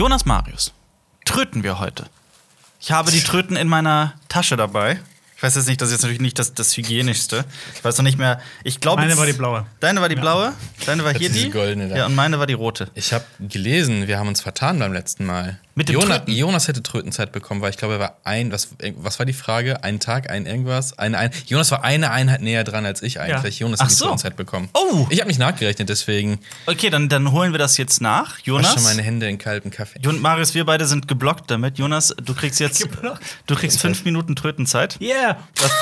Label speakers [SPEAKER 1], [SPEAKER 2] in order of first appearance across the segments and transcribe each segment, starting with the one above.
[SPEAKER 1] Jonas Marius, tröten wir heute. Ich habe die Tröten in meiner Tasche dabei. Ich weiß jetzt nicht, das ist jetzt natürlich nicht das, das Hygienischste. Ich weiß noch nicht mehr. Ich glaube.
[SPEAKER 2] Meine war die blaue.
[SPEAKER 1] Deine war die blaue, deine war hier
[SPEAKER 3] die. goldene da.
[SPEAKER 1] Ja, und meine war die rote.
[SPEAKER 3] Ich habe gelesen, wir haben uns vertan beim letzten Mal.
[SPEAKER 1] Mit dem
[SPEAKER 3] Jonas,
[SPEAKER 1] Tröten?
[SPEAKER 3] Jonas hätte Trötenzeit bekommen, weil ich glaube, er war ein, was, was war die Frage? Ein Tag, ein irgendwas? Ein, ein, Jonas war eine Einheit näher dran als ich eigentlich. Jonas
[SPEAKER 1] Ach
[SPEAKER 3] hat die
[SPEAKER 1] so.
[SPEAKER 3] Trötenzeit bekommen.
[SPEAKER 1] Oh.
[SPEAKER 3] Ich habe nicht nachgerechnet, deswegen
[SPEAKER 1] Okay, dann, dann holen wir das jetzt nach. Jonas.
[SPEAKER 3] meine Hände in kaltem Kaffee.
[SPEAKER 1] Jon Marius, wir beide sind geblockt damit. Jonas, du kriegst jetzt.
[SPEAKER 2] Geblockt?
[SPEAKER 1] Du kriegst fünf Minuten Trötenzeit.
[SPEAKER 2] Yeah!
[SPEAKER 1] Lass,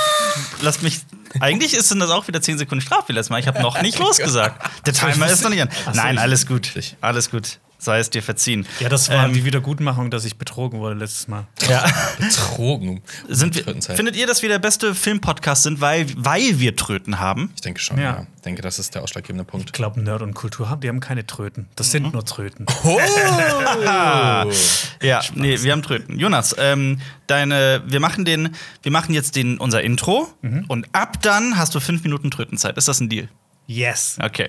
[SPEAKER 1] lass mich. Eigentlich ist denn das auch wieder 10 Sekunden Strafe wie letztes Mal. Ich habe noch nicht losgesagt. Der Timer ist noch nicht an. Nein,
[SPEAKER 2] ich-
[SPEAKER 1] alles gut.
[SPEAKER 3] ich-
[SPEAKER 1] Alles gut. Sei es dir verziehen.
[SPEAKER 2] Ja, das war
[SPEAKER 1] Ähm,
[SPEAKER 2] die Wiedergutmachung, dass ich betrogen wurde letztes Mal.
[SPEAKER 1] Ja.
[SPEAKER 3] Betrogen.
[SPEAKER 1] Sind wir, findet ihr, dass wir der beste Filmpodcast sind, weil, weil wir Tröten haben?
[SPEAKER 3] Ich denke schon,
[SPEAKER 2] Ja.
[SPEAKER 3] ja. Ich denke, das ist der ausschlaggebende
[SPEAKER 2] Ich
[SPEAKER 3] Punkt.
[SPEAKER 2] glaube, Nerd und Kultur haben, die haben keine Tröten. Das
[SPEAKER 1] Mhm.
[SPEAKER 2] sind nur Tröten.
[SPEAKER 3] Oh!
[SPEAKER 1] Ja, nee, wir haben Tröten. Jonas, ähm, deine, wir machen den, wir machen jetzt den, unser Intro und ab dann hast du fünf Minuten Trötenzeit. Ist das ein Deal?
[SPEAKER 2] Yes!
[SPEAKER 1] Okay.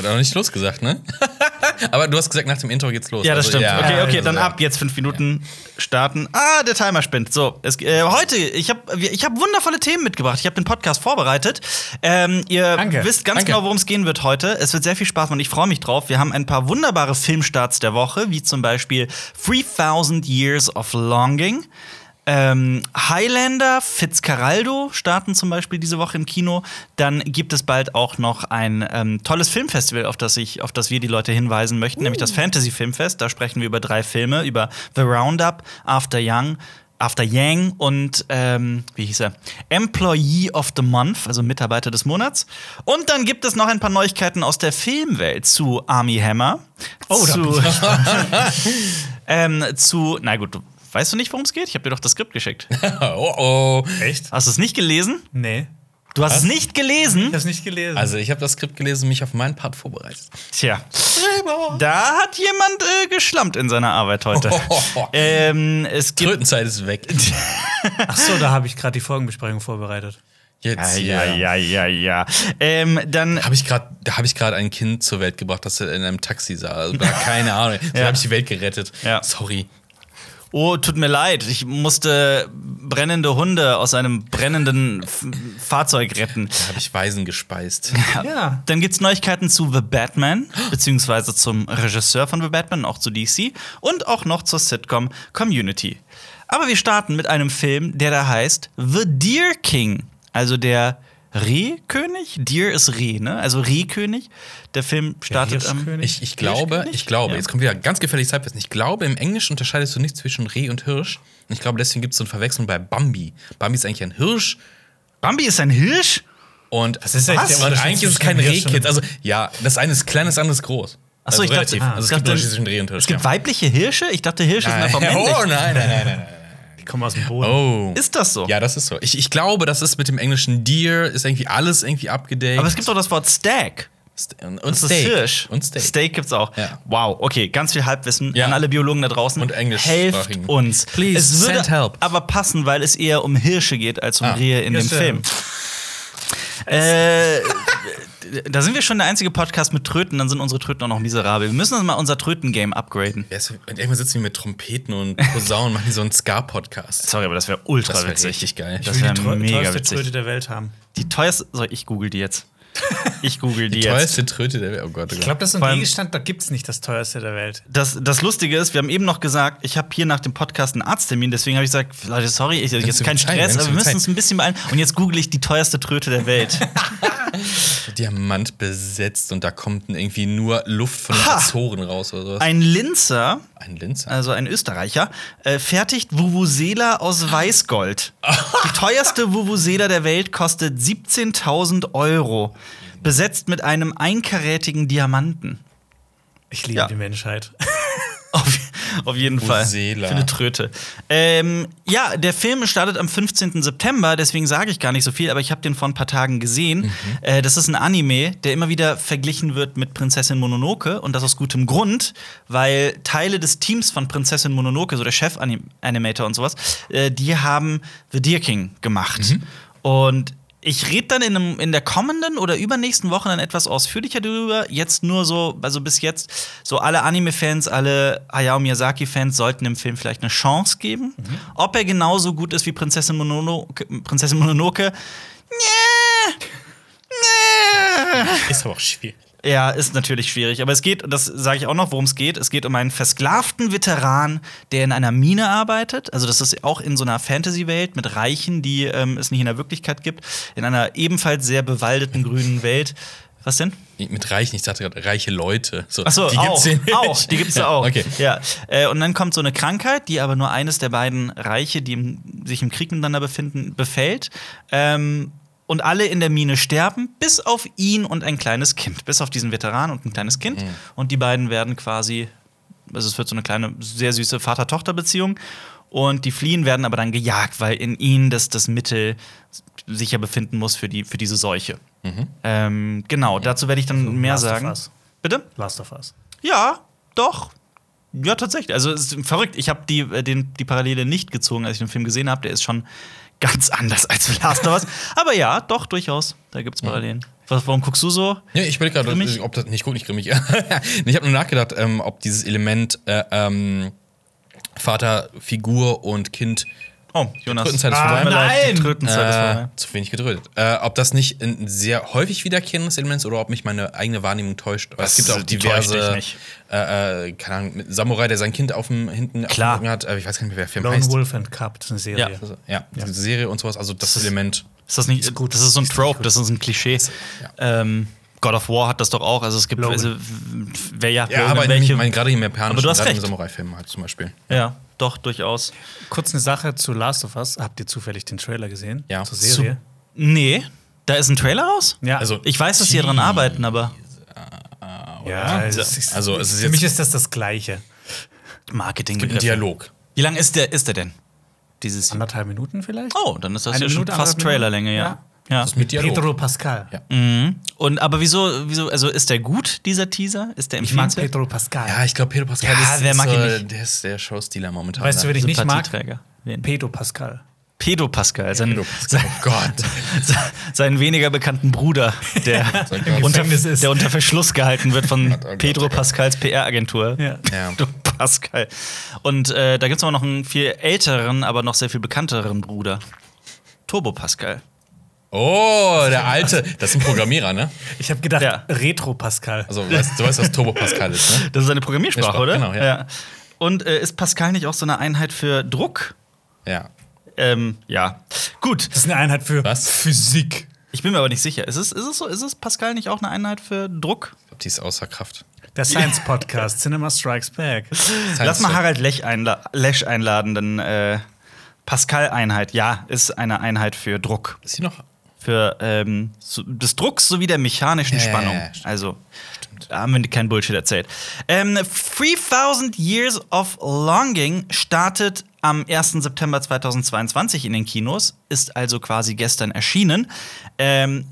[SPEAKER 3] Hat er noch nicht losgesagt, ne? Aber du hast gesagt, nach dem Intro geht's los.
[SPEAKER 1] Ja, das
[SPEAKER 3] Also,
[SPEAKER 1] stimmt. okay, okay,
[SPEAKER 3] also,
[SPEAKER 1] dann
[SPEAKER 3] ja.
[SPEAKER 1] ab jetzt fünf Minuten starten. Ah, der Timer spinnt. So, es, äh, heute, ich habe ich hab wundervolle Themen mitgebracht. Ich habe den Podcast vorbereitet. Ähm, ihr
[SPEAKER 2] Danke.
[SPEAKER 1] wisst ganz
[SPEAKER 3] Danke.
[SPEAKER 1] genau, worum es gehen wird heute. Es wird sehr viel Spaß machen. Ich freue mich drauf. Wir haben ein paar wunderbare Filmstarts der Woche, wie zum Beispiel 3000 Years of Longing. Ähm, Highlander, Fitzcarraldo starten zum Beispiel diese Woche im Kino. Dann gibt es bald auch noch ein ähm, tolles Filmfestival, auf das, ich, auf das wir die Leute hinweisen möchten, nämlich das Fantasy Filmfest. Da sprechen wir über drei Filme, über The Roundup, After Young. After Yang und ähm, wie hieß er? Employee of the Month, also Mitarbeiter des Monats. Und dann gibt es noch ein paar Neuigkeiten aus der Filmwelt zu Army Hammer.
[SPEAKER 2] Oh, da
[SPEAKER 1] zu,
[SPEAKER 2] bin
[SPEAKER 1] ähm, zu, na gut, weißt du nicht, worum es geht? Ich habe dir doch das Skript geschickt.
[SPEAKER 3] oh, oh.
[SPEAKER 2] Echt?
[SPEAKER 1] Hast du es nicht gelesen?
[SPEAKER 2] Nee.
[SPEAKER 1] Du hast es nicht gelesen?
[SPEAKER 2] Ich hab's nicht gelesen.
[SPEAKER 3] Also, ich habe das Skript gelesen und mich auf meinen Part vorbereitet.
[SPEAKER 1] Tja. Da hat jemand äh, geschlampt in seiner Arbeit heute. ähm, es gibt.
[SPEAKER 3] Trötenzeit ist weg.
[SPEAKER 2] Ach so, da habe ich gerade die Folgenbesprechung vorbereitet.
[SPEAKER 3] Jetzt,
[SPEAKER 1] Ja, ja, ja, ja. Ähm, dann.
[SPEAKER 3] Hab ich grad, da habe ich gerade ein Kind zur Welt gebracht, das in einem Taxi sah. Also, keine Ahnung. Da
[SPEAKER 1] Ja.
[SPEAKER 3] habe ich die Welt gerettet.
[SPEAKER 1] Ja.
[SPEAKER 3] Sorry.
[SPEAKER 1] Oh, tut mir leid. Ich musste brennende Hunde aus einem brennenden F Fahrzeug retten.
[SPEAKER 3] Da habe ich Weisen gespeist.
[SPEAKER 2] Ja.
[SPEAKER 1] Dann gibt's Neuigkeiten zu The Batman, beziehungsweise zum Regisseur von The Batman, auch zu DC und auch noch zur Sitcom Community. Aber wir starten mit einem Film, der da heißt The Deer King, also der Rehkönig. Deer ist Reh, ne? Also Rehkönig. Der Film startet am.
[SPEAKER 3] Ich, ich glaube, ich glaube,
[SPEAKER 1] Ja.
[SPEAKER 3] jetzt kommt wieder ganz gefährliches Halbwissen. Ich glaube, im Englischen unterscheidest du nicht zwischen Reh und Hirsch. Und ich glaube, deswegen gibt es so eine Verwechslung bei Bambi. Bambi ist eigentlich ein Hirsch
[SPEAKER 1] Bambi ist ein Hirsch?
[SPEAKER 3] und,
[SPEAKER 2] Was ist eigentlich der
[SPEAKER 3] und eigentlich ist es kein
[SPEAKER 2] einem Hirsch und-
[SPEAKER 3] Rehkitz. Also, ja, das eine ist klein, das andere ist groß.
[SPEAKER 1] Achso,
[SPEAKER 3] also
[SPEAKER 1] ich dachte,
[SPEAKER 3] relativ.
[SPEAKER 1] ah,
[SPEAKER 3] also, es gibt
[SPEAKER 1] dachte,
[SPEAKER 3] Unterschied zwischen Reh und Hirsch.
[SPEAKER 1] Es gibt
[SPEAKER 3] ja.
[SPEAKER 1] weibliche Hirsche? Ich dachte, Hirsche sind einfach männlich.
[SPEAKER 3] Oh, nein, nein, nein, nein.
[SPEAKER 2] Die kommen aus dem Boden.
[SPEAKER 3] Oh.
[SPEAKER 1] Ist das so?
[SPEAKER 3] Ja, das ist so. Ich, ich glaube, das ist mit dem englischen Deer, ist irgendwie alles irgendwie abgedeckt.
[SPEAKER 1] Aber es gibt doch das Wort Stag.
[SPEAKER 3] St- und, und
[SPEAKER 1] Das ist
[SPEAKER 3] Steak.
[SPEAKER 1] Hirsch.
[SPEAKER 3] Und Steak.
[SPEAKER 1] Steak gibt's auch.
[SPEAKER 3] Ja.
[SPEAKER 1] Wow, okay, ganz viel Halbwissen
[SPEAKER 3] Ja.
[SPEAKER 1] an alle Biologen da draußen.
[SPEAKER 3] Und Englischsprachigen.
[SPEAKER 1] Helft uns.
[SPEAKER 3] Please,
[SPEAKER 1] es würde
[SPEAKER 3] send help.
[SPEAKER 1] aber passen, weil es eher um Hirsche geht als um
[SPEAKER 3] Ah.
[SPEAKER 1] Rehe in
[SPEAKER 2] Ja,
[SPEAKER 1] dem. Film. Äh, da sind wir schon der einzige Podcast mit Tröten, dann sind unsere Tröten auch noch miserabel. Wir müssen uns mal unser Tröten-Game upgraden.
[SPEAKER 3] Und irgendwann sitzen wir mit Trompeten und Posaunen, machen die so einen Ska-Podcast.
[SPEAKER 1] Sorry, aber das wäre ultra
[SPEAKER 3] Das wär
[SPEAKER 1] witzig.
[SPEAKER 3] richtig geil.
[SPEAKER 1] Das
[SPEAKER 2] Ich will
[SPEAKER 1] wäre mega
[SPEAKER 2] teuerste
[SPEAKER 1] witzig.
[SPEAKER 2] Tröte der Welt haben.
[SPEAKER 1] Die teuerste. Soll ich google die jetzt? Ich google die,
[SPEAKER 3] Die
[SPEAKER 1] jetzt.
[SPEAKER 3] teuerste Tröte der Welt. Oh Gott, oh
[SPEAKER 2] Ich
[SPEAKER 3] Gott.
[SPEAKER 2] glaube, das ist ein Gegenstand, da gibt's nicht das teuerste der Welt.
[SPEAKER 1] Das, das Lustige ist, wir haben eben noch gesagt, ich habe hier nach dem Podcast einen Arzttermin, deswegen habe ich gesagt, Leute, sorry, ich, jetzt kein
[SPEAKER 3] Zeit,
[SPEAKER 1] Stress, aber wir müssen
[SPEAKER 3] Zeit.
[SPEAKER 1] uns ein bisschen beeilen. Und jetzt google ich die teuerste Tröte der Welt.
[SPEAKER 3] Diamant besetzt und da kommt irgendwie nur Luft von den
[SPEAKER 1] Ha!
[SPEAKER 3] Azoren raus oder sowas.
[SPEAKER 1] Ein Linzer,
[SPEAKER 3] Ein Linzer.
[SPEAKER 1] also ein Österreicher, äh, fertigt Vuvuzela aus Weißgold. Die teuerste Vuvuzela der Welt kostet 17.000 Euro, besetzt mit einem einkarätigen Diamanten.
[SPEAKER 2] Ich liebe
[SPEAKER 1] Ja.
[SPEAKER 2] die Menschheit.
[SPEAKER 1] Auf, auf jeden Fall.
[SPEAKER 3] Seela.
[SPEAKER 1] Für eine Tröte. Ähm, ja, der Film startet am 15. September, deswegen sage ich gar nicht so viel, aber ich habe den vor ein paar Tagen gesehen.
[SPEAKER 3] Mhm.
[SPEAKER 1] Äh, das ist ein Anime, der immer wieder verglichen wird mit Prinzessin Mononoke und das aus gutem Grund, weil Teile des Teams von Prinzessin Mononoke, so der Chef-Animator und sowas, äh, die haben The Deer King gemacht.
[SPEAKER 3] Mhm.
[SPEAKER 1] Und ich rede dann in, einem, in der kommenden oder übernächsten Woche dann etwas ausführlicher darüber. Jetzt nur so, also bis jetzt, so alle Anime-Fans, alle Hayao Miyazaki-Fans sollten dem Film vielleicht eine Chance geben. Ob er genauso gut ist wie Prinzessin Mononoke, Prinzessin Mononoke nee, nee.
[SPEAKER 3] Ist aber auch schwierig.
[SPEAKER 1] Ja, ist natürlich schwierig. Aber es geht, das sage ich auch noch, worum es geht. Es geht um einen versklavten Veteran, der in einer Mine arbeitet. Also, das ist auch in so einer Fantasy-Welt mit Reichen, die ähm, es nicht in der Wirklichkeit gibt. In einer ebenfalls sehr bewaldeten grünen Welt. Was denn?
[SPEAKER 3] Mit reichen, ich sagte gerade reiche Leute. So,
[SPEAKER 1] Achso,
[SPEAKER 3] die
[SPEAKER 1] auch,
[SPEAKER 3] gibt's nicht.
[SPEAKER 1] auch, die gibt's
[SPEAKER 3] ja,
[SPEAKER 1] auch.
[SPEAKER 3] Okay.
[SPEAKER 1] Ja, äh, und dann kommt so eine Krankheit, die aber nur eines der beiden Reiche, die im, sich im Krieg miteinander befinden, befällt. Ähm, und alle in der Mine sterben, bis auf ihn und ein kleines Kind. Bis auf diesen Veteran und ein kleines Kind. Und die beiden werden quasi, also es wird so eine kleine, sehr süße Vater-Tochter-Beziehung. Und die fliehen, werden aber dann gejagt, weil in ihnen das, das Mittel sich ja befinden muss für, die, für diese Seuche. Ähm, genau, dazu werde ich dann mehr
[SPEAKER 2] Last of
[SPEAKER 1] sagen.
[SPEAKER 2] Us.
[SPEAKER 1] Bitte?
[SPEAKER 2] Last of Us.
[SPEAKER 1] Ja, doch. Ja, tatsächlich. Also es ist verrückt. Ich habe die, äh, den, die Parallele nicht gezogen, als ich den Film gesehen habe. Der ist schon ganz anders als Last of Us. Aber ja, doch, durchaus. Da gibt es Parallelen. Was, warum guckst du so?
[SPEAKER 3] Ja, ich überlege gerade, ob das. Nee, ich guck nicht grimmig. ich habe nur nachgedacht, ähm, ob dieses Element äh, ähm, Vater, Figur und Kind.
[SPEAKER 1] Oh, Jonas.
[SPEAKER 3] Trötenzeit ist
[SPEAKER 2] Ah,
[SPEAKER 3] vorbei.
[SPEAKER 2] Nein!
[SPEAKER 1] Die Trötenzeit ist
[SPEAKER 3] Äh,
[SPEAKER 1] vorbei.
[SPEAKER 3] zu wenig gedrötet. Äh, ob das nicht ein sehr häufig wiederkehrendes Element ist oder ob mich meine eigene Wahrnehmung täuscht. Weil es
[SPEAKER 1] Das-
[SPEAKER 3] gibt auch
[SPEAKER 1] die
[SPEAKER 3] diverse. Äh, äh, keine Ahnung, mit Samurai, der sein Kind auf dem hinten
[SPEAKER 1] Klar.
[SPEAKER 3] auf dem hat. Äh, ich weiß gar nicht mehr, wer Film
[SPEAKER 2] Lone
[SPEAKER 3] heißt.
[SPEAKER 2] Wolf and Cup, das ist eine Serie.
[SPEAKER 1] Ja.
[SPEAKER 3] Ja, diese Serie und sowas. Also das,
[SPEAKER 1] ist-
[SPEAKER 3] Element.
[SPEAKER 1] Ist das nicht
[SPEAKER 2] Ist gut.
[SPEAKER 1] Das ist so ein
[SPEAKER 2] Ist
[SPEAKER 1] Trope, das ist ein Klischee. Ähm, God of War hat das doch auch. Also es gibt
[SPEAKER 2] Logan.
[SPEAKER 1] also, wer ja,
[SPEAKER 3] Ja, aber
[SPEAKER 1] welche,
[SPEAKER 3] ich meine gerade im japanischen,
[SPEAKER 1] Aber du hast
[SPEAKER 3] gerade im
[SPEAKER 1] recht.
[SPEAKER 3] Samurai-Film halt zum Beispiel.
[SPEAKER 1] ja, doch durchaus.
[SPEAKER 2] Kurz eine Sache zu Last of Us. Habt ihr zufällig den Trailer gesehen?
[SPEAKER 3] Ja.
[SPEAKER 2] Zur Serie?
[SPEAKER 1] Nee, da ist ein Trailer raus.
[SPEAKER 2] Ja.
[SPEAKER 3] Also-
[SPEAKER 1] Ich weiß, dass die dran arbeiten, aber
[SPEAKER 2] ja, es ist,
[SPEAKER 3] Also, es ist
[SPEAKER 2] für mich ist das das Gleiche.
[SPEAKER 1] Marketing.
[SPEAKER 3] Einen Dialog.
[SPEAKER 1] Wie lang ist der, ist der denn? Dieses
[SPEAKER 2] Anderthalb Minuten vielleicht?
[SPEAKER 1] Oh, dann ist das
[SPEAKER 2] Eine
[SPEAKER 1] ja schon fast Trailerlänge, ja. ja.
[SPEAKER 3] Das mit Dialog.
[SPEAKER 2] Pedro Pascal.
[SPEAKER 3] Ja.
[SPEAKER 1] Mhm. Und aber wieso, wieso, also ist der gut, dieser Teaser? Ist der
[SPEAKER 2] Ich mag? Pedro Pascal.
[SPEAKER 3] Ja, ich glaube, Pedro Pascal
[SPEAKER 1] Ja,
[SPEAKER 3] ist,
[SPEAKER 1] wer mag ihn nicht?
[SPEAKER 3] der ist der Showstealer momentan.
[SPEAKER 2] Weißt du, wer ich nicht mag?
[SPEAKER 1] Wen?
[SPEAKER 2] Pedro Pascal.
[SPEAKER 1] Pedo Pascal, sein,
[SPEAKER 3] Pedro Pascal.
[SPEAKER 1] sein,
[SPEAKER 3] Oh Gott.
[SPEAKER 1] seinen weniger bekannten Bruder, der, unter, der unter Verschluss gehalten wird von
[SPEAKER 3] Gott, oh Gott,
[SPEAKER 1] Pedro
[SPEAKER 3] oh Gott.
[SPEAKER 1] Pascals PR-Agentur.
[SPEAKER 2] Ja.
[SPEAKER 3] Ja.
[SPEAKER 1] Du Pascal. Und äh, da gibt es noch einen viel älteren, aber noch sehr viel bekannteren Bruder. Turbo Pascal.
[SPEAKER 3] Oh, der alte. Das ist ein Programmierer, ne?
[SPEAKER 2] Ich habe gedacht,
[SPEAKER 1] Ja.
[SPEAKER 2] Retro Pascal.
[SPEAKER 3] Also, du weißt, du weißt, was Turbo Pascal ist, ne?
[SPEAKER 1] Das ist eine Programmiersprache,
[SPEAKER 3] Sprache,
[SPEAKER 1] oder?
[SPEAKER 3] genau, ja.
[SPEAKER 1] Und äh, ist Pascal nicht auch so eine Einheit für Druck?
[SPEAKER 3] Ja.
[SPEAKER 1] Ähm, ja. Gut.
[SPEAKER 2] Das ist eine Einheit für
[SPEAKER 3] Was?
[SPEAKER 2] Physik.
[SPEAKER 1] Ich bin mir aber nicht sicher. Ist es, ist es so? Ist es Pascal nicht auch eine Einheit für Druck?
[SPEAKER 3] Ich glaube, die ist außer Kraft.
[SPEAKER 2] Der Science Podcast, Cinema Strikes Back.
[SPEAKER 1] Lass mal. Harald Lech einla Lesch einladen, denn äh, Pascal-Einheit, ja, ist eine Einheit für Druck.
[SPEAKER 3] Ist sie noch?
[SPEAKER 1] Für ähm, so, des Drucks sowie der mechanischen
[SPEAKER 3] ja,
[SPEAKER 1] Spannung.
[SPEAKER 3] ja, stimmt.
[SPEAKER 1] Also, da haben wir kein Bullshit erzählt. Ähm, 3000 Years of Longing startet am 1. September 2022 in den Kinos, ist also quasi gestern erschienen. Ähm,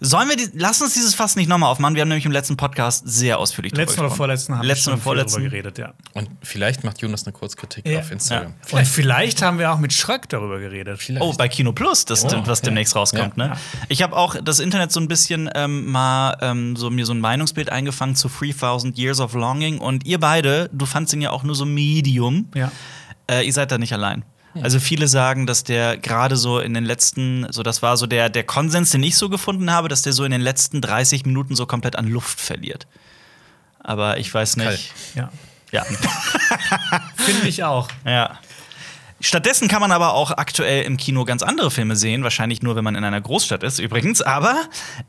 [SPEAKER 1] sollen wir die, lass uns dieses Fass nicht nochmal aufmachen. Wir haben nämlich im letzten Podcast sehr ausführlich
[SPEAKER 2] Letzten oder
[SPEAKER 1] gesprochen.
[SPEAKER 2] vorletzten haben
[SPEAKER 1] Letzten
[SPEAKER 2] wir
[SPEAKER 1] oder vorletzten.
[SPEAKER 2] darüber geredet, ja.
[SPEAKER 3] Und vielleicht macht Jonas eine Kurzkritik
[SPEAKER 2] Ja.
[SPEAKER 3] auf Instagram.
[SPEAKER 2] Und vielleicht haben wir auch mit Schröck darüber geredet.
[SPEAKER 3] Vielleicht.
[SPEAKER 1] Oh, bei Kino Plus, das,
[SPEAKER 3] Oh,
[SPEAKER 1] was
[SPEAKER 3] ja.
[SPEAKER 1] demnächst rauskommt.
[SPEAKER 3] Ja.
[SPEAKER 1] Ne? Ich habe auch das Internet so ein bisschen ähm, mal ähm, so mir so ein Meinungsbild eingefangen zu 3000 Years of Longing und ihr beide, du fandst ihn ja auch nur so Medium.
[SPEAKER 2] Ja.
[SPEAKER 1] Äh, ihr seid da nicht allein. Also viele sagen, dass der gerade so in den letzten, so das war so der, der Konsens, den ich so gefunden habe, dass der so in den letzten 30 Minuten so komplett an Luft verliert. Aber ich weiß
[SPEAKER 3] Kalt.
[SPEAKER 1] nicht.
[SPEAKER 2] ja.
[SPEAKER 1] Ja.
[SPEAKER 2] Finde ich auch.
[SPEAKER 1] Ja. Stattdessen kann man aber auch aktuell im Kino ganz andere Filme sehen. Wahrscheinlich nur, wenn man in einer Großstadt ist, übrigens. Aber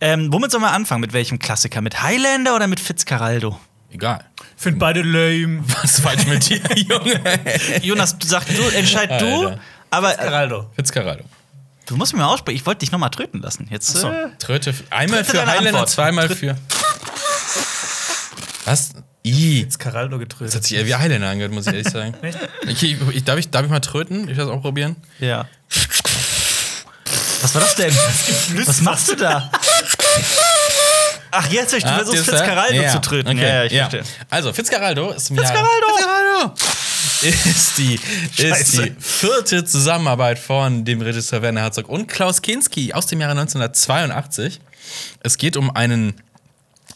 [SPEAKER 1] ähm, womit sollen wir anfangen? Mit welchem Klassiker? Mit Highlander oder mit Fitzcarraldo?
[SPEAKER 3] Egal.
[SPEAKER 2] Find beide lame.
[SPEAKER 3] Was ist falsch mit dir, Junge?
[SPEAKER 1] Jonas, du sagst, du entscheid du.
[SPEAKER 3] Alter.
[SPEAKER 1] Aber äh,
[SPEAKER 2] Geraldo.
[SPEAKER 3] Fitzcarraldo.
[SPEAKER 1] du musst mir mal aussprechen. Ich wollte dich noch mal tröten lassen. Jetzt.
[SPEAKER 2] so.
[SPEAKER 1] Äh,
[SPEAKER 3] Tröte. Einmal
[SPEAKER 1] Tröte
[SPEAKER 3] für Highlander,
[SPEAKER 1] Antwort.
[SPEAKER 3] zweimal
[SPEAKER 1] Tröte-
[SPEAKER 3] für. Was? I.
[SPEAKER 2] Fitzcarraldo
[SPEAKER 3] Das
[SPEAKER 2] getrötet.
[SPEAKER 3] hat sich eher wie Highlander angehört, muss ich ehrlich sagen.
[SPEAKER 2] Echt?
[SPEAKER 3] ich, ich, darf, ich, darf ich mal tröten? Ich will das auch probieren.
[SPEAKER 1] Ja. Was war das denn? Was machst du da? Ach, jetzt, ich, du
[SPEAKER 3] Ah,
[SPEAKER 1] versuchst? Fitzcarraldo
[SPEAKER 3] Ja,
[SPEAKER 1] zu tröten.
[SPEAKER 3] okay,
[SPEAKER 1] Ja, ja, ich verstehe.
[SPEAKER 3] Also, Fitzcarraldo ist im
[SPEAKER 1] Fitzcarraldo!
[SPEAKER 3] Jahr, Fitzcarraldo ist die, ist die vierte Zusammenarbeit von dem Regisseur Werner Herzog und Klaus Kinski aus dem Jahre 1982. Es geht um einen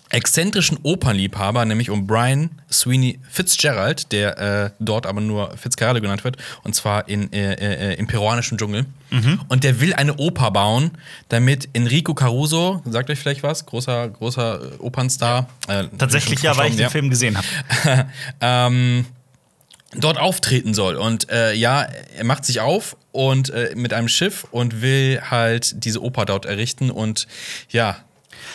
[SPEAKER 3] exzentrischen Opernliebhaber, nämlich um Brian Sweeney Fitzgerald, der äh, dort aber nur Fitzcarraldo genannt wird, und zwar in, äh, äh, im peruanischen Dschungel.
[SPEAKER 1] Mhm.
[SPEAKER 3] Und der will eine Oper bauen, damit Enrico Caruso, sagt euch vielleicht was, großer, großer äh, Opernstar. äh,
[SPEAKER 1] Tatsächlich ja, weil ich den Film gesehen habe.
[SPEAKER 3] ähm, dort auftreten soll. Und äh, ja, er macht sich auf und äh, mit einem Schiff und will halt diese Oper dort errichten. Und ja.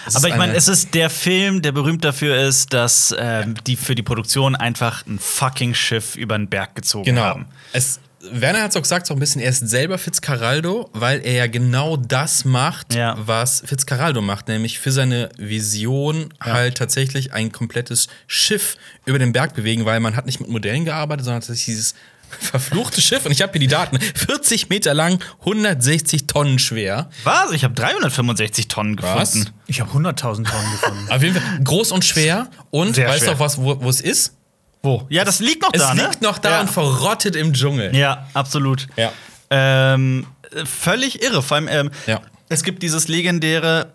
[SPEAKER 3] Es
[SPEAKER 1] Aber ich meine,
[SPEAKER 3] eine-
[SPEAKER 1] es ist der Film, der berühmt dafür ist, dass ähm, die für die Produktion einfach ein fucking Schiff über den Berg gezogen
[SPEAKER 3] Genau.
[SPEAKER 1] haben.
[SPEAKER 3] Es, Werner Herzog sagt auch ein bisschen, er ist selber Fitzcarraldo, weil er ja genau das macht,
[SPEAKER 1] Ja.
[SPEAKER 3] was Fitzcarraldo macht, nämlich für seine Vision halt tatsächlich ein komplettes Schiff über den Berg bewegen, weil man hat nicht mit Modellen gearbeitet, sondern tatsächlich dieses verfluchte Schiff, und ich habe hier die Daten, 40 Meter lang, 160 Tonnen schwer.
[SPEAKER 1] Was? Ich habe 365 Tonnen
[SPEAKER 3] Was?
[SPEAKER 1] gefunden.
[SPEAKER 2] Ich habe 100.000 Tonnen gefunden.
[SPEAKER 3] Auf jeden Fall groß und schwer. Und
[SPEAKER 1] Sehr
[SPEAKER 3] weißt du auch was, wo, es ist?
[SPEAKER 1] Wo? Ja, das liegt noch
[SPEAKER 3] Es
[SPEAKER 1] da, ne?
[SPEAKER 3] liegt noch da
[SPEAKER 1] ja.
[SPEAKER 3] und verrottet im Dschungel.
[SPEAKER 1] Ja, absolut.
[SPEAKER 3] Ja.
[SPEAKER 1] Ähm, äh, völlig irre. Vor allem, ähm,
[SPEAKER 3] Ja.
[SPEAKER 1] es gibt dieses legendäre.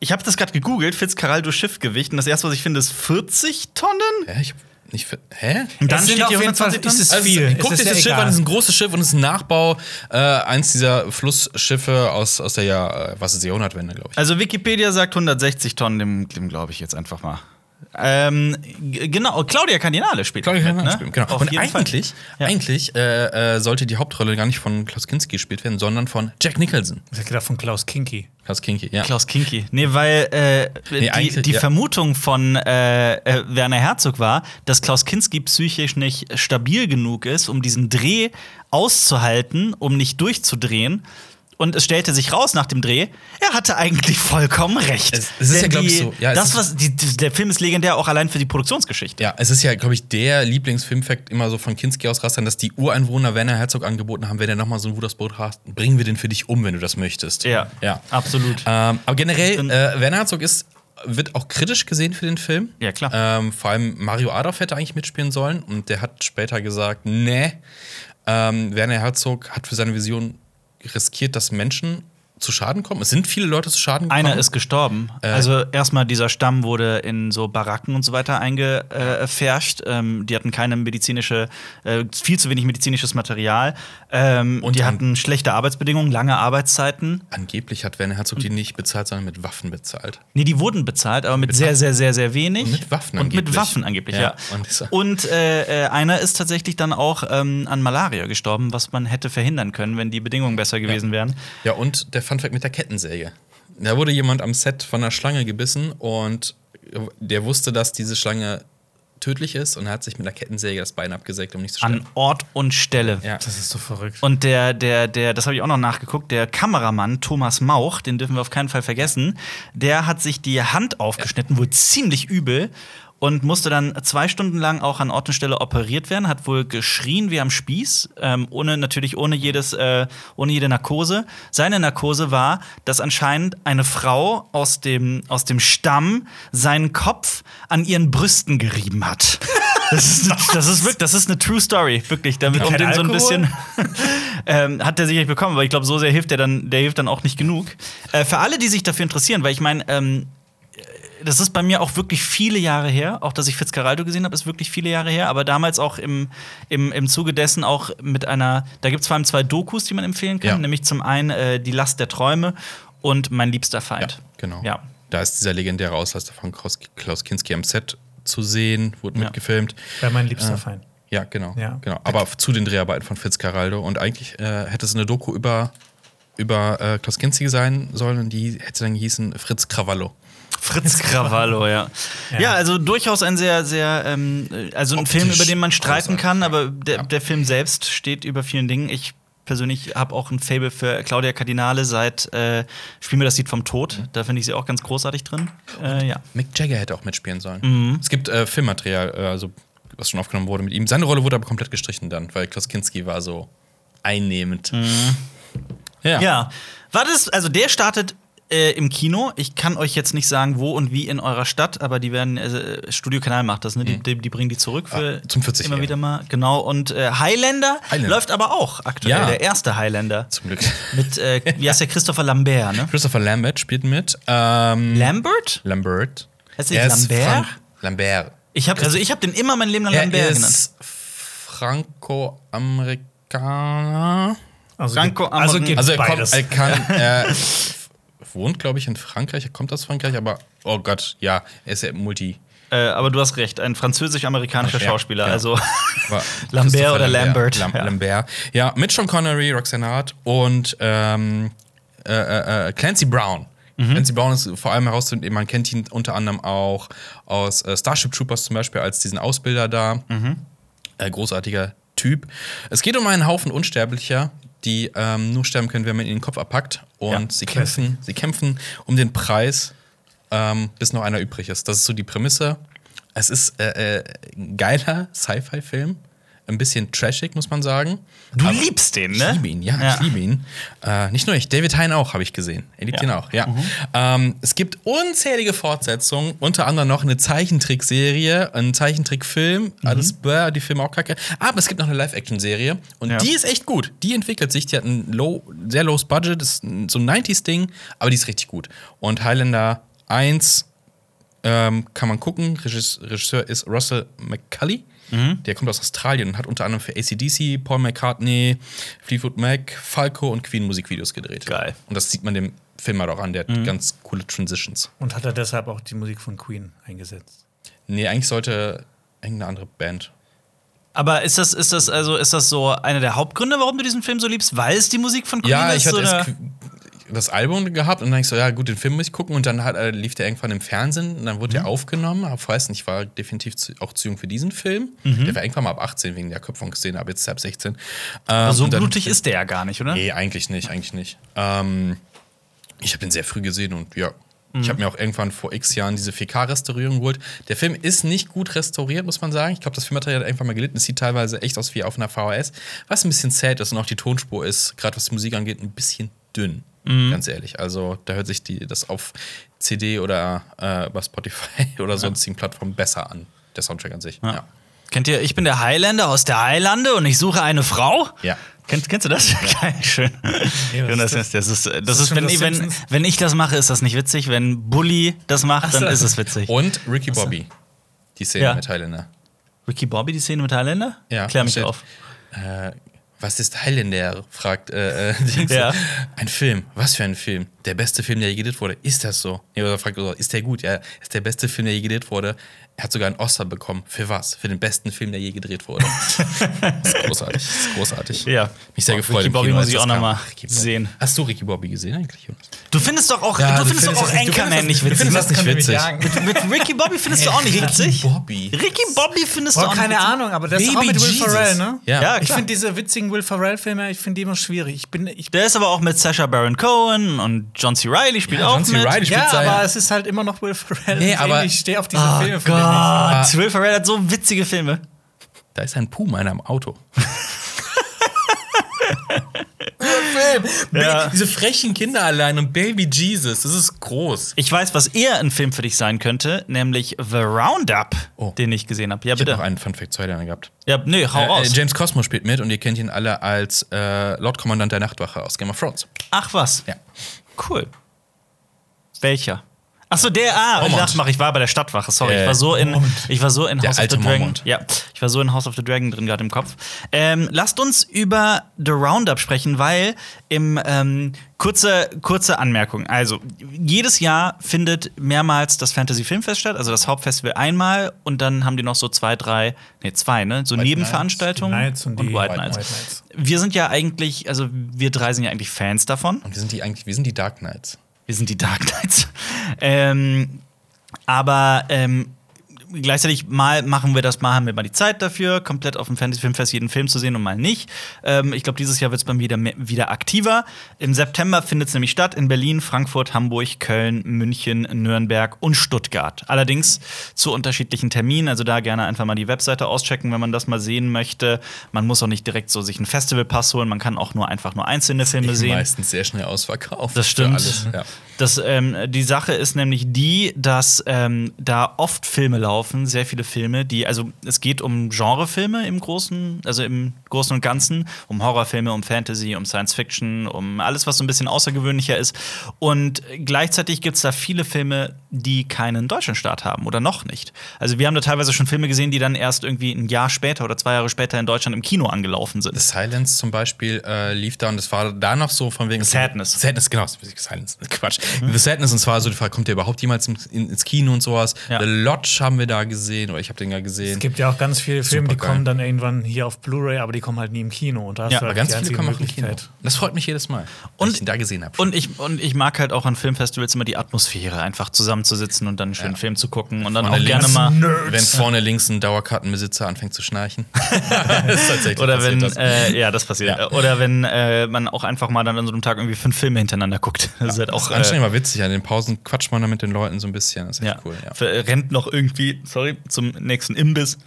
[SPEAKER 1] Ich habe das gerade gegoogelt, Fitzcarraldo Schiffgewicht. Und das erste, was ich finde, ist 40 Tonnen.
[SPEAKER 3] Hä? Ich, nicht, für- hä?
[SPEAKER 1] Und dann
[SPEAKER 2] Es sind
[SPEAKER 1] steht
[SPEAKER 2] auf
[SPEAKER 1] hier
[SPEAKER 2] jeden Fall-
[SPEAKER 1] 120 Tonnen.
[SPEAKER 2] ist es
[SPEAKER 3] Also,
[SPEAKER 2] viel.
[SPEAKER 3] euch
[SPEAKER 2] ist
[SPEAKER 3] das Schiff
[SPEAKER 2] egal.
[SPEAKER 3] an, das ist ein großes Schiff und es ist ein Nachbau, äh, eins dieser Flussschiffe aus, aus der Jahr, äh, was ist die Jahrhundertwende, glaube ich.
[SPEAKER 1] Also Wikipedia sagt 160 Tonnen, dem, dem glaube ich jetzt einfach mal. Ähm, genau, Claudia Cardinale spielt.
[SPEAKER 3] Claudia Cardinale
[SPEAKER 1] ne?
[SPEAKER 3] spielt, genau.
[SPEAKER 1] Auf
[SPEAKER 3] und eigentlich,
[SPEAKER 1] Ja.
[SPEAKER 3] eigentlich äh, äh, sollte die Hauptrolle gar nicht von Klaus Kinski gespielt werden, sondern von Jack Nicholson.
[SPEAKER 2] Ich hab gedacht von Klaus Kinky.
[SPEAKER 3] Klaus Kinski, ja.
[SPEAKER 1] Klaus Kinky. Nee, weil äh, die,
[SPEAKER 3] eigentlich,
[SPEAKER 1] die
[SPEAKER 3] ja.
[SPEAKER 1] Vermutung von äh, äh, Werner Herzog war, dass Klaus Kinski psychisch nicht stabil genug ist, um diesen Dreh auszuhalten, um nicht durchzudrehen. Und es stellte sich raus nach dem Dreh, er hatte eigentlich vollkommen recht.
[SPEAKER 3] Es- es ist ja,
[SPEAKER 1] Denn
[SPEAKER 3] glaub ich, so. Ja,
[SPEAKER 1] das, was, die, der Film ist legendär auch allein für die Produktionsgeschichte.
[SPEAKER 3] Ja, es ist ja, glaube ich, der Lieblingsfilmfact immer so von Kinski aus rastern, dass die Ureinwohner Werner Herzog angeboten haben, wenn er nochmal so ein Wudersboot hast, bringen wir den für dich um, wenn du das möchtest.
[SPEAKER 1] Ja,
[SPEAKER 3] ja.
[SPEAKER 1] absolut.
[SPEAKER 3] Ähm, aber generell, äh, Werner Herzog ist, wird auch kritisch gesehen für den Film.
[SPEAKER 1] Ja, klar.
[SPEAKER 3] Ähm, vor allem Mario Adolf hätte eigentlich mitspielen sollen und der hat später gesagt, nee, ähm, Werner Herzog hat für seine Vision riskiert, dass Menschen zu Schaden kommen. Es sind viele Leute zu Schaden gekommen.
[SPEAKER 1] Einer ist gestorben.
[SPEAKER 3] Äh.
[SPEAKER 1] also erstmal dieser Stamm wurde in so Baracken und so weiter eingefärscht. Ähm, die hatten keine medizinische, äh, viel zu wenig medizinisches Material. Ähm,
[SPEAKER 3] Und
[SPEAKER 1] die hatten schlechte Arbeitsbedingungen, lange Arbeitszeiten.
[SPEAKER 3] Angeblich hat Werner Herzog die nicht bezahlt, sondern mit Waffen bezahlt.
[SPEAKER 1] Nee, die wurden bezahlt, aber mit, sehr, sehr, sehr, sehr wenig.
[SPEAKER 3] Und mit Waffen
[SPEAKER 1] Und mit
[SPEAKER 3] angeblich.
[SPEAKER 1] Waffen angeblich,
[SPEAKER 3] Ja,
[SPEAKER 1] ja.
[SPEAKER 3] und
[SPEAKER 1] äh, äh, einer ist tatsächlich dann auch ähm, an Malaria gestorben, was man hätte verhindern können, wenn die Bedingungen besser gewesen wären.
[SPEAKER 3] Ja, und der Funfact mit der Kettensäge. Da wurde jemand am Set von einer Schlange gebissen und der wusste, dass diese Schlange tödlich ist und er hat sich mit einer Kettensäge das Bein abgesägt, um nicht zu
[SPEAKER 1] An
[SPEAKER 3] sterben.
[SPEAKER 1] Ort und Stelle.
[SPEAKER 3] Ja.
[SPEAKER 2] Das ist so verrückt.
[SPEAKER 1] Und der, der, der, das habe ich auch noch nachgeguckt, der Kameramann Thomas Mauch, den dürfen wir auf keinen Fall vergessen, der hat sich die Hand aufgeschnitten, wohl ziemlich übel. Und musste dann zwei Stunden lang auch an Ort und Stelle operiert werden, hat wohl geschrien wie am Spieß, ähm, ohne natürlich ohne jedes, äh, ohne jede Narkose. Seine Narkose war, dass anscheinend eine Frau aus dem, aus dem Stamm seinen Kopf an ihren Brüsten gerieben hat. Das ist, das ist wirklich, das ist eine True Story, wirklich. Damit, um den so ein bisschen ähm, hat der sicherlich bekommen, aber ich glaube, so sehr hilft der dann, der hilft dann auch nicht genug. Äh, für alle, die sich dafür interessieren, weil ich meine, ähm, das ist bei mir auch wirklich viele Jahre her. Auch, dass ich Fitzcarraldo gesehen habe, ist wirklich viele Jahre her. Aber damals auch im, im, im Zuge dessen auch mit einer, da gibt es vor allem zwei Dokus, die man empfehlen kann.
[SPEAKER 3] Ja.
[SPEAKER 1] Nämlich zum einen äh, Die Last der Träume und Mein liebster
[SPEAKER 3] Ja,
[SPEAKER 1] Feind.
[SPEAKER 3] genau.
[SPEAKER 1] Ja.
[SPEAKER 3] Da ist dieser legendäre Auslaster von Klaus, Klaus Kinski am Set zu sehen, wurde
[SPEAKER 1] Ja.
[SPEAKER 3] mitgefilmt.
[SPEAKER 2] Wäre mein liebster Feind.
[SPEAKER 3] Ja, genau.
[SPEAKER 2] Ja.
[SPEAKER 3] genau. Aber zu den Dreharbeiten von Fitzcarraldo. Und eigentlich äh, hätte es eine Doku über, über äh, Klaus Kinski sein sollen und die hätte dann gehießen Fritz Cravallo.
[SPEAKER 1] Fritz Cravallo, ja.
[SPEAKER 2] Ja.
[SPEAKER 1] ja. also durchaus ein sehr, sehr, ähm, also ein
[SPEAKER 3] Optisch
[SPEAKER 1] Film, über den man streiten kann,
[SPEAKER 3] ja.
[SPEAKER 1] aber der,
[SPEAKER 3] Ja.
[SPEAKER 1] der Film selbst steht über vielen Dingen. Ich persönlich habe auch ein Fable für Claudia Cardinale seit äh, Spiel mir das Lied vom Tod. Da finde ich sie auch ganz großartig drin. Äh, ja.
[SPEAKER 3] Mick Jagger hätte auch mitspielen sollen.
[SPEAKER 1] Mhm.
[SPEAKER 3] Es gibt äh, Filmmaterial, äh, also was schon aufgenommen wurde mit ihm. Seine Rolle wurde aber komplett gestrichen dann, weil Klaus Kinski war so einnehmend. Ja.
[SPEAKER 1] Mhm. Ja. War das, also der startet äh, im Kino. Ich kann euch jetzt nicht sagen, wo und wie in eurer Stadt, aber die werden, äh, Studio Kanal macht das, ne? Die, die, die bringen die zurück für
[SPEAKER 3] Ah, zum 40
[SPEAKER 1] immer wieder mal. Genau. Und äh, Highlander,
[SPEAKER 3] Highlander.
[SPEAKER 1] läuft aber auch aktuell,
[SPEAKER 3] Ja.
[SPEAKER 1] der erste Highlander.
[SPEAKER 3] Zum Glück.
[SPEAKER 1] Mit, äh, wie heißt der, Christopher Lambert, ne?
[SPEAKER 3] Christopher Lambert spielt mit. Ähm,
[SPEAKER 1] Lambert?
[SPEAKER 3] Lambert.
[SPEAKER 1] Heißt der
[SPEAKER 3] Er
[SPEAKER 1] Lambert?
[SPEAKER 3] Frank Lambert.
[SPEAKER 1] Ich habe also ich habe den immer mein Leben lang
[SPEAKER 3] Er
[SPEAKER 1] Lambert genannt.
[SPEAKER 3] ist Franco-Amerikaner.
[SPEAKER 2] Also,
[SPEAKER 1] Franco
[SPEAKER 2] also
[SPEAKER 3] Also er kommt,
[SPEAKER 2] beides.
[SPEAKER 3] er kann, er wohnt, glaube ich, in Frankreich. Er kommt aus Frankreich, aber oh Gott, ja, er ist ja Multi.
[SPEAKER 1] Äh, aber du hast recht, ein französisch-amerikanischer
[SPEAKER 3] Ja,
[SPEAKER 1] Schauspieler.
[SPEAKER 3] genau.
[SPEAKER 1] Also Lambert oder Lambert.
[SPEAKER 3] Lam
[SPEAKER 1] Ja.
[SPEAKER 3] Lambert. Ja, mit Sean Connery, Roxanne Hart und ähm, äh, äh, äh, Clancy Brown.
[SPEAKER 1] Mhm.
[SPEAKER 3] Clancy Brown ist vor allem herauszufinden, man kennt ihn unter anderem auch aus äh, Starship Troopers zum Beispiel als diesen Ausbilder da.
[SPEAKER 1] Mhm.
[SPEAKER 3] Äh, großartiger Typ. Es geht um einen Haufen Unsterblicher, die ähm, nur sterben können, wenn man ihnen den Kopf abpackt. Und
[SPEAKER 1] Ja,
[SPEAKER 3] sie, kämpfen, sie kämpfen um den Preis, ähm, bis noch einer übrig ist. Das ist so die Prämisse. Es ist äh, äh, ein geiler Sci-Fi-Film. Ein bisschen trashig, muss man sagen.
[SPEAKER 1] du
[SPEAKER 3] Aber-
[SPEAKER 1] liebst den,
[SPEAKER 3] ich
[SPEAKER 1] ne?
[SPEAKER 3] liebe ihn, ja,
[SPEAKER 1] Ja.
[SPEAKER 3] ich liebe ihn. Äh, nicht nur ich, David Hein auch, habe ich gesehen. Er liebt
[SPEAKER 1] Ja. Mhm.
[SPEAKER 3] ihn auch, ja. Ähm, es gibt unzählige Fortsetzungen, unter anderem noch eine Zeichentrickserie, ein Zeichentrickfilm,
[SPEAKER 1] Mhm.
[SPEAKER 3] alles bäh, die Filme auch kacke. Aber es gibt noch eine Live-Action-Serie und
[SPEAKER 1] Ja.
[SPEAKER 3] die ist echt gut. Die entwickelt sich, die hat ein low, sehr lowes Budget, ist so ein 90s-Ding, aber die ist richtig gut. Und Highlander 1 ähm, kann man gucken. Regis Regisseur ist Russell McCulley.
[SPEAKER 1] Mhm.
[SPEAKER 3] Der kommt aus Australien und hat unter anderem für ACDC, Paul McCartney, Fleetwood Mac, Falco und Queen Musikvideos gedreht.
[SPEAKER 1] Geil.
[SPEAKER 3] Und das sieht man dem Film halt auch an. Der
[SPEAKER 1] Mhm.
[SPEAKER 3] hat ganz coole Transitions.
[SPEAKER 2] Und hat er deshalb auch die Musik von Queen eingesetzt.
[SPEAKER 3] Nee, eigentlich sollte irgendeine andere Band.
[SPEAKER 1] Aber ist das, ist das also ist das so einer der Hauptgründe, warum du diesen Film so liebst, weil es die Musik von Queen
[SPEAKER 3] Ja,
[SPEAKER 1] ist?
[SPEAKER 3] ich hatte das Album gehabt und dann ich so, ja gut, den Film muss ich gucken und dann hat, äh, lief der irgendwann im Fernsehen und dann wurde
[SPEAKER 1] Mhm.
[SPEAKER 3] der aufgenommen. Aber weiß nicht, ich war definitiv zu, auch zu jung für diesen Film.
[SPEAKER 1] Mhm.
[SPEAKER 3] Der war irgendwann mal ab 18 wegen der Köpfungsszene, aber jetzt ist er ab 16. Ähm,
[SPEAKER 1] Aber so
[SPEAKER 3] dann-
[SPEAKER 1] blutig ist der ja gar nicht, oder?
[SPEAKER 3] Nee, eigentlich nicht, eigentlich nicht. Ähm, ich habe den sehr früh gesehen und ja.
[SPEAKER 1] Mhm.
[SPEAKER 3] Ich habe mir auch irgendwann vor x Jahren diese 4K-Restaurierung geholt. Der Film ist nicht gut restauriert, muss man sagen. Ich glaube, das Filmmaterial hat irgendwann mal gelitten. Es sieht teilweise echt aus wie auf einer VHS, was ein bisschen sad ist und auch die Tonspur ist, gerade was die Musik angeht, ein bisschen dünn.
[SPEAKER 1] Mhm.
[SPEAKER 3] Ganz ehrlich. Also da hört sich die, das auf CD oder äh, bei Spotify oder sonstigen Plattformen besser an. Der Soundtrack an sich. Ja.
[SPEAKER 1] Kennt ihr, ich bin der Highlander aus der Eilande und ich suche eine Frau?
[SPEAKER 3] Ja.
[SPEAKER 1] Kennst, kennst du das? Geil, schön.
[SPEAKER 2] was
[SPEAKER 1] das,
[SPEAKER 2] ist
[SPEAKER 1] ist, das, ist, das, ist,
[SPEAKER 2] schon
[SPEAKER 1] wenn,
[SPEAKER 2] das
[SPEAKER 1] ich- wenn, wenn ich das mache, ist das nicht witzig. Wenn Bully das macht, dann ist es witzig.
[SPEAKER 3] Und Ricky Bobby. Die Szene
[SPEAKER 1] Ja.
[SPEAKER 3] mit Highlander.
[SPEAKER 1] Ricky Bobby, die Szene mit Highlander?
[SPEAKER 3] Ja,
[SPEAKER 1] Klär mich
[SPEAKER 3] steht,
[SPEAKER 1] auf.
[SPEAKER 3] Äh, was ist Highlander? fragt äh, äh, Dings.
[SPEAKER 1] Ja.
[SPEAKER 3] Ein Film. Was für ein Film? Der beste Film, der je gedreht wurde. Ist das so? Nee, oder fragt ist der gut? Ja, ist der beste Film, der je gedreht wurde. Er hat sogar einen Oscar bekommen. Für was? Für den besten Film, der je gedreht wurde. das ist großartig. Das ist großartig.
[SPEAKER 1] Ja.
[SPEAKER 3] Mich sehr gefreut.
[SPEAKER 1] Ricky Bobby
[SPEAKER 3] Kino,
[SPEAKER 1] muss ich auch noch
[SPEAKER 3] kam.
[SPEAKER 1] mal
[SPEAKER 3] Ricky Bobby.
[SPEAKER 1] sehen.
[SPEAKER 3] Hast du Ricky Bobby gesehen eigentlich?
[SPEAKER 1] Du findest doch auch,
[SPEAKER 3] Ja,
[SPEAKER 1] du
[SPEAKER 3] du
[SPEAKER 1] findest doch
[SPEAKER 3] findest
[SPEAKER 1] auch
[SPEAKER 3] das nicht- du
[SPEAKER 1] Anchorman nicht
[SPEAKER 3] findest das
[SPEAKER 1] witzig.
[SPEAKER 3] nicht witzig.
[SPEAKER 1] Mit Ricky Bobby findest du auch nicht witzig?
[SPEAKER 3] Bobby.
[SPEAKER 1] Ricky Bobby findest du auch nicht
[SPEAKER 2] keine
[SPEAKER 1] witzig?
[SPEAKER 2] Ahnung, aber das ist auch mit Will
[SPEAKER 3] Jesus.
[SPEAKER 2] Ferrell, ne?
[SPEAKER 3] Ja.
[SPEAKER 1] Ja,
[SPEAKER 2] Ich finde diese witzigen Will Ferrell-Filme, ich finde die immer schwierig. Ich bin, ich
[SPEAKER 1] Der ist aber auch mit Sacha Baron Cohen und John C. Reilly spielt
[SPEAKER 3] Ja,
[SPEAKER 1] auch
[SPEAKER 3] John C.
[SPEAKER 1] mit.
[SPEAKER 3] Reilly spielt
[SPEAKER 2] ja, aber es ist halt immer noch Will Ferrell.
[SPEAKER 3] Nee, aber-
[SPEAKER 2] Ich stehe auf diese
[SPEAKER 1] Oh
[SPEAKER 2] Filme von nicht.
[SPEAKER 1] Gott, Will Ferrell hat so witzige Filme.
[SPEAKER 3] Da ist ein Puma in einem Auto.
[SPEAKER 1] Ja.
[SPEAKER 3] Diese frechen Kinder allein und Baby Jesus, das ist groß.
[SPEAKER 1] Ich weiß, was eher ein Film für dich sein könnte, nämlich The Roundup,
[SPEAKER 3] Oh.
[SPEAKER 1] den ich gesehen habe. Ja,
[SPEAKER 3] Ich habe
[SPEAKER 1] bitte.
[SPEAKER 3] noch einen Fun-Fact zu Highlander gehabt.
[SPEAKER 1] Ja, nee, hau
[SPEAKER 3] Äh, äh,
[SPEAKER 1] raus.
[SPEAKER 3] James Cosmo spielt mit und ihr kennt ihn alle als äh, Lordkommandant der Nachtwache aus Game of Thrones.
[SPEAKER 1] Ach was.
[SPEAKER 3] Ja.
[SPEAKER 1] Cool. Welcher? Ach so, der, ah, ich dachte, mach, ich war bei der Stadtwache, sorry.
[SPEAKER 3] Äh,
[SPEAKER 1] ich war so in,
[SPEAKER 2] Mormont.
[SPEAKER 1] ich war so in
[SPEAKER 3] Der
[SPEAKER 1] House of the Dragon.
[SPEAKER 3] Mormont.
[SPEAKER 1] Ja, ich war so in House of the Dragon drin gerade im Kopf. Ähm, lasst uns über The Roundup sprechen, weil im ähm, kurze, kurze Anmerkung. Also, jedes Jahr findet mehrmals das Fantasy Filmfest statt, also das Hauptfestival einmal und dann haben die noch so zwei, drei, nee, zwei, ne? So
[SPEAKER 3] White
[SPEAKER 1] Nebenveranstaltungen
[SPEAKER 2] Die Nights und die
[SPEAKER 1] White
[SPEAKER 2] White
[SPEAKER 1] Nights.
[SPEAKER 2] Nights.
[SPEAKER 1] Wir sind ja eigentlich, also wir drei sind ja eigentlich Fans davon.
[SPEAKER 3] Und wir sind die eigentlich, wir sind die Dark Knights.
[SPEAKER 1] Wir sind die Dark Knights. ähm, aber ähm, gleichzeitig mal machen wir das, mal haben wir mal die Zeit dafür, komplett auf dem Fantasy Filmfest jeden Film zu sehen und mal nicht. Ähm, ich glaube, dieses Jahr wird es bei mir wieder, wieder aktiver. Im September findet es nämlich statt in Berlin, Frankfurt, Hamburg, Köln, München, Nürnberg und Stuttgart. Allerdings zu unterschiedlichen Terminen. Also da gerne einfach mal die Webseite auschecken, wenn man das mal sehen möchte. Man muss auch nicht direkt so sich einen Festivalpass holen, man kann auch nur einfach nur einzelne Filme sehen.
[SPEAKER 3] Meistens sehr schnell ausverkauft.
[SPEAKER 1] Das stimmt.
[SPEAKER 3] Alles. Ja.
[SPEAKER 1] Das, ähm, die Sache ist nämlich die, dass ähm, da oft Filme laufen, sehr viele Filme, die, also es geht um Genrefilme im Großen, also im Großen und Ganzen, um Horrorfilme, um Fantasy, um Science Fiction, um alles, was so ein bisschen außergewöhnlicher ist. Und gleichzeitig gibt es da viele Filme, die keinen deutschen Start haben oder noch nicht. Also wir haben da teilweise schon Filme gesehen, die dann erst irgendwie ein Jahr später oder zwei Jahre später in Deutschland im Kino angelaufen sind.
[SPEAKER 3] The Silence zum Beispiel äh, lief da und das war da noch so von wegen.
[SPEAKER 1] Sadness.
[SPEAKER 3] Sadness, genau. Silence. Quatsch. The Sadness und zwar so die Frage, kommt der überhaupt jemals ins, in, ins Kino und sowas?
[SPEAKER 1] Ja.
[SPEAKER 3] The Lodge haben wir da gesehen oder ich habe den ja gesehen.
[SPEAKER 2] Es gibt ja auch ganz viele Filme, die
[SPEAKER 3] Supergeil.
[SPEAKER 2] kommen dann irgendwann hier auf Blu-ray, aber die kommen halt nie im Kino. Und da hast
[SPEAKER 1] Ja,
[SPEAKER 2] du
[SPEAKER 3] aber
[SPEAKER 2] halt
[SPEAKER 3] ganz
[SPEAKER 2] die
[SPEAKER 3] viele kommen auch im Kino. Das freut mich jedes Mal,
[SPEAKER 1] Und-
[SPEAKER 3] ich ihn da gesehen habe.
[SPEAKER 1] Und ich, und ich mag halt auch an Filmfestivals immer die Atmosphäre, einfach zusammenzusitzen und dann einen schönen
[SPEAKER 3] Ja.
[SPEAKER 1] Film zu gucken und dann
[SPEAKER 3] Vorne
[SPEAKER 1] auch gerne mal.
[SPEAKER 3] Wenn vorne links ein Dauerkartenbesitzer anfängt zu schnarchen. das ist tatsächlich
[SPEAKER 1] Oder wenn,
[SPEAKER 3] das.
[SPEAKER 1] äh, ja, das passiert.
[SPEAKER 3] Ja.
[SPEAKER 1] Oder wenn äh, man auch einfach mal dann an so einem Tag irgendwie fünf Filme hintereinander guckt. Das ist halt
[SPEAKER 3] Das
[SPEAKER 1] auch.
[SPEAKER 3] ist anstrengend, aber witzig. An den Pausen quatscht man da mit den Leuten so ein bisschen. Das ist
[SPEAKER 1] äh,
[SPEAKER 3] echt
[SPEAKER 1] ja,
[SPEAKER 3] cool. Ja.
[SPEAKER 1] Rennt noch irgendwie, sorry, zum nächsten Imbiss,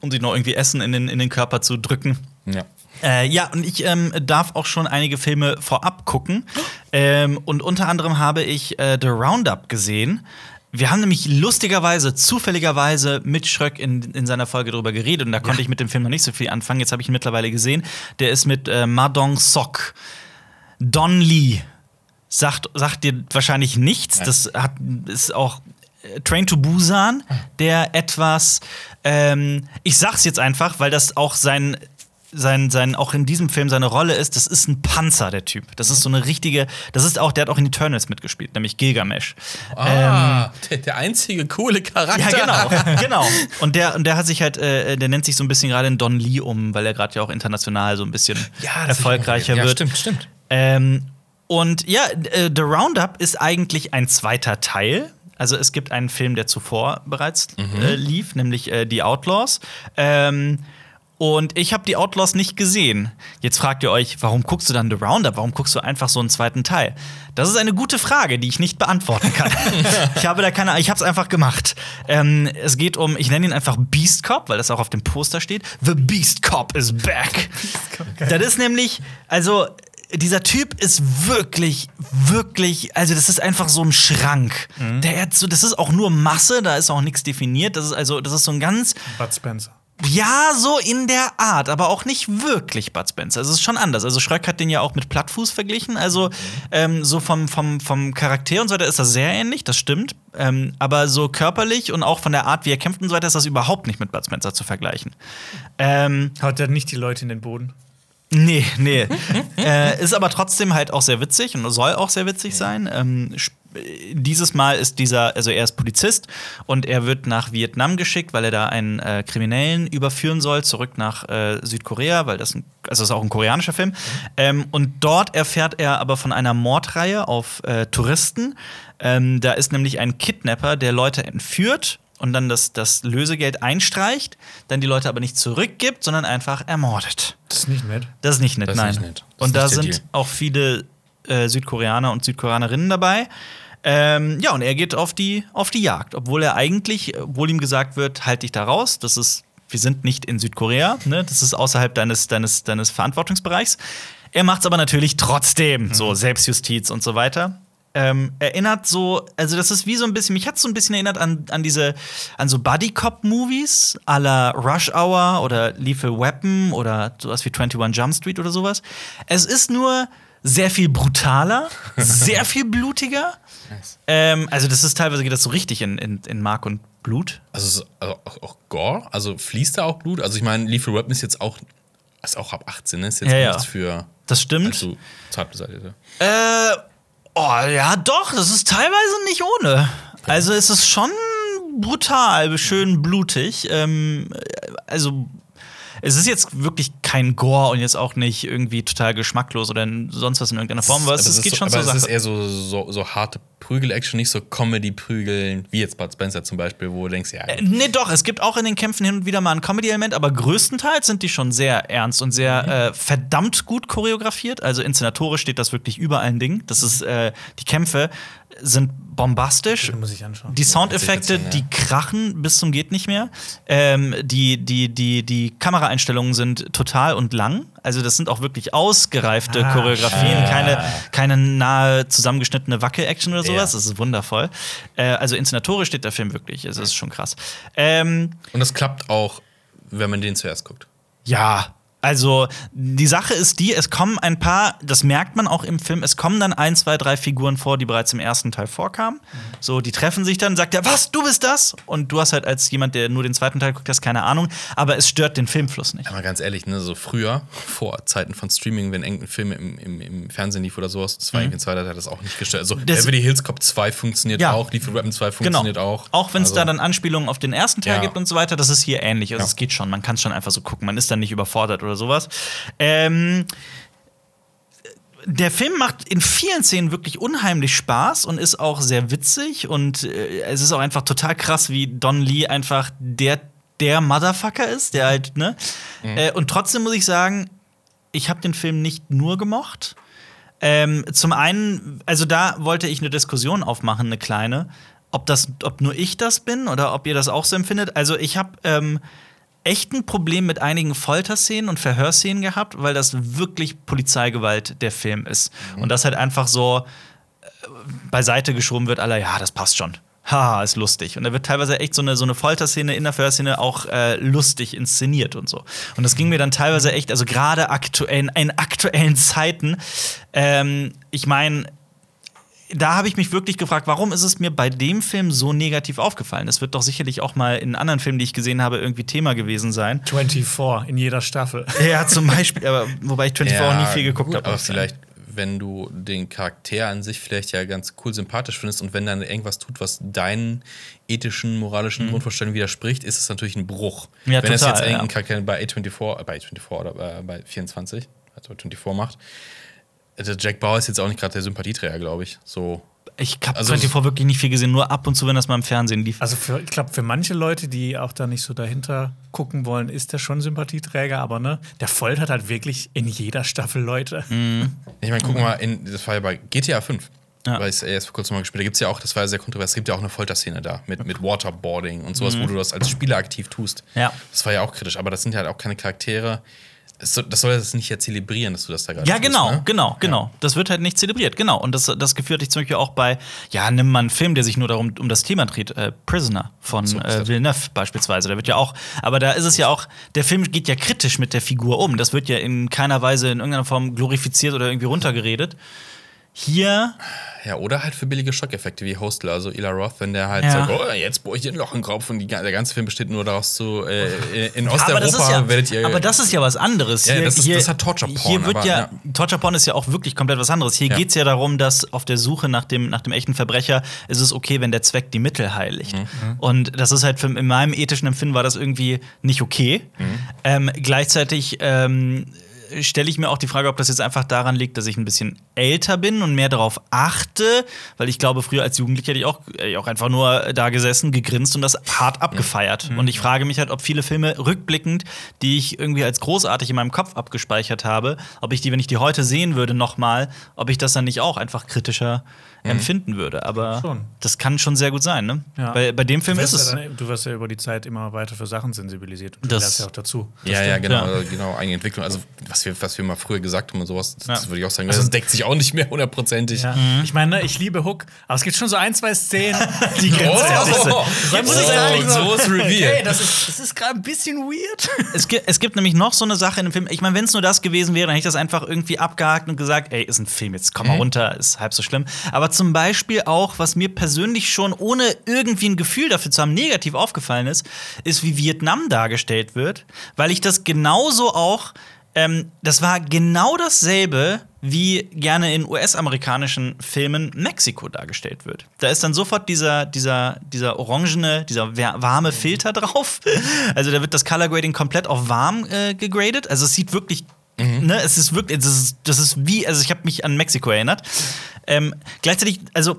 [SPEAKER 1] um sich noch irgendwie Essen in den, in den Körper zu drücken.
[SPEAKER 3] Ja.
[SPEAKER 1] Äh, ja, und ich ähm, darf auch schon einige Filme vorab gucken. Ähm, und unter anderem habe ich äh, The Roundup gesehen. Wir haben nämlich lustigerweise, zufälligerweise mit Schröck in, in seiner Folge darüber geredet und da konnte ich mit dem Film noch nicht so viel anfangen. Jetzt habe ich ihn mittlerweile gesehen. Der ist mit äh, Madong Sok. Don Lee. Sagt, sagt dir wahrscheinlich nichts.
[SPEAKER 3] Nein.
[SPEAKER 1] Das hat, ist auch Train to Busan, der etwas, ähm, ich sag's jetzt einfach, weil das auch sein, sein, sein, auch in diesem Film seine Rolle ist, das ist ein Panzer, der Typ. Das ist so eine richtige, das ist auch, der hat auch in Eternals mitgespielt, nämlich Gilgamesh.
[SPEAKER 3] Ah, der, der einzige coole Charakter.
[SPEAKER 1] Ja, genau, genau. Und der, und der hat sich halt, äh, der nennt sich so ein bisschen gerade in Don Lee um, weil er gerade ja auch international so ein bisschen
[SPEAKER 3] Ja,
[SPEAKER 1] erfolgreicher
[SPEAKER 3] ja,
[SPEAKER 1] wird.
[SPEAKER 3] Stimmt, stimmt.
[SPEAKER 1] Ähm, und ja, äh, The Roundup ist eigentlich ein zweiter Teil. Also es gibt einen Film, der zuvor bereits äh, lief, nämlich äh, Die Outlaws. Ähm, und ich habe die Outlaws nicht gesehen. Jetzt fragt ihr euch, warum guckst du dann The Roundup? Warum guckst du einfach so einen zweiten Teil? Das ist eine gute Frage, die ich nicht beantworten kann. ich habe da keine, ich habe es einfach gemacht. Ähm, es geht um, ich nenne ihn einfach Beast Cop, weil das auch auf dem Poster steht. The Beast Cop is back. Das ist nämlich, also dieser Typ ist wirklich, wirklich, also das ist einfach so ein Schrank. Der hat so, das ist auch nur Masse, da ist auch nichts definiert. Das ist also, das ist so ein ganz
[SPEAKER 2] Bud Spencer.
[SPEAKER 1] ja, so in der Art, aber auch nicht wirklich Bud Spencer. Also es ist schon anders. Also Schröck hat den ja auch mit Plattfuß verglichen. Also ähm, so vom, vom, vom Charakter und so weiter ist das sehr ähnlich, das stimmt. Ähm, aber so körperlich und auch von der Art, wie er kämpft und so weiter, ist das überhaupt nicht mit Bud Spencer zu vergleichen. Ähm,
[SPEAKER 2] Haut er nicht die Leute in den Boden?
[SPEAKER 1] Nee, nee. äh, ist aber trotzdem halt auch sehr witzig und soll auch sehr witzig sein. Ähm, dieses Mal ist dieser, also er ist Polizist und er wird nach Vietnam geschickt, weil er da einen äh, Kriminellen überführen soll, zurück nach äh, Südkorea, weil das, ein, also das ist auch ein koreanischer Film. Ähm, und dort erfährt er aber von einer Mordreihe auf äh, Touristen. Ähm, da ist nämlich ein Kidnapper, der Leute entführt und dann das, das Lösegeld einstreicht, dann die Leute aber nicht zurückgibt, sondern einfach ermordet.
[SPEAKER 2] Das ist nicht nett.
[SPEAKER 1] Das ist nicht nett,
[SPEAKER 3] Das
[SPEAKER 1] nein.
[SPEAKER 3] nicht nett. Das
[SPEAKER 1] Und da sind
[SPEAKER 3] Deal.
[SPEAKER 1] auch viele äh, Südkoreaner und Südkoreanerinnen dabei. Ähm, ja, und er geht auf die, auf die Jagd, obwohl er eigentlich, obwohl ihm gesagt wird, halt dich da raus, das ist, wir sind nicht in Südkorea, ne? das ist außerhalb deines, deines, deines Verantwortungsbereichs. Er macht es aber natürlich trotzdem, so Selbstjustiz und so weiter. Ähm, erinnert so, also das ist wie so ein bisschen, mich hat so ein bisschen erinnert an, an diese, an so Buddy-Cop-Movies à la Rush Hour oder Lethal Weapon oder sowas wie 21 Jump Street oder sowas. Es ist nur sehr viel brutaler, sehr viel blutiger. Ähm, also das ist teilweise geht das so richtig in, in, in Mark und Blut.
[SPEAKER 3] Also, es ist also auch, auch Gore? Also fließt da auch Blut? Also ich meine, Lethal Weapon ist jetzt auch, ist auch ab 18, ne? Ist jetzt
[SPEAKER 1] Ja, ja.
[SPEAKER 3] nichts für
[SPEAKER 1] Das stimmt.
[SPEAKER 3] also.
[SPEAKER 1] Äh, oh ja, doch, das ist teilweise nicht ohne. Also es ist schon brutal, schön blutig. Ähm, also es ist jetzt wirklich kein Gore und jetzt auch nicht irgendwie total geschmacklos oder sonst was in irgendeiner Form, aber es, es geht
[SPEAKER 3] so,
[SPEAKER 1] schon
[SPEAKER 3] aber
[SPEAKER 1] zur
[SPEAKER 3] es ist
[SPEAKER 1] Sache.
[SPEAKER 3] eher so, so, so harte Prügel-Action, nicht so Comedy-Prügeln, wie jetzt Bud Spencer zum Beispiel, wo du denkst, ja.
[SPEAKER 1] Äh, Nee, doch, es gibt auch in den Kämpfen hin und wieder mal ein Comedy-Element, aber größtenteils sind die schon sehr ernst und sehr äh, verdammt gut choreografiert. Also inszenatorisch steht das wirklich über allen Dingen. Das ist, äh, die Kämpfe sind bombastisch.
[SPEAKER 2] Den muss ich anschauen.
[SPEAKER 1] Die Soundeffekte,
[SPEAKER 3] jetzt
[SPEAKER 1] die krachen bis zum geht nicht mehr. Ähm, die, die, die, die Kameraeinstellungen sind total und lang. Also das sind auch wirklich ausgereifte
[SPEAKER 2] Ah,
[SPEAKER 1] Choreografien, keine, keine nahe zusammengeschnittene Wackel-Action oder sowas.
[SPEAKER 3] Ja.
[SPEAKER 1] Das ist wundervoll. Äh, also inszenatorisch steht der Film wirklich. Es ist schon krass. Ähm,
[SPEAKER 3] Und das klappt auch, wenn man den zuerst guckt.
[SPEAKER 1] ja, also die Sache ist die, es kommen ein paar, das merkt man auch im Film, es kommen dann ein, zwei, drei Figuren vor, die bereits im ersten Teil vorkamen. So, die treffen sich dann, sagt er, was, du bist das? Und du hast halt als jemand, der nur den zweiten Teil guckt, hast keine Ahnung, aber es stört den Filmfluss nicht.
[SPEAKER 3] Aber ganz ehrlich, ne, so früher, vor Zeiten von Streaming, wenn irgendein Film im, im, im Fernsehen lief oder sowas, das war irgendwie ein zweiter Teil, das auch nicht gestört. Also
[SPEAKER 1] Das-
[SPEAKER 3] Beverly Hills Cop 2 funktioniert
[SPEAKER 1] Ja.
[SPEAKER 3] auch, Lethal Weapon 2
[SPEAKER 1] Genau.
[SPEAKER 3] funktioniert auch.
[SPEAKER 1] Auch wenn es
[SPEAKER 3] Also,
[SPEAKER 1] da dann Anspielungen auf den ersten Teil
[SPEAKER 3] Ja.
[SPEAKER 1] gibt und so weiter, das ist hier ähnlich. Also
[SPEAKER 3] Ja.
[SPEAKER 1] es geht schon, man kann es schon einfach so gucken, man ist dann nicht überfordert oder sowas. Ähm, der Film macht in vielen Szenen wirklich unheimlich Spaß und ist auch sehr witzig und äh, es ist auch einfach total krass, wie Don Lee einfach der der Motherfucker ist, der halt ne. Äh, und trotzdem muss ich sagen, ich habe den Film nicht nur gemocht. Ähm, zum einen, also da wollte ich eine Diskussion aufmachen, eine kleine, ob das, ob nur ich das bin oder ob ihr das auch so empfindet. Also ich habe ähm, echt ein Problem mit einigen Folterszenen und Verhörszenen gehabt, weil das wirklich Polizeigewalt der Film ist und das halt einfach so äh, beiseite geschoben wird, aller ja, das passt schon. Haha, ist lustig. Und da wird teilweise echt so eine, so eine Folterszene in der Verhörszene auch äh, lustig inszeniert und so. Und das ging mir dann teilweise echt, also gerade aktuell, in aktuellen Zeiten, ähm, ich meine, da habe ich mich wirklich gefragt, warum ist es mir bei dem Film so negativ aufgefallen? Das wird doch sicherlich auch mal in anderen Filmen, die ich gesehen habe, irgendwie Thema gewesen sein.
[SPEAKER 2] 24 in jeder Staffel.
[SPEAKER 1] Ja, zum Beispiel, aber wobei ich 24 auch nie viel geguckt habe.
[SPEAKER 3] Aber vielleicht, wenn du den Charakter an sich vielleicht ja ganz cool sympathisch findest und wenn dann irgendwas tut, was deinen ethischen, moralischen Grundvorstellungen widerspricht, ist es natürlich ein Bruch.
[SPEAKER 1] Mhm. Ja,
[SPEAKER 3] wenn es
[SPEAKER 1] total,
[SPEAKER 3] jetzt irgendein
[SPEAKER 1] ja.
[SPEAKER 3] Charakter bei A24, äh, bei A24 oder äh, bei 24, also 24 macht, Jack Bauer ist jetzt auch nicht gerade der Sympathieträger, glaube ich. So.
[SPEAKER 1] Ich habe
[SPEAKER 3] Also-
[SPEAKER 1] 24 wirklich nicht viel gesehen, nur ab und zu, wenn das mal im Fernsehen lief.
[SPEAKER 2] Also für, ich glaube, für manche Leute, die auch da nicht so dahinter gucken wollen, ist der schon Sympathieträger, aber ne, der foltert halt wirklich in jeder Staffel Leute.
[SPEAKER 3] Ich meine, guck mal, in, das war ja bei GTA 5.
[SPEAKER 1] Ja.
[SPEAKER 3] Weil ich erst vor kurzem mal gespielt habe, gibt es ja auch, das war ja sehr kontrovers, es gibt ja auch eine Folterszene da mit, mit Waterboarding und sowas, wo du das als Spieler aktiv tust.
[SPEAKER 1] Mhm. Ja.
[SPEAKER 3] Das war ja auch kritisch, aber das sind ja halt auch keine Charaktere. Das soll, das soll das nicht ja zelebrieren, dass du das da gerade
[SPEAKER 1] Ja,
[SPEAKER 3] tust,
[SPEAKER 1] genau,
[SPEAKER 3] ne?
[SPEAKER 1] genau, genau. Das wird halt nicht zelebriert, genau. Und das, das Gefühl hatte ich zum Beispiel auch bei, ja, nimm mal einen Film, der sich nur darum um das Thema dreht, äh, Prisoner von
[SPEAKER 3] So
[SPEAKER 1] äh. Villeneuve beispielsweise. Da wird ja auch, aber da ist es ja auch, der Film geht ja kritisch mit der Figur um. Das wird ja in keiner Weise in irgendeiner Form glorifiziert oder irgendwie runtergeredet. Hier,
[SPEAKER 3] Ja, oder halt für billige Schockeffekte wie Hostel, also Ila Roth, wenn der halt
[SPEAKER 1] Ja.
[SPEAKER 3] sagt, oh, jetzt bohre ich dir ein Loch im Kopf und die, der ganze Film besteht nur daraus zu, äh, in Osteuropa
[SPEAKER 1] ja,
[SPEAKER 3] werdet ihr.
[SPEAKER 1] aber das ist ja was anderes.
[SPEAKER 3] Ja,
[SPEAKER 1] Hier,
[SPEAKER 3] das ist-
[SPEAKER 1] hier,
[SPEAKER 3] das hat Torture Porn,
[SPEAKER 1] Hier wird
[SPEAKER 3] aber,
[SPEAKER 1] ja,
[SPEAKER 3] ja.
[SPEAKER 1] Torture Porn ist ja auch wirklich komplett was anderes. Hier
[SPEAKER 3] Ja.
[SPEAKER 1] geht es ja darum, dass auf der Suche nach dem, nach dem echten Verbrecher ist es okay, wenn der Zweck die Mittel heiligt.
[SPEAKER 3] Mhm.
[SPEAKER 1] Und das ist halt für, in meinem ethischen Empfinden war das irgendwie nicht okay.
[SPEAKER 3] Mhm.
[SPEAKER 1] Ähm, gleichzeitig ähm, stelle ich mir auch die Frage, ob das jetzt einfach daran liegt, dass ich ein bisschen älter bin und mehr darauf achte, weil ich glaube, früher als Jugendlicher hätte ich auch, hätte ich auch einfach nur da gesessen, gegrinst und das hart abgefeiert. Und ich frage mich halt, ob viele Filme rückblickend, die ich irgendwie als großartig in meinem Kopf abgespeichert habe, ob ich die, wenn ich die heute sehen würde, nochmal, ob ich das dann nicht auch einfach kritischer empfinden würde. Aber
[SPEAKER 2] Schon.
[SPEAKER 1] das kann schon sehr gut sein, ne?
[SPEAKER 2] Ja.
[SPEAKER 1] Bei, bei dem Film
[SPEAKER 2] Du
[SPEAKER 1] ist
[SPEAKER 2] wirst,
[SPEAKER 1] es.
[SPEAKER 2] ja dann, du wirst ja über die Zeit immer weiter für Sachen sensibilisiert. Und du
[SPEAKER 1] Das-
[SPEAKER 2] lernst ja auch dazu.
[SPEAKER 3] Ja, ja, genau,
[SPEAKER 1] ja.
[SPEAKER 3] genau, eigene Entwicklung. Also, was wir, was wir mal früher gesagt haben und sowas, das
[SPEAKER 1] Ja.
[SPEAKER 3] würde ich auch sagen, das deckt sich auch nicht mehr hundertprozentig.
[SPEAKER 2] Ja. Ich meine, ne, ich liebe Hook, aber es gibt schon so ein, zwei Szenen,
[SPEAKER 1] Die
[SPEAKER 3] Oh,
[SPEAKER 1] Grenzwertigste.
[SPEAKER 2] Da muss ich
[SPEAKER 3] Oh,
[SPEAKER 2] sagen,
[SPEAKER 3] so ist Reveal.
[SPEAKER 2] Okay, das ist, das ist gerade ein bisschen weird.
[SPEAKER 1] Es gibt, es gibt nämlich noch so eine Sache in dem Film. Ich meine, wenn es nur das gewesen wäre, dann hätte ich das einfach irgendwie abgehakt und gesagt, ey, ist ein Film, jetzt komm mal runter, ist halb so schlimm. Aber zum Beispiel auch, was mir persönlich schon, ohne irgendwie ein Gefühl dafür zu haben, negativ aufgefallen ist, ist, wie Vietnam dargestellt wird. Weil ich das genauso auch, ähm, das war genau dasselbe, wie gerne in US-amerikanischen Filmen Mexiko dargestellt wird. Da ist dann sofort dieser, dieser, dieser orangene, dieser wa- warme Filter drauf. Also da wird das Color Grading komplett auf warm äh, gegradet. Also es sieht wirklich, ne, es ist wirklich, das ist, das ist wie, also ich habe mich an Mexiko erinnert. Ähm, gleichzeitig, also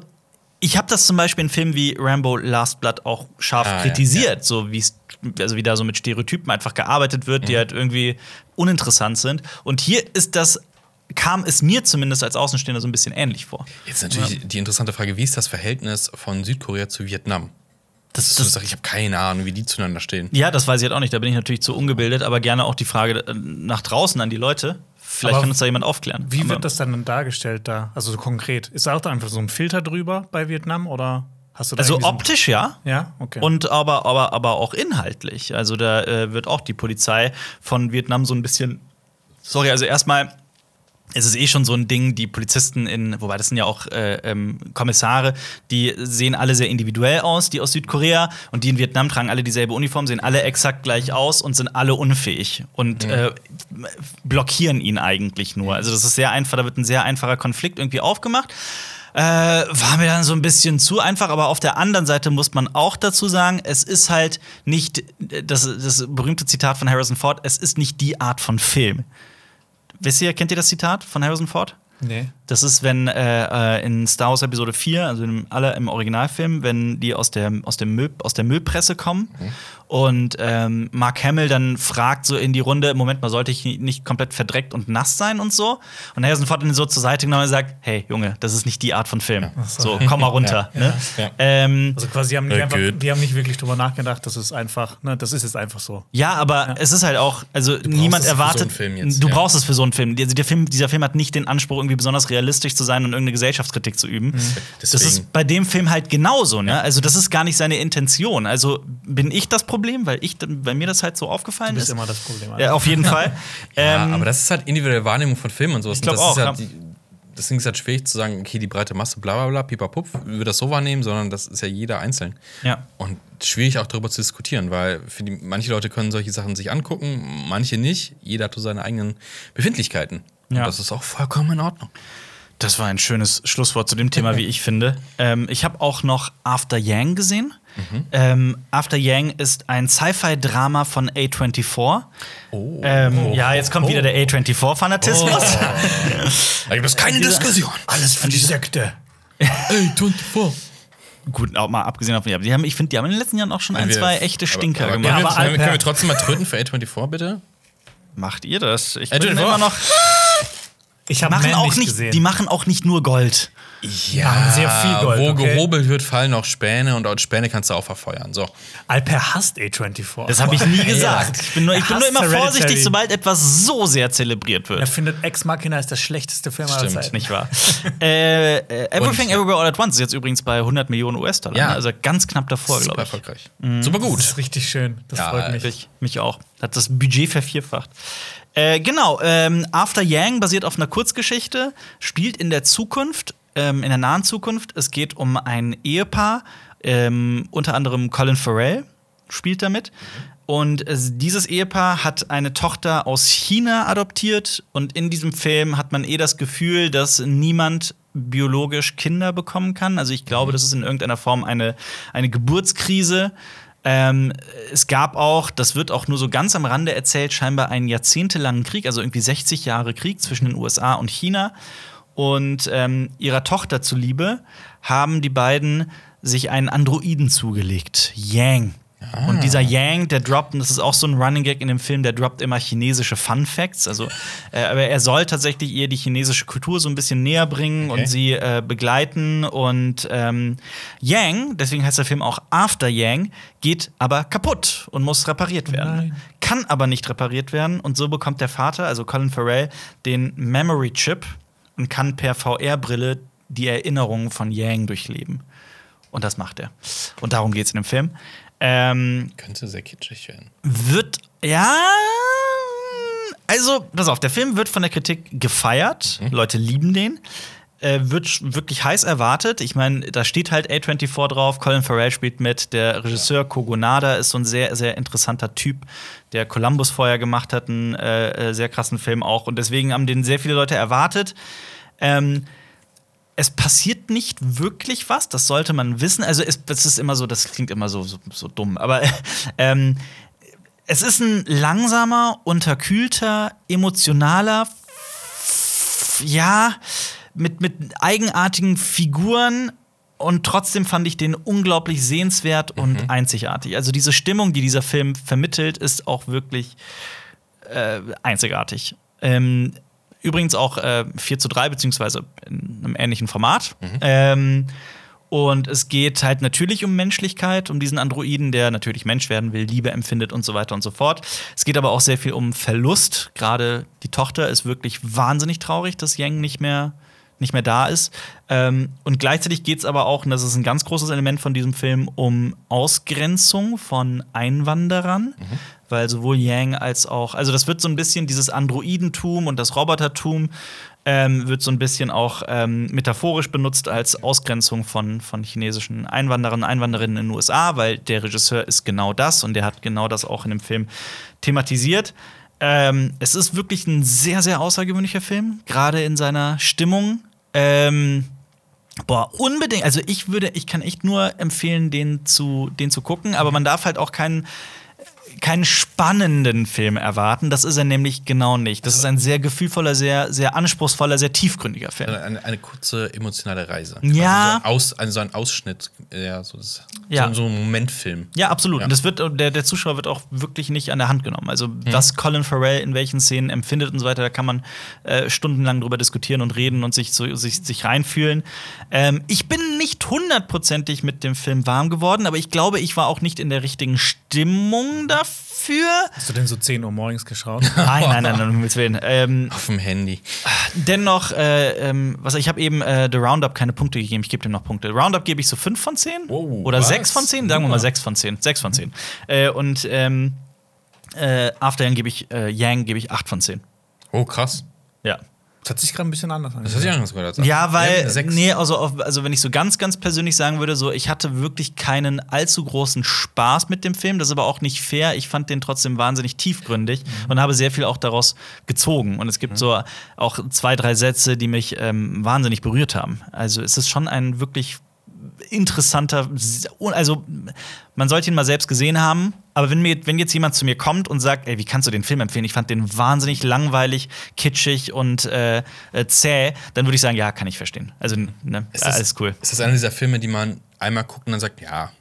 [SPEAKER 1] ich habe das zum Beispiel in Filmen wie Rambo Last Blood auch scharf
[SPEAKER 3] Ah, ja,
[SPEAKER 1] kritisiert, so wie es also wie da so mit Stereotypen einfach gearbeitet wird, die
[SPEAKER 3] Mhm.
[SPEAKER 1] halt irgendwie uninteressant sind. Und hier ist das kam es mir zumindest als Außenstehender so ein bisschen ähnlich vor.
[SPEAKER 3] Jetzt natürlich die interessante Frage, wie ist das Verhältnis von Südkorea zu Vietnam?
[SPEAKER 1] Das,
[SPEAKER 3] Das, das, ich habe keine Ahnung, wie die zueinander stehen.
[SPEAKER 1] ja, das weiß ich halt auch nicht. Da bin ich natürlich zu ungebildet, aber gerne auch die Frage äh, nach draußen an die Leute. Vielleicht
[SPEAKER 2] Aber
[SPEAKER 1] kann uns da jemand aufklären.
[SPEAKER 2] Wie
[SPEAKER 1] Aber-
[SPEAKER 2] wird das dann dargestellt da? Also so konkret? Ist da auch da einfach so ein Filter drüber bei Vietnam oder hast du da
[SPEAKER 1] Also
[SPEAKER 2] irgendwie so-
[SPEAKER 1] optisch ja.
[SPEAKER 2] Ja, okay.
[SPEAKER 1] Und aber, aber, aber auch inhaltlich. Also da äh, wird auch die Polizei von Vietnam so ein bisschen. Sorry, also erstmal. Es ist eh schon so ein Ding, die Polizisten in, wobei das sind ja auch äh, ähm, Kommissare, die sehen alle sehr individuell aus, die aus Südkorea und die in Vietnam tragen alle dieselbe Uniform, sehen alle exakt gleich aus und sind alle unfähig und äh, blockieren ihn eigentlich nur. Also das ist sehr einfach, da wird ein sehr einfacher Konflikt irgendwie aufgemacht. Äh, war mir dann so ein bisschen zu einfach, aber auf der anderen Seite muss man auch dazu sagen, es ist halt nicht, das, das berühmte Zitat von Harrison Ford, es ist nicht die Art von Film. Wisst ihr, kennt ihr das Zitat von Harrison Ford?
[SPEAKER 2] nee.
[SPEAKER 1] Das ist, wenn äh, äh, in Star Wars Episode 4, also im, alle im Originalfilm, wenn die aus der, aus, dem Müll, aus der Müllpresse kommen und ähm, Mark Hamill dann fragt so in die Runde, Moment mal, sollte ich nicht komplett verdreckt und nass sein und so? Und Harrison Ford ihn so zur Seite genommen und sagt, hey Junge, das ist nicht die Art von Film. So, komm mal runter. Ne?
[SPEAKER 3] Ja.
[SPEAKER 1] Ähm,
[SPEAKER 2] Also quasi, die haben, nicht
[SPEAKER 3] Ja,
[SPEAKER 2] einfach, die haben nicht wirklich drüber nachgedacht, das ist einfach, ne, das ist jetzt einfach so.
[SPEAKER 1] Ja, aber es ist halt auch, also niemand
[SPEAKER 3] es für so
[SPEAKER 1] erwartet,
[SPEAKER 3] einen Film jetzt,
[SPEAKER 1] du
[SPEAKER 3] ja.
[SPEAKER 1] brauchst es für so einen Film. Also der Film. Dieser Film hat nicht den Anspruch, irgendwie besonders realistisch zu sein und irgendeine Gesellschaftskritik zu üben. Das
[SPEAKER 3] Deswegen.
[SPEAKER 1] ist bei dem Film halt genauso, ne? Also das ist gar nicht seine Intention. Also bin ich das Problem, weil ich, weil mir das halt so aufgefallen
[SPEAKER 2] Du bist
[SPEAKER 1] ist.
[SPEAKER 2] immer das Problem.
[SPEAKER 1] Ja, auf jeden Fall.
[SPEAKER 3] Ja,
[SPEAKER 1] ähm,
[SPEAKER 3] aber das ist halt individuelle Wahrnehmung von Filmen und sowas.
[SPEAKER 1] Ich glaub
[SPEAKER 3] Und das ist
[SPEAKER 1] auch,
[SPEAKER 3] halt
[SPEAKER 1] ja.
[SPEAKER 3] die, deswegen ist es halt schwierig zu sagen, okay, die breite Masse, bla bla bla, pipapup, würde das so wahrnehmen, sondern das ist ja jeder einzeln.
[SPEAKER 1] Ja.
[SPEAKER 3] Und schwierig auch darüber zu diskutieren, weil für die, manche Leute können solche Sachen sich angucken, manche nicht. Jeder hat so seine eigenen Befindlichkeiten.
[SPEAKER 1] Ja.
[SPEAKER 3] Und das ist auch vollkommen in Ordnung.
[SPEAKER 1] Das war ein schönes Schlusswort zu dem Thema, wie ich finde. Ähm, ich habe auch noch After Yang gesehen. Ähm, After Yang ist ein Sci-Fi-Drama von A24.
[SPEAKER 3] Oh.
[SPEAKER 1] Ähm, ja, jetzt kommt wieder der A24-Fanatismus.
[SPEAKER 3] Da gibt es keine
[SPEAKER 1] Dieser-
[SPEAKER 3] Diskussion.
[SPEAKER 2] Alles für die Sekte.
[SPEAKER 3] Ey, 24.
[SPEAKER 1] Gut, auch mal abgesehen davon, ja, die haben, ich finde, die haben in den letzten Jahren auch schon ein,
[SPEAKER 3] Wir-
[SPEAKER 1] zwei echte Stinker
[SPEAKER 3] aber, aber
[SPEAKER 1] gemacht.
[SPEAKER 3] Können, wir,
[SPEAKER 2] aber
[SPEAKER 3] können, wir, trotzdem mal tröten für A24, bitte?
[SPEAKER 1] Macht ihr das? Ich
[SPEAKER 3] A24.
[SPEAKER 1] bin immer noch.
[SPEAKER 2] Ich habe
[SPEAKER 1] Machen auch
[SPEAKER 2] nicht
[SPEAKER 1] nicht,
[SPEAKER 2] gesehen.
[SPEAKER 1] die machen auch nicht nur Gold.
[SPEAKER 3] Ja,
[SPEAKER 2] sehr viel Gold,
[SPEAKER 3] Wo
[SPEAKER 2] okay.
[SPEAKER 3] gehobelt wird, fallen auch Späne und auch Späne kannst du auch verfeuern. So.
[SPEAKER 2] Alper hasst A24.
[SPEAKER 1] Das habe ich nie gesagt. Ich bin nur, ich bin nur immer
[SPEAKER 2] Hereditary.
[SPEAKER 1] vorsichtig, sobald etwas so sehr zelebriert wird.
[SPEAKER 2] Er findet Ex Machina ist der schlechteste Film aller
[SPEAKER 3] Stimmt,
[SPEAKER 2] Zeiten.
[SPEAKER 1] Nicht wahr? äh, äh, Everything
[SPEAKER 3] Und-
[SPEAKER 1] Everywhere All at Once ist jetzt übrigens bei 100 Millionen US-Dollar.
[SPEAKER 3] Ja.
[SPEAKER 1] ne? Also ganz knapp davor,
[SPEAKER 3] Super
[SPEAKER 1] glaube ich.
[SPEAKER 3] erfolgreich. Super
[SPEAKER 2] Das
[SPEAKER 3] gut.
[SPEAKER 2] ist richtig schön. Das
[SPEAKER 3] Ja,
[SPEAKER 2] freut mich.
[SPEAKER 1] Ich, mich auch. Hat das Budget vervierfacht. Äh, genau, ähm, After Yang basiert auf einer Kurzgeschichte, spielt in der Zukunft, ähm, in der nahen Zukunft. Es geht um ein Ehepaar, ähm, unter anderem Colin Farrell spielt damit. Und es, dieses Ehepaar hat eine Tochter aus China adoptiert. Und in diesem Film hat man eh das Gefühl, dass niemand biologisch Kinder bekommen kann. Also ich glaube, das ist in irgendeiner Form eine, eine Geburtskrise. Ähm, es gab auch, das wird auch nur so ganz am Rande erzählt, scheinbar einen jahrzehntelangen Krieg, also irgendwie 60 Jahre Krieg zwischen den USA und China. Und ähm, ihrer Tochter zuliebe haben die beiden sich einen Androiden zugelegt, Yang. Und dieser Yang, der droppt, und das ist auch so ein Running Gag in dem Film, der droppt immer chinesische Fun Facts. Also, äh, aber er soll tatsächlich ihr die chinesische Kultur so ein bisschen näher bringen
[SPEAKER 3] Okay.
[SPEAKER 1] und sie äh, begleiten. Und ähm, Yang, deswegen heißt der Film auch After Yang, geht aber kaputt und muss repariert werden.
[SPEAKER 2] Nein.
[SPEAKER 1] Kann aber nicht repariert werden. Und so bekommt der Vater, also Colin Farrell, den Memory Chip und kann per VR-Brille die Erinnerungen von Yang durchleben. Und das macht er. Und darum geht es in dem Film. Ähm,
[SPEAKER 3] Könnte sehr kitschig werden.
[SPEAKER 1] wird, ja. Also, pass auf, der Film wird von der Kritik gefeiert. Leute lieben den. Äh, wird wirklich heiß erwartet. Ich meine, da steht halt A24 drauf. Colin Farrell spielt mit. Der Regisseur Kogonada ist so ein sehr, sehr interessanter Typ, der Columbus vorher gemacht hat, einen äh, äh, sehr krassen Film auch. Und deswegen haben den sehr viele Leute erwartet. Ähm, es passiert nicht wirklich was, das sollte man wissen. Also es, das ist immer so, das klingt immer so, so, so dumm, aber ähm, es ist ein langsamer, unterkühlter, emotionaler, ja, mit, mit eigenartigen Figuren, und trotzdem fand ich den unglaublich sehenswert und einzigartig. Also diese Stimmung, die dieser Film vermittelt, ist auch wirklich äh, einzigartig. Ähm, übrigens auch äh, 4 zu 3, beziehungsweise in einem ähnlichen Format. Ähm, und es geht halt natürlich um Menschlichkeit, um diesen Androiden, der natürlich Mensch werden will, Liebe empfindet und so weiter und so fort. Es geht aber auch sehr viel um Verlust. Gerade die Tochter ist wirklich wahnsinnig traurig, dass Yang nicht mehr, nicht mehr da ist. Ähm, und gleichzeitig geht es aber auch, und das ist ein ganz großes Element von diesem Film, um Ausgrenzung von Einwanderern. Weil sowohl Yang als auch, also das wird so ein bisschen dieses Androidentum und das Robotertum ähm, wird so ein bisschen auch ähm, metaphorisch benutzt als Ausgrenzung von, von chinesischen Einwanderern, Einwanderinnen in den USA, weil der Regisseur ist genau das und der hat genau das auch in dem Film thematisiert. Ähm, es ist wirklich ein sehr, sehr außergewöhnlicher Film, gerade in seiner Stimmung. Ähm, Boah, unbedingt. Also ich würde, ich kann echt nur empfehlen, den zu, den zu gucken, aber man darf halt auch keinen keinen spannenden Film erwarten. Das ist er nämlich genau nicht. Das ist ein sehr gefühlvoller, sehr, sehr anspruchsvoller, sehr tiefgründiger Film.
[SPEAKER 3] Eine, eine kurze emotionale Reise.
[SPEAKER 1] Ja.
[SPEAKER 3] Also so, ein Aus, also so ein Ausschnitt, ja, so, das,
[SPEAKER 1] Ja.
[SPEAKER 3] so, ein Momentfilm.
[SPEAKER 1] Ja, absolut.
[SPEAKER 3] Ja.
[SPEAKER 1] Und das wird, der, der Zuschauer wird auch wirklich nicht an der Hand genommen. Also, was Colin Farrell in welchen Szenen empfindet und so weiter, da kann man äh, stundenlang drüber diskutieren und reden und sich, so, sich, sich reinfühlen. Ähm, ich bin nicht hundertprozentig mit dem Film warm geworden, aber ich glaube, ich war auch nicht in der richtigen Stimmung dafür.
[SPEAKER 2] Hast du denn so 10 Uhr morgens geschaut?
[SPEAKER 1] Nein, nein, nein, nein, um Himmels Willen. Ähm,
[SPEAKER 3] Auf dem Handy.
[SPEAKER 1] dennoch, äh, ähm, was ich habe eben äh, The Roundup keine Punkte gegeben, ich gebe dem noch Punkte. Roundup gebe ich so 5 von 10
[SPEAKER 3] Oh,
[SPEAKER 1] oder
[SPEAKER 3] was?
[SPEAKER 1] 6 von 10, sagen wir mal
[SPEAKER 3] Ja.
[SPEAKER 1] 6 von 10. 6 von 10. Äh, und ähm, äh, After Yang gebe ich, äh, Yang gebe ich 8 von 10.
[SPEAKER 3] Oh, krass.
[SPEAKER 1] Ja.
[SPEAKER 2] Das hat sich gerade ein bisschen anders an.
[SPEAKER 3] Das hat sich anders gehört.
[SPEAKER 1] Ja, weil, nee, also, auf, also wenn ich so ganz, ganz persönlich sagen würde, so, ich hatte wirklich keinen allzu großen Spaß mit dem Film. Das ist aber auch nicht fair. Ich fand den trotzdem wahnsinnig tiefgründig und habe sehr viel auch daraus gezogen. Und es gibt so auch zwei, drei Sätze, die mich ähm, wahnsinnig berührt haben. Also es ist schon ein wirklich interessanter, also man sollte ihn mal selbst gesehen haben, aber wenn, mir, wenn jetzt jemand zu mir kommt und sagt, ey, wie kannst du den Film empfehlen? Ich fand den wahnsinnig langweilig, kitschig und äh, äh, zäh, dann würde ich sagen, ja, kann ich verstehen. Also, ne,
[SPEAKER 3] Ist das-
[SPEAKER 1] alles cool.
[SPEAKER 3] Ist das einer dieser Filme, die man einmal guckt und dann sagt, ja,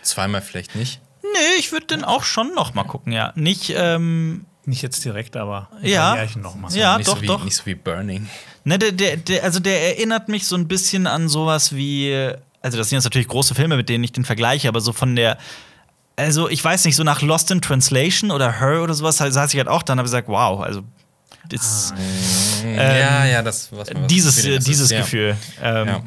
[SPEAKER 3] zweimal vielleicht nicht?
[SPEAKER 1] Nee, ich würde den auch schon noch mal gucken, ja. Nicht, ähm,
[SPEAKER 2] Nicht jetzt direkt, aber
[SPEAKER 1] Ja.
[SPEAKER 2] noch mal.
[SPEAKER 1] Ja,
[SPEAKER 3] nicht
[SPEAKER 1] doch,
[SPEAKER 3] so wie,
[SPEAKER 1] doch.
[SPEAKER 3] Nicht so wie Burning.
[SPEAKER 1] Ne, der, der, der, also der erinnert mich so ein bisschen an sowas wie, also das sind jetzt natürlich große Filme, mit denen ich den vergleiche, aber so von der, also ich weiß nicht, so nach Lost in Translation oder Her oder sowas, da saß ich halt auch dann habe gesagt, wow, also das,
[SPEAKER 3] ja, ja, das, was man was
[SPEAKER 1] dieses,
[SPEAKER 3] Feeling das
[SPEAKER 1] dieses
[SPEAKER 3] ist, ja.
[SPEAKER 1] Gefühl. Ähm,
[SPEAKER 3] Ja.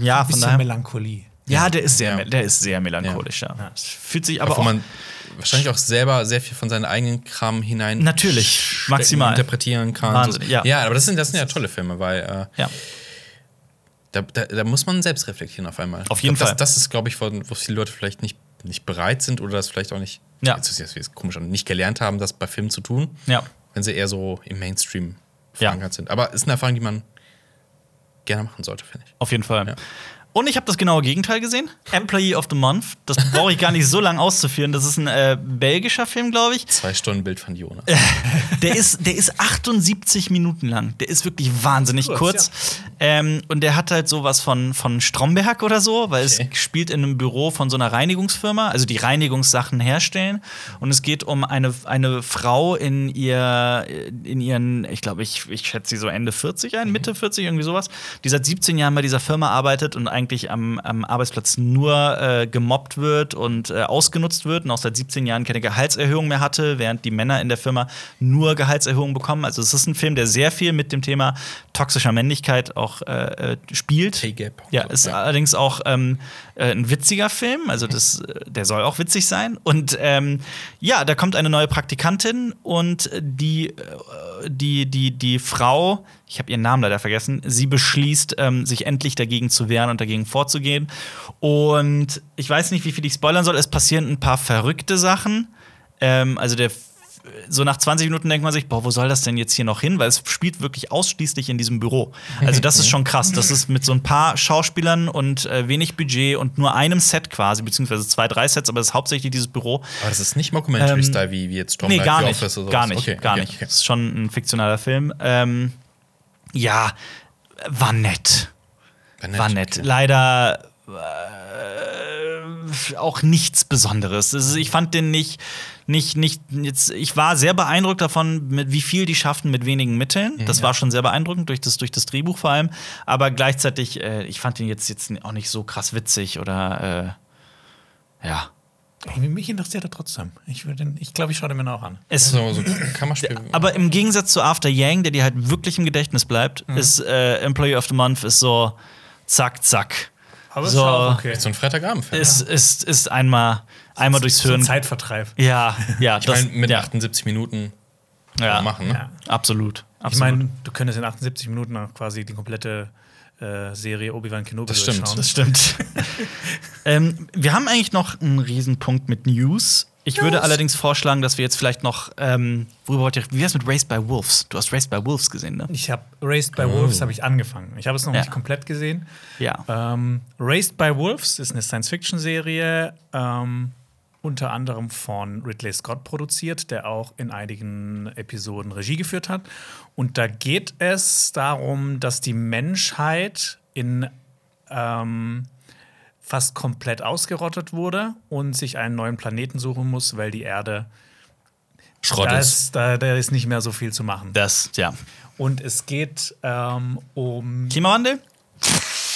[SPEAKER 1] ja. Von daher.
[SPEAKER 2] Melancholie.
[SPEAKER 1] Ja, der ist sehr,
[SPEAKER 3] Ja.
[SPEAKER 1] der ist sehr melancholisch, ja. Fühlt sich aber
[SPEAKER 3] wo
[SPEAKER 1] auch
[SPEAKER 3] man wahrscheinlich auch selber sehr viel von seinen eigenen Kram hinein
[SPEAKER 1] Natürlich, maximal.
[SPEAKER 3] interpretieren kann.
[SPEAKER 1] Wahnsinn,
[SPEAKER 3] so.
[SPEAKER 1] ja.
[SPEAKER 3] ja, aber das sind, das sind ja tolle Filme, weil äh,
[SPEAKER 1] ja.
[SPEAKER 3] da, da, da muss man selbst reflektieren auf einmal.
[SPEAKER 1] Auf
[SPEAKER 3] Ich
[SPEAKER 1] jeden
[SPEAKER 3] glaub,
[SPEAKER 1] Fall.
[SPEAKER 3] Das, das ist, glaube ich, wo, wo viele Leute vielleicht nicht, nicht bereit sind oder das vielleicht auch nicht,
[SPEAKER 1] Ja.
[SPEAKER 3] jetzt ist jetzt jetzt komisch, nicht gelernt haben, das bei Filmen zu tun,
[SPEAKER 1] Ja.
[SPEAKER 3] wenn sie eher so im Mainstream
[SPEAKER 1] Ja.
[SPEAKER 3] verankert sind. Aber ist eine Erfahrung, die man gerne machen sollte, finde ich.
[SPEAKER 1] Auf jeden Fall.
[SPEAKER 3] Ja.
[SPEAKER 1] Und ich habe das genaue Gegenteil gesehen. Employee of the Month. Das brauche ich gar nicht so lange auszuführen. Das ist ein äh, belgischer Film, glaube ich.
[SPEAKER 3] Zwei Stunden Bild von Jonas.
[SPEAKER 1] Der ist, der ist 78 Minuten lang. Der ist wirklich wahnsinnig kurz.
[SPEAKER 2] Kurz,
[SPEAKER 1] Ähm, und der hat halt sowas von, von Stromberg oder so, weil
[SPEAKER 3] Okay.
[SPEAKER 1] es spielt in einem Büro von so einer Reinigungsfirma, also die Reinigungssachen herstellen. Und es geht um eine, eine Frau in ihr, in ihren, ich glaube, ich, ich schätze sie so Ende 40 ein, Mitte 40, irgendwie sowas, die seit 17 Jahren bei dieser Firma arbeitet und eigentlich am, am Arbeitsplatz nur äh, gemobbt wird und äh, ausgenutzt wird und auch seit 17 Jahren keine Gehaltserhöhung mehr hatte, während die Männer in der Firma nur Gehaltserhöhungen bekommen. Also es ist ein Film, der sehr viel mit dem Thema toxischer Männlichkeit auch äh, äh, spielt.
[SPEAKER 3] Pay Gap.
[SPEAKER 1] Ja, ist
[SPEAKER 3] Ja.
[SPEAKER 1] allerdings auch ähm, äh, ein witziger Film. Also das, äh, der soll auch witzig sein. Und ähm, ja, da kommt eine neue Praktikantin und die, die, die, die Frau, ich habe ihren Namen leider vergessen, sie beschließt, ähm, sich endlich dagegen zu wehren und dagegen vorzugehen. Und ich weiß nicht, wie viel ich spoilern soll. Es passieren ein paar verrückte Sachen. Ähm, also der so nach 20 Minuten denkt man sich, boah, wo soll das denn jetzt hier noch hin? Weil es spielt wirklich ausschließlich in diesem Büro. Also das ist schon krass. Das ist mit so ein paar Schauspielern und äh, wenig Budget und nur einem Set quasi, beziehungsweise zwei, drei Sets, aber es ist hauptsächlich dieses Büro.
[SPEAKER 3] Aber das ist nicht Mockumentary-Style wie, wie jetzt
[SPEAKER 1] Ähm, Nee, gar
[SPEAKER 3] The
[SPEAKER 1] nicht.
[SPEAKER 3] Office oder
[SPEAKER 1] Gar
[SPEAKER 3] sowas.
[SPEAKER 1] nicht,
[SPEAKER 3] Okay,
[SPEAKER 1] gar
[SPEAKER 3] okay,
[SPEAKER 1] nicht. Das ist schon ein fiktionaler Film. Ähm, ja, war nett.
[SPEAKER 3] War nett,
[SPEAKER 1] war nett.
[SPEAKER 3] okay.
[SPEAKER 1] Leider äh, auch nichts Besonderes. Es ist, ich fand den nicht, nicht, nicht. Jetzt, ich war sehr beeindruckt davon, mit wie viel die schafften mit wenigen Mitteln.
[SPEAKER 3] Mhm.
[SPEAKER 1] Das war schon sehr beeindruckend durch das, durch das Drehbuch vor allem. Aber gleichzeitig, äh, ich fand den jetzt, jetzt auch nicht so krass witzig oder äh, ja.
[SPEAKER 2] Mich interessiert er trotzdem. Ich, den- ich glaube, ich schaue den mir noch an.
[SPEAKER 1] Es,
[SPEAKER 3] So, so Kammerspiel.
[SPEAKER 1] aber im Gegensatz zu After Yang, der dir halt wirklich im Gedächtnis bleibt,
[SPEAKER 3] Mhm.
[SPEAKER 1] ist äh, Employee of the Month ist so zack, zack.
[SPEAKER 2] Aber
[SPEAKER 1] So.
[SPEAKER 2] ist auch okay.
[SPEAKER 3] so ein Freitagabendfilm.
[SPEAKER 1] Ist, ist, ist einmal, einmal durchs
[SPEAKER 2] So ein
[SPEAKER 1] Hirn.
[SPEAKER 2] Zeitvertreib.
[SPEAKER 1] Ja, ja,
[SPEAKER 3] ich
[SPEAKER 1] das
[SPEAKER 3] meine, mit
[SPEAKER 1] ja,
[SPEAKER 3] 78 Minuten
[SPEAKER 1] ja,
[SPEAKER 3] machen, ne?
[SPEAKER 2] Ja.
[SPEAKER 1] Absolut. absolut.
[SPEAKER 2] Ich meine, du könntest in 78 Minuten auch quasi die komplette äh, Serie Obi-Wan Kenobi
[SPEAKER 3] Das stimmt.
[SPEAKER 2] durchschauen.
[SPEAKER 1] das stimmt. ähm, wir haben eigentlich noch einen Riesenpunkt mit News. Ich würde allerdings vorschlagen, dass wir jetzt vielleicht noch, ähm, worüber wollt ihr, wie wär's mit Raised by Wolves? Du hast Raised by Wolves gesehen, ne?
[SPEAKER 2] Ich habe Raised by Wolves habe ich angefangen. Ich habe es noch
[SPEAKER 1] Ja.
[SPEAKER 2] nicht komplett gesehen.
[SPEAKER 1] Ja.
[SPEAKER 2] Ähm, Raised by Wolves ist eine Science-Fiction-Serie, ähm, unter anderem von Ridley Scott produziert, der auch in einigen Episoden Regie geführt hat. Und da geht es darum, dass die Menschheit in ähm, fast komplett ausgerottet wurde und sich einen neuen Planeten suchen muss, weil die Erde
[SPEAKER 3] Schrott
[SPEAKER 2] da
[SPEAKER 3] ist.
[SPEAKER 2] da, da ist nicht mehr so viel zu machen.
[SPEAKER 1] Das, ja.
[SPEAKER 2] Und es geht ähm, um
[SPEAKER 1] Klimawandel?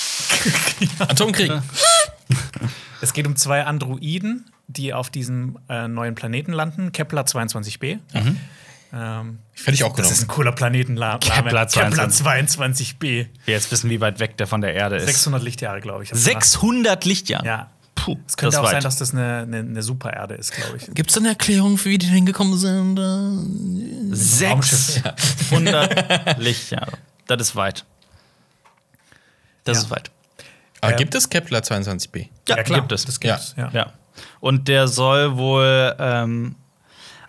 [SPEAKER 3] Atomkrieg.
[SPEAKER 2] Es geht um zwei Androiden, die auf diesem äh, neuen Planeten landen, Kepler 22b. Ähm,
[SPEAKER 3] Hätte ich auch
[SPEAKER 2] das ist
[SPEAKER 3] genommen.
[SPEAKER 2] ein cooler Planetenla
[SPEAKER 1] Kepler
[SPEAKER 2] Kepler
[SPEAKER 1] 22.
[SPEAKER 2] 22b.
[SPEAKER 1] Wir jetzt wissen, wie weit weg der von der Erde ist.
[SPEAKER 2] 600 Lichtjahre, glaube ich. hab's
[SPEAKER 1] 600 Lichtjahre?
[SPEAKER 2] Ja.
[SPEAKER 1] Puh,
[SPEAKER 2] Es könnte
[SPEAKER 1] das
[SPEAKER 2] auch
[SPEAKER 1] ist
[SPEAKER 2] sein,
[SPEAKER 1] weit.
[SPEAKER 2] dass das eine, eine, eine Supererde ist, glaube ich.
[SPEAKER 3] Gibt es eine Erklärung, für wie die hingekommen sind? Äh,
[SPEAKER 1] 600 Lichtjahre. Das ist weit. Das
[SPEAKER 2] Ja.
[SPEAKER 1] ist weit.
[SPEAKER 3] Aber
[SPEAKER 2] Ja.
[SPEAKER 3] gibt es Kepler 22b?
[SPEAKER 1] Ja,
[SPEAKER 2] klar,
[SPEAKER 1] gibt es.
[SPEAKER 2] Das gibt's, ja.
[SPEAKER 1] Ja. Und der soll wohl, ähm,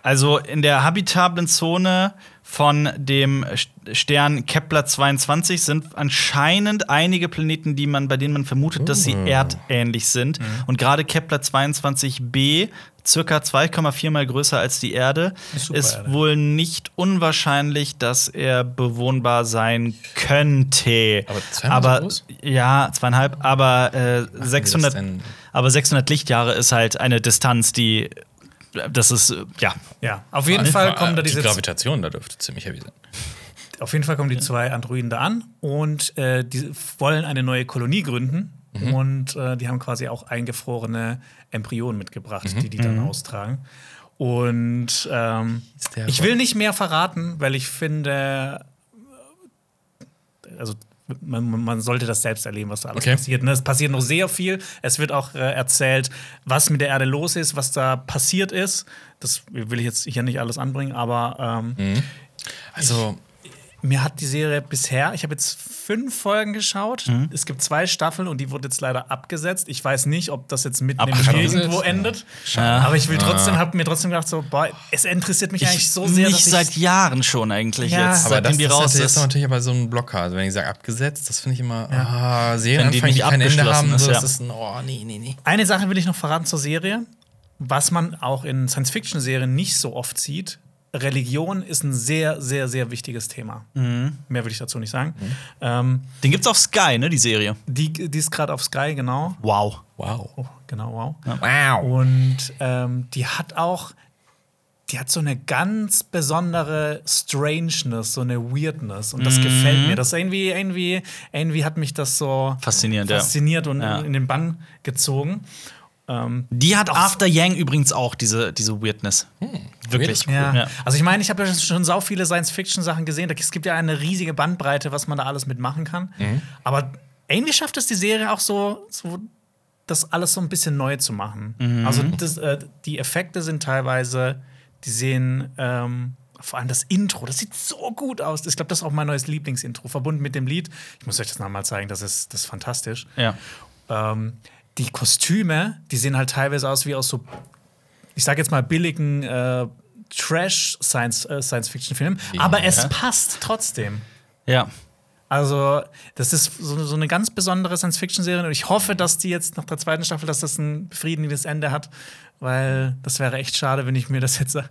[SPEAKER 1] also in der habitablen Zone von dem St- Stern Kepler 22 sind anscheinend einige Planeten, die man, bei denen man vermutet, dass sie erdähnlich sind. Und gerade Kepler 22b, circa 2,4 mal größer als die Erde,
[SPEAKER 2] Eine Supererde.
[SPEAKER 1] ist wohl nicht unwahrscheinlich, dass er bewohnbar sein könnte.
[SPEAKER 3] Aber so
[SPEAKER 1] aber
[SPEAKER 3] groß?
[SPEAKER 1] ja, zweieinhalb, aber äh,
[SPEAKER 3] das
[SPEAKER 1] 600,
[SPEAKER 3] denn?
[SPEAKER 1] aber 600 Lichtjahre ist halt eine Distanz, die das ist äh, ja
[SPEAKER 2] Ja, auf jeden Fall kommen da
[SPEAKER 3] die
[SPEAKER 2] diese
[SPEAKER 3] Gravitation da dürfte ziemlich heavy sein.
[SPEAKER 2] Auf jeden Fall kommen die zwei Androiden da an und äh, die wollen eine neue Kolonie gründen.
[SPEAKER 3] Mhm.
[SPEAKER 2] Und äh, die haben quasi auch eingefrorene Embryonen mitgebracht,
[SPEAKER 3] Mhm.
[SPEAKER 2] die die dann austragen. Und ähm, ich will nicht mehr verraten, weil ich finde, äh, also man, man sollte das selbst erleben, was da alles
[SPEAKER 3] Okay.
[SPEAKER 2] passiert. Ne? Es passiert noch sehr viel. Es wird auch äh, erzählt, was mit der Erde los ist, was da passiert ist. Das will ich jetzt hier nicht alles anbringen, aber ähm,
[SPEAKER 3] Also,
[SPEAKER 2] mir hat die Serie bisher, ich habe jetzt fünf Folgen geschaut.
[SPEAKER 1] Mhm.
[SPEAKER 2] Es gibt zwei Staffeln und die wurde jetzt leider abgesetzt. Ich weiß nicht, ob das jetzt mitten im
[SPEAKER 1] Abgesetzt?
[SPEAKER 2] Spiel irgendwo endet.
[SPEAKER 1] Ja.
[SPEAKER 2] Aber ich will trotzdem, habe mir trotzdem gedacht, so, boah, es interessiert mich eigentlich so sehr,
[SPEAKER 1] nicht
[SPEAKER 2] dass ich
[SPEAKER 1] seit Jahren schon eigentlich
[SPEAKER 2] Ja.
[SPEAKER 1] jetzt,
[SPEAKER 3] aber das,
[SPEAKER 1] seitdem die
[SPEAKER 3] das
[SPEAKER 1] raus
[SPEAKER 3] ist
[SPEAKER 1] ist.
[SPEAKER 3] natürlich aber so ein Blocker. Also, wenn ich sage abgesetzt, das finde ich immer, ah, Serien
[SPEAKER 1] Wenn die
[SPEAKER 3] die,
[SPEAKER 1] nicht
[SPEAKER 3] kein Ende
[SPEAKER 1] abgeschlossen
[SPEAKER 3] haben,
[SPEAKER 1] ist,
[SPEAKER 3] so, das
[SPEAKER 1] ja.
[SPEAKER 3] ist ein, oh, nee, nee, nee.
[SPEAKER 2] Eine Sache will ich noch verraten zur Serie, was man auch in Science-Fiction-Serien nicht so oft sieht. Religion ist ein sehr, sehr, sehr wichtiges Thema.
[SPEAKER 1] Mhm.
[SPEAKER 2] Mehr will ich dazu nicht sagen. Ähm,
[SPEAKER 1] Den gibt's auf Sky, ne, die Serie.
[SPEAKER 2] die, die ist gerade auf Sky, genau.
[SPEAKER 1] Wow.
[SPEAKER 3] Wow.
[SPEAKER 2] Oh, genau, wow.
[SPEAKER 3] Wow.
[SPEAKER 2] Und ähm, die hat auch, die hat so eine ganz besondere Strangeness, so eine Weirdness. Und das
[SPEAKER 1] Mhm.
[SPEAKER 2] gefällt mir. Das irgendwie, irgendwie, irgendwie hat mich das so
[SPEAKER 1] Faszinierend, ja.
[SPEAKER 2] fasziniert und
[SPEAKER 1] Ja.
[SPEAKER 2] in den Bann gezogen. Ähm,
[SPEAKER 1] Die hat After Yang übrigens auch diese, diese Weirdness. Wirklich.
[SPEAKER 3] Weird
[SPEAKER 2] ja.
[SPEAKER 1] Ja.
[SPEAKER 2] Also ich meine, ich habe ja schon sau viele Science-Fiction-Sachen gesehen. Es gibt ja eine riesige Bandbreite, was man da alles mitmachen kann.
[SPEAKER 1] Mhm.
[SPEAKER 2] Aber irgendwie schafft es die Serie auch so, so das alles so ein bisschen neu zu machen.
[SPEAKER 1] Mhm.
[SPEAKER 2] Also das, äh, die Effekte sind teilweise, die sehen ähm, vor allem das Intro, das sieht so gut aus. Ich glaube, das ist auch mein neues Lieblingsintro, verbunden mit dem Lied. Ich muss euch das nochmal zeigen, das ist, das ist fantastisch.
[SPEAKER 1] Ja.
[SPEAKER 2] Ähm, die Kostüme, die sehen halt teilweise aus wie aus so, ich sag jetzt mal, billigen äh, Trash-Science-Fiction-Filmen. Science Fiction-Filmen. aber es
[SPEAKER 1] Ja.
[SPEAKER 2] passt trotzdem.
[SPEAKER 1] Ja.
[SPEAKER 2] Also, das ist so, so eine ganz besondere Science-Fiction-Serie und ich hoffe, dass die jetzt nach der zweiten Staffel, dass das ein befriedigendes Ende hat, weil das wäre echt schade, wenn ich mir das jetzt,
[SPEAKER 3] Ja.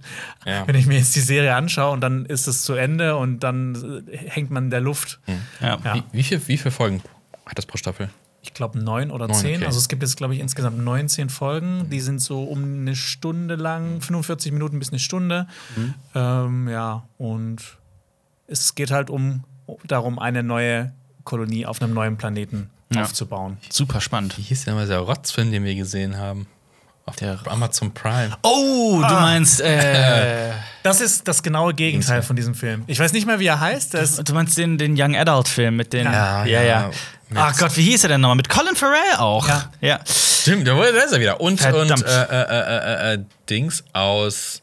[SPEAKER 2] wenn ich mir jetzt die Serie anschaue und dann ist es zu Ende und dann äh, hängt man in der Luft.
[SPEAKER 1] ja.
[SPEAKER 2] Ja.
[SPEAKER 3] Wie, wie, viel, wie viele Folgen Hat das pro Staffel?
[SPEAKER 2] Ich glaube neun oder
[SPEAKER 3] Neun,
[SPEAKER 2] zehn.
[SPEAKER 3] okay.
[SPEAKER 2] Also es gibt jetzt, glaube ich, insgesamt 19 Folgen. Die sind so um eine Stunde lang, 45 Minuten bis eine Stunde.
[SPEAKER 3] Mhm.
[SPEAKER 2] Ähm, ja, und es geht halt um darum, eine neue Kolonie auf einem neuen Planeten
[SPEAKER 1] Ja.
[SPEAKER 2] aufzubauen.
[SPEAKER 1] Super spannend.
[SPEAKER 3] Wie hieß denn mal der Rotzfilm, den wir gesehen haben? Auf
[SPEAKER 1] Der-
[SPEAKER 3] Amazon Prime.
[SPEAKER 1] Oh, du meinst, äh,
[SPEAKER 2] Das ist das genaue Gegenteil von diesem Film. Ich weiß nicht mehr, wie er heißt.
[SPEAKER 1] Du meinst den, den Young Adult Film mit den.
[SPEAKER 3] Ja,
[SPEAKER 1] ja.
[SPEAKER 3] ja.
[SPEAKER 1] ja.
[SPEAKER 3] Mit-
[SPEAKER 1] Ach Gott, wie hieß er denn nochmal? Mit Colin Farrell auch.
[SPEAKER 2] Ja.
[SPEAKER 1] ja.
[SPEAKER 3] Stimmt, da ist er wieder. Und,
[SPEAKER 1] Verdammt.
[SPEAKER 3] und äh, äh, äh, äh, Dings aus.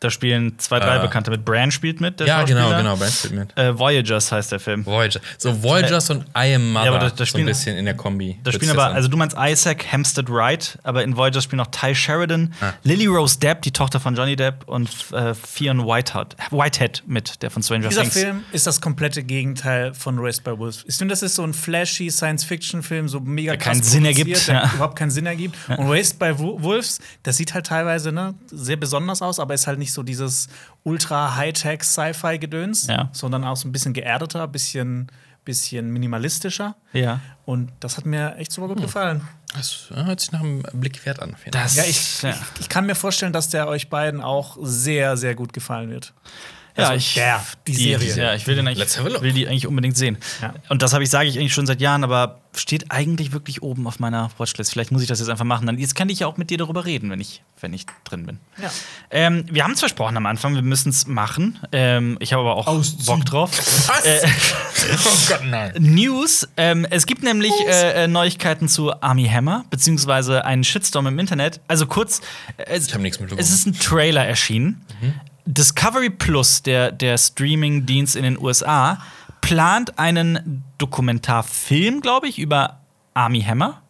[SPEAKER 1] Da spielen zwei, drei
[SPEAKER 3] Äh.
[SPEAKER 1] Bekannte mit. Bran spielt mit, der
[SPEAKER 3] Ja, genau, genau. Brad Pitt mit.
[SPEAKER 1] Äh, Voyagers heißt der Film.
[SPEAKER 3] Voyager. So, Voyagers und I Am Mother.
[SPEAKER 1] Ja, aber da- da
[SPEAKER 3] so ein
[SPEAKER 1] spielen-
[SPEAKER 3] bisschen in der Kombi.
[SPEAKER 1] Da spielen aber,
[SPEAKER 3] das
[SPEAKER 1] also
[SPEAKER 3] an.
[SPEAKER 1] du meinst Isaac Hempstead Wright, aber in Voyagers spielen auch Ty Sheridan,
[SPEAKER 3] Ah.
[SPEAKER 1] Lily Rose Depp, die Tochter von Johnny Depp, und äh, Fionn Whitehead, Whitehead mit, der von Stranger
[SPEAKER 2] Dieser
[SPEAKER 1] Things.
[SPEAKER 2] Film ist das komplette Gegenteil von Raised by Wolves. Ich finde, das ist so ein flashy Science-Fiction-Film, so mega
[SPEAKER 1] Der keinen Sinn ergibt,
[SPEAKER 2] der
[SPEAKER 1] ja.
[SPEAKER 2] überhaupt keinen Sinn ergibt. Und Raised by Wo- Wolves, das sieht halt teilweise ne, sehr besonders aus, aber ist halt nicht so dieses ultra Hightech Sci-Fi-Gedöns,
[SPEAKER 1] Ja.
[SPEAKER 2] sondern auch so ein bisschen geerdeter, bisschen, bisschen minimalistischer.
[SPEAKER 1] Ja.
[SPEAKER 2] Und das hat mir echt super
[SPEAKER 1] Hm.
[SPEAKER 2] gut gefallen.
[SPEAKER 3] Das hört sich nach einem Blick wert an.
[SPEAKER 1] Das,
[SPEAKER 2] Ja, ich,
[SPEAKER 1] ja.
[SPEAKER 2] ich, ich kann mir vorstellen, dass der euch beiden auch sehr, sehr gut gefallen wird.
[SPEAKER 1] Ja,
[SPEAKER 2] Also
[SPEAKER 1] ich,
[SPEAKER 2] der, die Serie.
[SPEAKER 1] Ja, ich will den eigentlich,
[SPEAKER 3] Let's have a look.
[SPEAKER 1] will die eigentlich unbedingt sehen.
[SPEAKER 2] Ja.
[SPEAKER 1] Und das habe ich, sage ich eigentlich schon seit Jahren, aber steht eigentlich wirklich oben auf meiner Watchlist. Vielleicht muss ich das jetzt einfach machen. Dann jetzt kann ich ja auch mit dir darüber reden, wenn ich, wenn ich drin bin.
[SPEAKER 2] Ja.
[SPEAKER 1] Ähm, wir haben es versprochen am Anfang, wir müssen es machen. Ähm, ich habe aber auch
[SPEAKER 2] Ausziehen.
[SPEAKER 1] Bock drauf.
[SPEAKER 3] Was?
[SPEAKER 1] Äh,
[SPEAKER 3] oh Gott, nein.
[SPEAKER 1] News. Ähm, es gibt nämlich äh, äh, Neuigkeiten zu Army Hammer, beziehungsweise einen Shitstorm im Internet. Also kurz, äh,
[SPEAKER 3] Ich hab nichts mitbekommen.
[SPEAKER 1] es ist ein Trailer erschienen. Discovery Plus, der, der Streaming-Dienst in den USA, plant einen Dokumentarfilm, glaube ich, über Army Hammer.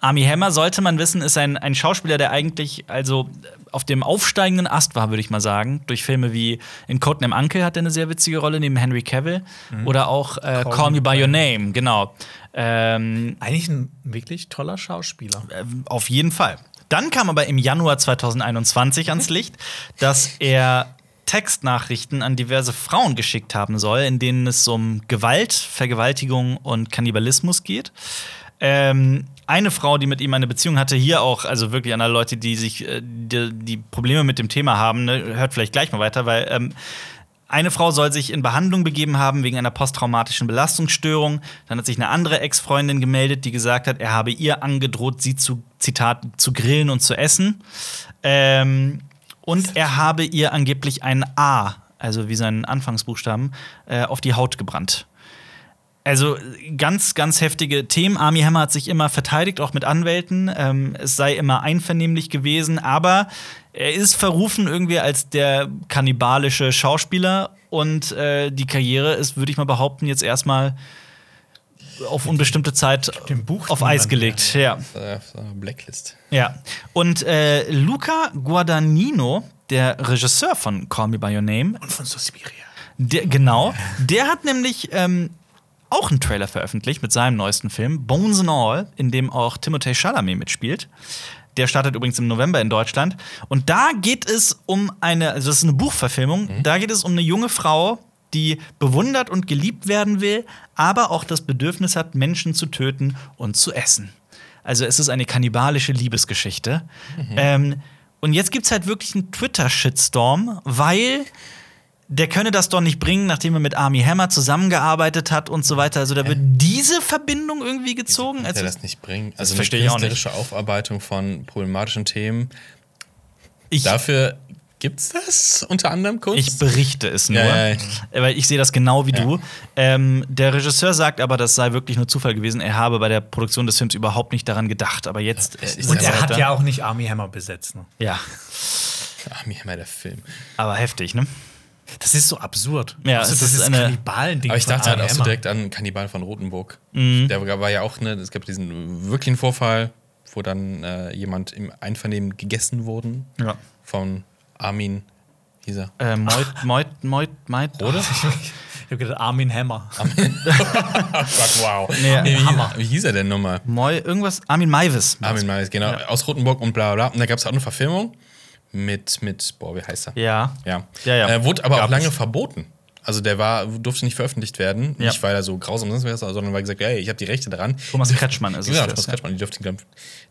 [SPEAKER 1] Army Hammer, sollte man wissen, ist ein, ein Schauspieler, der eigentlich also auf dem aufsteigenden Ast war, würde ich mal sagen. Durch Filme wie in Codename Uncle hat er eine sehr witzige Rolle neben Henry Cavill. Oder auch äh, Call, Me By Your Name, genau. Ähm,
[SPEAKER 2] Eigentlich ein wirklich toller Schauspieler.
[SPEAKER 1] äh, auf jeden Fall. Dann kam aber im Januar 2021 ans Licht, dass er Textnachrichten an diverse Frauen geschickt haben soll, in denen es um Gewalt, Vergewaltigung und Kannibalismus geht. Ähm, eine Frau, die mit ihm eine Beziehung hatte, hier auch, also wirklich an alle Leute, die sich äh, die, die Probleme mit dem Thema haben, ne, hört vielleicht gleich mal weiter, weil ähm, eine Frau soll sich in Behandlung begeben haben wegen einer posttraumatischen Belastungsstörung. Dann hat sich eine andere Ex-Freundin gemeldet, die gesagt hat, er habe ihr angedroht, sie zu, Zitat, zu grillen und zu essen. Ähm, und er habe ihr angeblich ein A, also wie seinen Anfangsbuchstaben, äh, auf die Haut gebrannt. Also ganz, ganz heftige Themen. Army Hammer hat sich immer verteidigt, auch mit Anwälten. Ähm, es sei immer einvernehmlich gewesen, aber er ist verrufen irgendwie als der kannibalische Schauspieler und äh, die Karriere ist, würde ich mal behaupten, jetzt erstmal auf unbestimmte Zeit
[SPEAKER 2] dem Buch
[SPEAKER 1] auf Eis gelegt. Ja.
[SPEAKER 3] So eine Blacklist.
[SPEAKER 1] Ja. Und äh, Luca Guadagnino, der Regisseur von Call Me By Your Name,
[SPEAKER 2] Und von Suspiria.
[SPEAKER 1] der, genau, der hat nämlich ähm, auch einen Trailer veröffentlicht mit seinem neuesten Film, Bones and All, in dem auch Timothée Chalamet mitspielt. Der startet übrigens im November in Deutschland. Und da geht es um eine, also das ist eine Buchverfilmung, da geht es um eine junge Frau, die bewundert und geliebt werden will, aber auch das Bedürfnis hat, Menschen zu töten und zu essen. Also es ist eine kannibalische Liebesgeschichte. Ähm, und jetzt gibt es halt wirklich einen Twitter-Shitstorm, weil der könne das doch nicht bringen, nachdem er mit Army Hammer zusammengearbeitet hat und so weiter. Also da wird diese Verbindung irgendwie gezogen.
[SPEAKER 3] Kann
[SPEAKER 1] Also,
[SPEAKER 3] er das nicht bringen? Also eine
[SPEAKER 1] verstehe ich auch nicht.
[SPEAKER 3] künstlerische Aufarbeitung von problematischen Themen.
[SPEAKER 1] ich,
[SPEAKER 3] Dafür gibt's das unter anderem Kunst?
[SPEAKER 1] ich berichte es nur,
[SPEAKER 3] Ja, ja, ja.
[SPEAKER 1] weil ich sehe das genau wie
[SPEAKER 3] Ja.
[SPEAKER 1] du. Ähm, der Regisseur sagt aber, das sei wirklich nur Zufall gewesen. Er habe bei der Produktion des Films überhaupt nicht daran gedacht. Aber jetzt
[SPEAKER 3] es
[SPEAKER 1] äh,
[SPEAKER 3] ist
[SPEAKER 2] Und er hat ja auch nicht Army Hammer besetzt. Ne?
[SPEAKER 1] Ja,
[SPEAKER 3] Ach, mir immer der Film.
[SPEAKER 1] aber heftig, ne?
[SPEAKER 2] Das ist so absurd.
[SPEAKER 1] Ja,
[SPEAKER 2] also,
[SPEAKER 1] es
[SPEAKER 2] das
[SPEAKER 1] ist
[SPEAKER 2] ist
[SPEAKER 1] eine-
[SPEAKER 2] Kannibalen-Ding.
[SPEAKER 3] Aber ich
[SPEAKER 2] von
[SPEAKER 3] dachte halt auch so direkt an Kannibal von Rotenburg.
[SPEAKER 1] Mhm.
[SPEAKER 3] Der war ja auch, ne, es gab diesen wirklichen Vorfall, wo dann äh, jemand im Einvernehmen gegessen wurden
[SPEAKER 1] Ja.
[SPEAKER 3] von Armin, hieß er.
[SPEAKER 1] Äh, Meut, Meut, Meut, Meut.
[SPEAKER 3] Oder?
[SPEAKER 2] Ich hab gedacht, Armin Hammer.
[SPEAKER 3] oh Gott, wow.
[SPEAKER 1] Nee,
[SPEAKER 3] wie,
[SPEAKER 1] Hammer.
[SPEAKER 3] Wie hieß er denn nochmal?
[SPEAKER 1] Moi, irgendwas, Armin Maivis.
[SPEAKER 3] Armin Meis, genau. Aus Rotenburg und bla bla. Und da gab es auch eine Verfilmung mit, mit, boah, wie heißt er?
[SPEAKER 1] Ja.
[SPEAKER 3] Ja.
[SPEAKER 1] Ja, ja.
[SPEAKER 3] Äh, wurde aber
[SPEAKER 1] Gab
[SPEAKER 3] auch lange
[SPEAKER 1] es.
[SPEAKER 3] verboten. Also der war, durfte nicht veröffentlicht werden.
[SPEAKER 1] Ja.
[SPEAKER 3] Nicht, weil er so grausam ist, sondern weil gesagt, hey, ich habe die Rechte daran.
[SPEAKER 1] Thomas Kretschmann ist es.
[SPEAKER 3] Ja,
[SPEAKER 1] das,
[SPEAKER 3] Thomas
[SPEAKER 1] ja.
[SPEAKER 3] Kretschmann, die durften ihn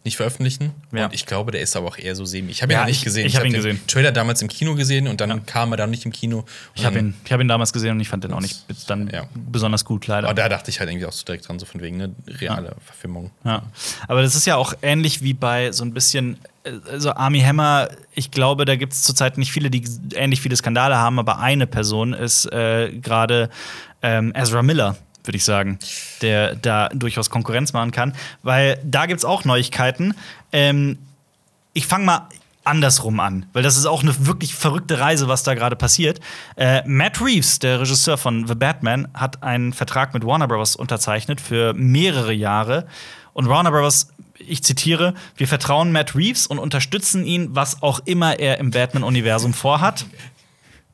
[SPEAKER 3] nicht veröffentlichen.
[SPEAKER 1] Ja.
[SPEAKER 3] Und ich glaube, der ist aber auch eher so semi. Ich habe ihn
[SPEAKER 1] Ja,
[SPEAKER 3] nicht
[SPEAKER 1] ich-
[SPEAKER 3] gesehen.
[SPEAKER 1] ich hab ihn
[SPEAKER 3] den
[SPEAKER 1] gesehen.
[SPEAKER 3] Trailer damals im Kino gesehen und dann kam er da nicht im Kino.
[SPEAKER 1] Ich habe ihn, ich hab ihn damals gesehen und ich fand den auch nicht dann
[SPEAKER 3] Ja.
[SPEAKER 1] besonders gut, leider.
[SPEAKER 3] Aber da dachte ich halt irgendwie auch so direkt dran, so von wegen, ne, reale Verfilmung.
[SPEAKER 1] Ja. Aber das ist ja auch ähnlich wie bei so ein bisschen, also Army Hammer, ich glaube, da gibt es zurzeit nicht viele, die ähnlich viele Skandale haben, aber eine Person ist äh, gerade ähm, Ezra Miller, würde ich sagen, der da durchaus Konkurrenz machen kann. Weil da gibt es auch Neuigkeiten. Ähm, ich fange mal andersrum an, weil das ist auch eine wirklich verrückte Reise, was da gerade passiert. Äh, Matt Reeves, der Regisseur von The Batman, hat einen Vertrag mit Warner Bros. unterzeichnet für mehrere Jahre. Und Warner Bros., ich zitiere, wir vertrauen Matt Reeves und unterstützen ihn, was auch immer er im Batman-Universum vorhat.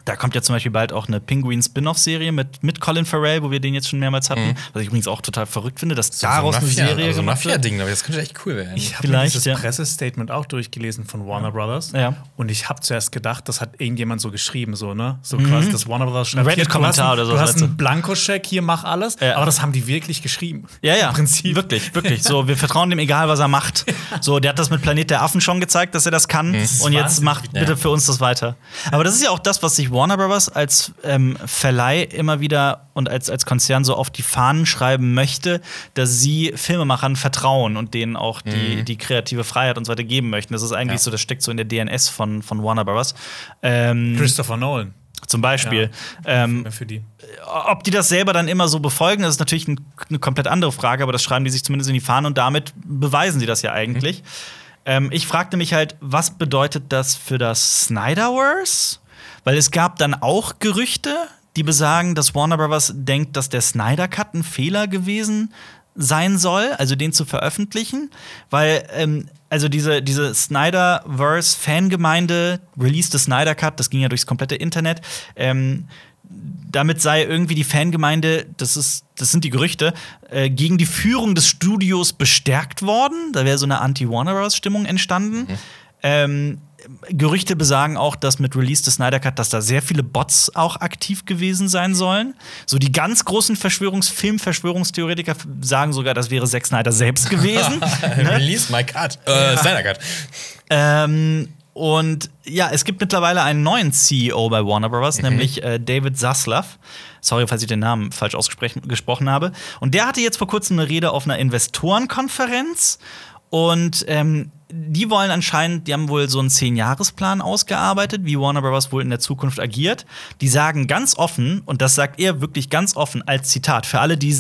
[SPEAKER 1] Da kommt ja zum Beispiel bald auch eine Penguin-Spin-off-Serie mit, mit Colin Farrell, wo wir den jetzt schon mehrmals hatten. Was ich übrigens auch total verrückt finde, dass daraus eine
[SPEAKER 3] Mafia,
[SPEAKER 1] Serie
[SPEAKER 3] also so. Mafia-Ding, aber das könnte echt cool werden.
[SPEAKER 2] Ich habe dieses
[SPEAKER 1] ja.
[SPEAKER 2] Pressestatement auch durchgelesen von Warner Brothers.
[SPEAKER 1] Ja.
[SPEAKER 2] Und ich habe zuerst gedacht, das hat irgendjemand so geschrieben, so, ne? So quasi, das Warner Brothers schreibt,
[SPEAKER 1] Reddit-Kommentar oder so,
[SPEAKER 2] du hast einen Blankoscheck, hier mach alles.
[SPEAKER 1] Ja.
[SPEAKER 2] Aber das haben die wirklich geschrieben.
[SPEAKER 1] Ja, ja,
[SPEAKER 2] Im Prinzip.
[SPEAKER 1] wirklich, wirklich. So, wir vertrauen dem, egal was er macht. So, der hat das mit Planet der Affen schon gezeigt, dass er das kann.
[SPEAKER 2] ist
[SPEAKER 1] Und jetzt macht bitte
[SPEAKER 3] Ja.
[SPEAKER 1] für uns das weiter. Aber das ist ja auch das, was sich Warner Bros. als ähm, Verleih immer wieder und als, als Konzern so auf die Fahnen schreiben möchte, dass sie Filmemachern vertrauen und denen auch die, die kreative Freiheit und so weiter geben möchten. Das ist eigentlich
[SPEAKER 3] Ja.
[SPEAKER 1] so, das steckt so in der DNS von, von Warner Bros. Ähm,
[SPEAKER 2] Christopher Nolan.
[SPEAKER 1] zum Beispiel. Ähm,
[SPEAKER 2] Für die.
[SPEAKER 1] ob die das selber dann immer so befolgen, das ist natürlich ein, eine komplett andere Frage, aber das schreiben die sich zumindest in die Fahnen und damit beweisen sie das ja eigentlich. Ähm, ich fragte mich halt, was bedeutet das für das Snyderverse? Weil es gab dann auch Gerüchte, die besagen, dass Warner Bros. denkt, dass der Snyder Cut ein Fehler gewesen sein soll, also den zu veröffentlichen, weil ähm, also diese, diese Snyderverse-Fangemeinde, Release des Snyder Cut, das ging ja durchs komplette Internet, ähm, damit sei irgendwie die Fangemeinde, das, ist, das sind die Gerüchte, äh, gegen die Führung des Studios bestärkt worden. Da wäre so eine Anti-Warner Bros.-Stimmung entstanden. Ähm, Gerüchte besagen auch, dass mit Release des Snyder Cut, dass da sehr viele Bots auch aktiv gewesen sein sollen. So die ganz großen Verschwörungs Film-Verschwörungstheoretiker sagen sogar, das wäre Zack Snyder selbst gewesen. ne?
[SPEAKER 3] Release my cut. Äh, Snyder Cut.
[SPEAKER 1] Ähm, und ja, es gibt mittlerweile einen neuen CEO bei Warner Bros.,
[SPEAKER 3] Mhm.
[SPEAKER 1] nämlich äh, David Zaslav. Sorry, falls ich den Namen falsch ausgesprochen habe. Und der hatte jetzt vor kurzem eine Rede auf einer Investorenkonferenz. Und ähm, die wollen anscheinend, die haben wohl so einen Zehn-Jahres-Plan ausgearbeitet, wie Warner Bros. wohl in der Zukunft agiert. Die sagen ganz offen, und das sagt er wirklich ganz offen als Zitat, für alle, die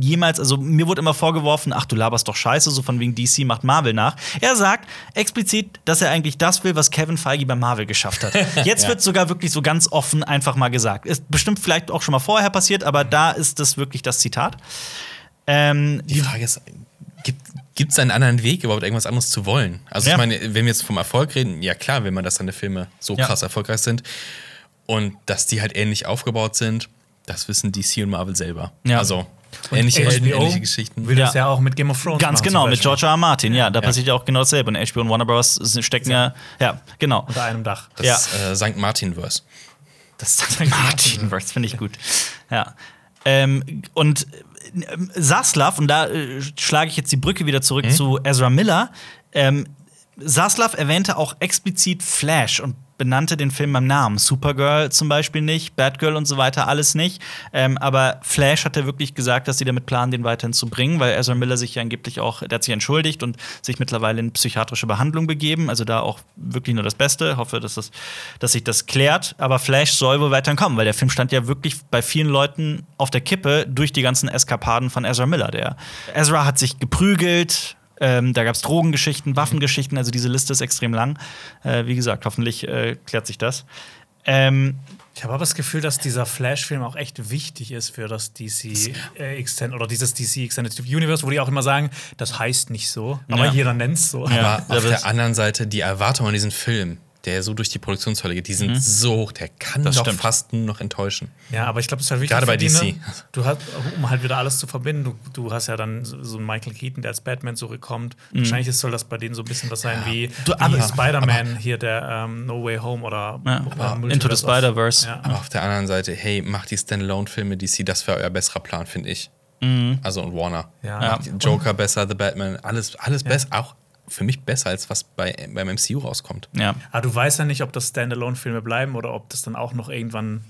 [SPEAKER 1] jemals, also mir wurde immer vorgeworfen, ach, du laberst doch scheiße, so von wegen DC macht Marvel nach. Er sagt explizit, dass er eigentlich das will, was Kevin Feige bei Marvel geschafft hat. Jetzt wird sogar wirklich so ganz offen einfach mal gesagt. Ist bestimmt vielleicht auch schon mal vorher passiert, aber da ist das wirklich das Zitat. Ähm,
[SPEAKER 3] Die Frage ist, gibt es einen anderen Weg, überhaupt irgendwas anderes zu wollen? Also
[SPEAKER 1] Ja.
[SPEAKER 3] ich meine, wenn wir jetzt vom Erfolg reden, ja klar, wenn man dass deine Filme so
[SPEAKER 1] Ja.
[SPEAKER 3] krass erfolgreich sind und dass die halt ähnlich aufgebaut sind, das wissen DC und Marvel selber.
[SPEAKER 1] Ja.
[SPEAKER 3] Also ähnliche Helden, ähnliche Geschichten.
[SPEAKER 2] Will das
[SPEAKER 1] Ja.
[SPEAKER 2] ja auch mit Game of Thrones
[SPEAKER 1] Ganz
[SPEAKER 2] machen,
[SPEAKER 1] genau, mit. George R. R. Martin, ja, da passiert ja auch genau dasselbe. Und HBO und Warner Bros. stecken ja, ja, genau.
[SPEAKER 2] Unter einem Dach.
[SPEAKER 3] Das
[SPEAKER 1] Ja.
[SPEAKER 3] äh, St. Martin-Verse.
[SPEAKER 1] Das ist Martin, das finde ich gut. Ja. Ähm, und Saslav, und da äh, schlage ich jetzt die Brücke wieder zurück zu Ezra Miller. Ähm, Saslav erwähnte auch explizit Flash und benannte den Film beim Namen. Supergirl zum Beispiel nicht, Batgirl und so weiter, alles nicht. Ähm, aber Flash hat er wirklich gesagt, dass sie damit planen, den weiterhin zu bringen, weil Ezra Miller sich ja angeblich auch, der hat sich entschuldigt und sich mittlerweile in psychiatrische Behandlung begeben. Also da auch wirklich nur das Beste. Hoffe, dass, das, dass sich das klärt. Aber Flash soll wohl weiterhin kommen, weil der Film stand ja wirklich bei vielen Leuten auf der Kippe durch die ganzen Eskapaden von Ezra Miller. Der Ezra hat sich geprügelt. Ähm, da gab es Drogengeschichten, Waffengeschichten, also diese Liste ist extrem lang. Äh, wie gesagt, hoffentlich äh, klärt sich das. Ähm,
[SPEAKER 2] Ich habe aber das Gefühl, dass dieser Flash-Film auch echt wichtig ist für das DC äh, Extended oder dieses DC Extended Universe, wo die auch immer sagen, das heißt nicht so, aber
[SPEAKER 1] Ja.
[SPEAKER 2] jeder nennt es so.
[SPEAKER 1] Ja.
[SPEAKER 3] Aber auf der anderen Seite, die Erwartung an diesen Film der so durch die Produktionshölle geht, die sind so hoch, der kann
[SPEAKER 1] Das
[SPEAKER 3] doch
[SPEAKER 1] stimmt.
[SPEAKER 3] fast nur noch enttäuschen.
[SPEAKER 2] Ja, aber ich glaube, das ist halt wichtig.
[SPEAKER 3] Gerade bei
[SPEAKER 2] die,
[SPEAKER 3] DC.
[SPEAKER 2] Ne? Du hast, um halt wieder alles zu verbinden, du, du hast ja dann so einen Michael Keaton, der als Batman zurückkommt. Wahrscheinlich ist- soll das bei denen so ein bisschen was sein wie,
[SPEAKER 1] Du,
[SPEAKER 2] wie
[SPEAKER 1] aber-
[SPEAKER 2] Spider-Man hier, der ähm, No Way Home oder
[SPEAKER 1] Ja.
[SPEAKER 2] Multiverse
[SPEAKER 1] Into the Spider-Verse.
[SPEAKER 2] Ja.
[SPEAKER 3] Aber auf der anderen Seite, hey, macht die Standalone-Filme DC, das wäre euer besserer Plan, finde ich. Also und Warner.
[SPEAKER 2] Ja.
[SPEAKER 3] Die Joker besser, The Batman, alles, alles besser, auch für mich besser, als was bei, beim MCU rauskommt.
[SPEAKER 1] Ja.
[SPEAKER 2] Aber du weißt ja nicht, ob das Standalone-Filme bleiben oder ob das dann auch noch irgendwann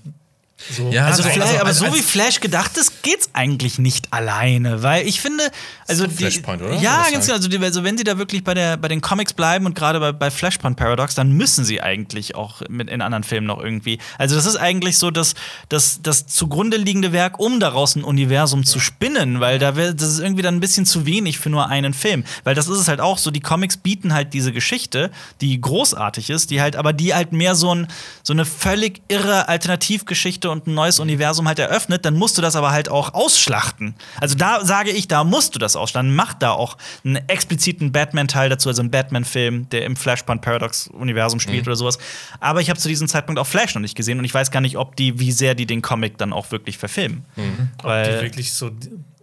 [SPEAKER 2] so.
[SPEAKER 3] Ja,
[SPEAKER 1] Also, Flash,
[SPEAKER 3] also
[SPEAKER 1] aber so
[SPEAKER 3] als-
[SPEAKER 1] wie Flash gedacht ist, geht's eigentlich nicht alleine, weil ich finde, also
[SPEAKER 3] So Flashpoint, oder?
[SPEAKER 1] Ja, ganz genau. Also, die, also wenn sie da wirklich bei der bei den Comics bleiben und gerade bei, bei Flashpoint Paradox, dann müssen sie eigentlich auch mit in anderen Filmen noch irgendwie. Also das ist eigentlich so das das das zugrunde liegende Werk, um daraus ein Universum zu spinnen, weil da wär, das ist irgendwie dann ein bisschen zu wenig für nur einen Film, weil das ist es halt auch so. Die Comics bieten halt diese Geschichte, die großartig ist, die halt aber die halt mehr so ein so eine völlig irre Alternativgeschichte und ein neues Universum halt eröffnet, dann musst du das aber halt auch ausschlachten. Also da sage ich, da musst du das ausschlachten. Mach da auch einen expliziten Batman-Teil dazu, also einen Batman-Film, der im Flashpoint Paradox-Universum spielt oder sowas. Aber ich habe zu diesem Zeitpunkt auch Flash noch nicht gesehen und ich weiß gar nicht, ob die, wie sehr die den Comic dann auch wirklich verfilmen.
[SPEAKER 2] ob die
[SPEAKER 1] Weil,
[SPEAKER 2] wirklich so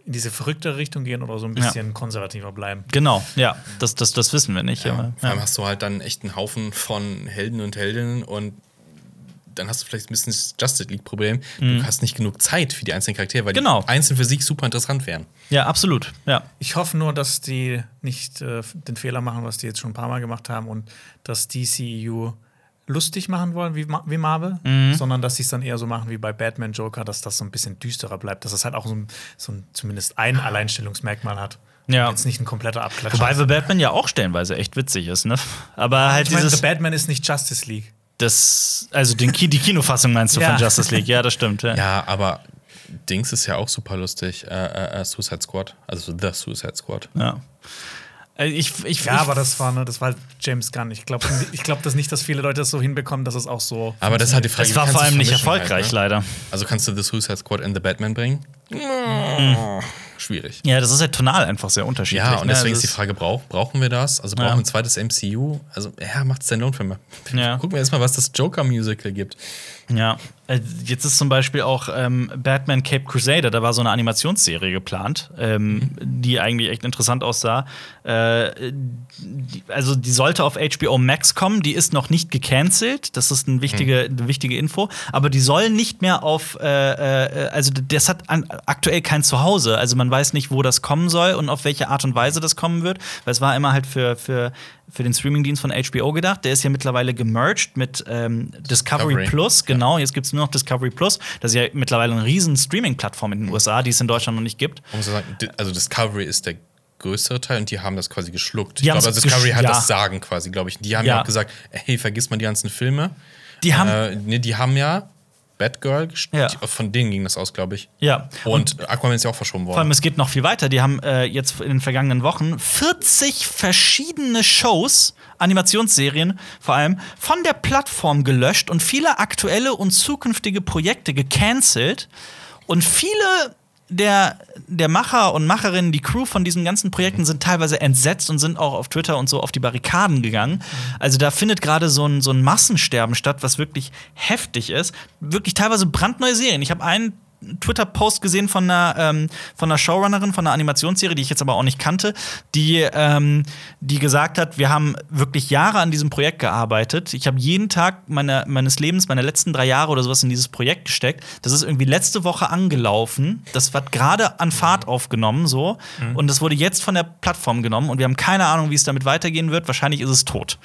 [SPEAKER 2] in diese verrückte Richtung gehen oder so ein
[SPEAKER 1] Ja.
[SPEAKER 2] bisschen konservativer bleiben.
[SPEAKER 1] genau, ja, das, das, das wissen wir nicht.
[SPEAKER 3] Ja,
[SPEAKER 1] aber,
[SPEAKER 3] vor allem
[SPEAKER 1] ja.
[SPEAKER 3] hast du halt dann echt einen Haufen von Helden und Heldinnen und dann hast du vielleicht ein bisschen das Justice League-Problem. Du hast nicht genug Zeit für die einzelnen Charaktere, weil
[SPEAKER 1] Mhm. Genau.
[SPEAKER 3] die einzeln für sich super interessant wären.
[SPEAKER 1] ja, absolut. Ja.
[SPEAKER 2] Ich hoffe nur, dass die nicht äh, den Fehler machen, was die jetzt schon ein paar Mal gemacht haben und dass DCEU lustig machen wollen wie, wie Marvel,
[SPEAKER 1] Mhm.
[SPEAKER 2] sondern dass sie es dann eher so machen wie bei Batman Joker, dass das so ein bisschen düsterer bleibt, dass es halt auch so ein, so ein zumindest ein Alleinstellungsmerkmal hat.
[SPEAKER 1] Ja.
[SPEAKER 2] Jetzt nicht ein kompletter Abklatsch.
[SPEAKER 1] Wobei The Batman ja auch stellenweise echt witzig ist, ne? Aber halt
[SPEAKER 2] ich meine,
[SPEAKER 1] dieses.
[SPEAKER 2] The Batman ist nicht Justice League.
[SPEAKER 1] Das, also den Ki die Kinofassung meinst du
[SPEAKER 2] Ja.
[SPEAKER 1] von Justice League? Ja, das stimmt. Ja.
[SPEAKER 3] Ja, aber Dings ist ja auch super lustig. Äh, äh, äh, Suicide Squad. Also The Suicide Squad.
[SPEAKER 1] ja. Äh, Ich, ich,
[SPEAKER 2] Ja,
[SPEAKER 1] ich,
[SPEAKER 2] aber das war, ne, das war halt James Gunn. Ich glaube ich glaub das nicht, dass viele Leute das so hinbekommen, dass es auch so.
[SPEAKER 3] Aber das halt die Frage.
[SPEAKER 1] es war vor allem nicht
[SPEAKER 3] vermischen
[SPEAKER 1] erfolgreich,
[SPEAKER 3] halt, ne?
[SPEAKER 1] leider.
[SPEAKER 3] Also kannst du The Suicide Squad in The Batman bringen? Schwierig.
[SPEAKER 1] Ja, das ist halt tonal einfach sehr unterschiedlich.
[SPEAKER 3] Ja, und
[SPEAKER 1] ne?
[SPEAKER 3] deswegen
[SPEAKER 1] Also
[SPEAKER 3] ist die Frage, brauch, brauchen wir das? Also brauchen
[SPEAKER 1] Ja.
[SPEAKER 3] wir ein zweites MCU? Also, ja, macht Standalone-Filme.
[SPEAKER 1] Ja.
[SPEAKER 3] Gucken wir erstmal, was das Joker-Musical gibt.
[SPEAKER 1] Ja, jetzt ist zum Beispiel auch ähm, Batman Cape Crusader, da war so eine Animationsserie geplant, ähm, die eigentlich echt interessant aussah. Äh, die, also die sollte auf HBO Max kommen, die ist noch nicht gecancelt, das ist eine wichtige, eine wichtige Info, aber die soll nicht mehr auf, äh, äh, also das hat an, aktuell kein Zuhause, also man weiß nicht, wo das kommen soll und auf welche Art und Weise das kommen wird, weil es war immer halt für, für, für den Streamingdienst von HBO gedacht, der ist ja mittlerweile gemerged mit ähm, Discovery,
[SPEAKER 3] Discovery.
[SPEAKER 1] Plus, genau, jetzt gibt es nur noch Discovery Plus. Das ist ja mittlerweile eine riesen Streaming-Plattform in den USA, die es in Deutschland noch nicht gibt.
[SPEAKER 3] Muss sagen, also Discovery ist der größere Teil und die haben das quasi geschluckt.
[SPEAKER 1] Die
[SPEAKER 3] ich glaube, also Discovery hat
[SPEAKER 1] ja.
[SPEAKER 3] das Sagen quasi, glaube ich. Die haben ja.
[SPEAKER 1] Ja.
[SPEAKER 3] auch gesagt, hey, vergiss mal die ganzen Filme.
[SPEAKER 1] Die haben.
[SPEAKER 3] Äh, nee, die haben ja Batgirl, gest-
[SPEAKER 1] Ja.
[SPEAKER 3] die- von denen ging das aus, glaube ich.
[SPEAKER 1] ja.
[SPEAKER 3] Und, Aquaman ist ja auch verschoben
[SPEAKER 1] Vor allem,
[SPEAKER 3] worden.
[SPEAKER 1] es geht noch viel weiter. Die haben äh, jetzt in den vergangenen Wochen 40 verschiedene Shows, Animationsserien vor allem, von der Plattform gelöscht und viele aktuelle und zukünftige Projekte gecancelt. Und viele der, der Macher und Macherinnen, die Crew von diesen ganzen Projekten sind teilweise entsetzt und sind auch auf Twitter und so auf die Barrikaden gegangen. Also da findet gerade so ein, so ein Massensterben statt, was wirklich heftig ist. Wirklich teilweise brandneue Serien. Ich habe einen Twitter-Post gesehen von einer, ähm, von einer Showrunnerin von einer Animationsserie, die ich jetzt aber auch nicht kannte, die, ähm, die gesagt hat, wir haben wirklich Jahre an diesem Projekt gearbeitet. Ich habe jeden Tag meine, meines Lebens, meine letzten drei Jahre oder sowas in dieses Projekt gesteckt. Das ist irgendwie letzte Woche angelaufen. Das wird gerade an Fahrt aufgenommen, so. Und das wurde jetzt von der Plattform genommen und wir haben keine Ahnung, wie es damit weitergehen wird. Wahrscheinlich ist es tot.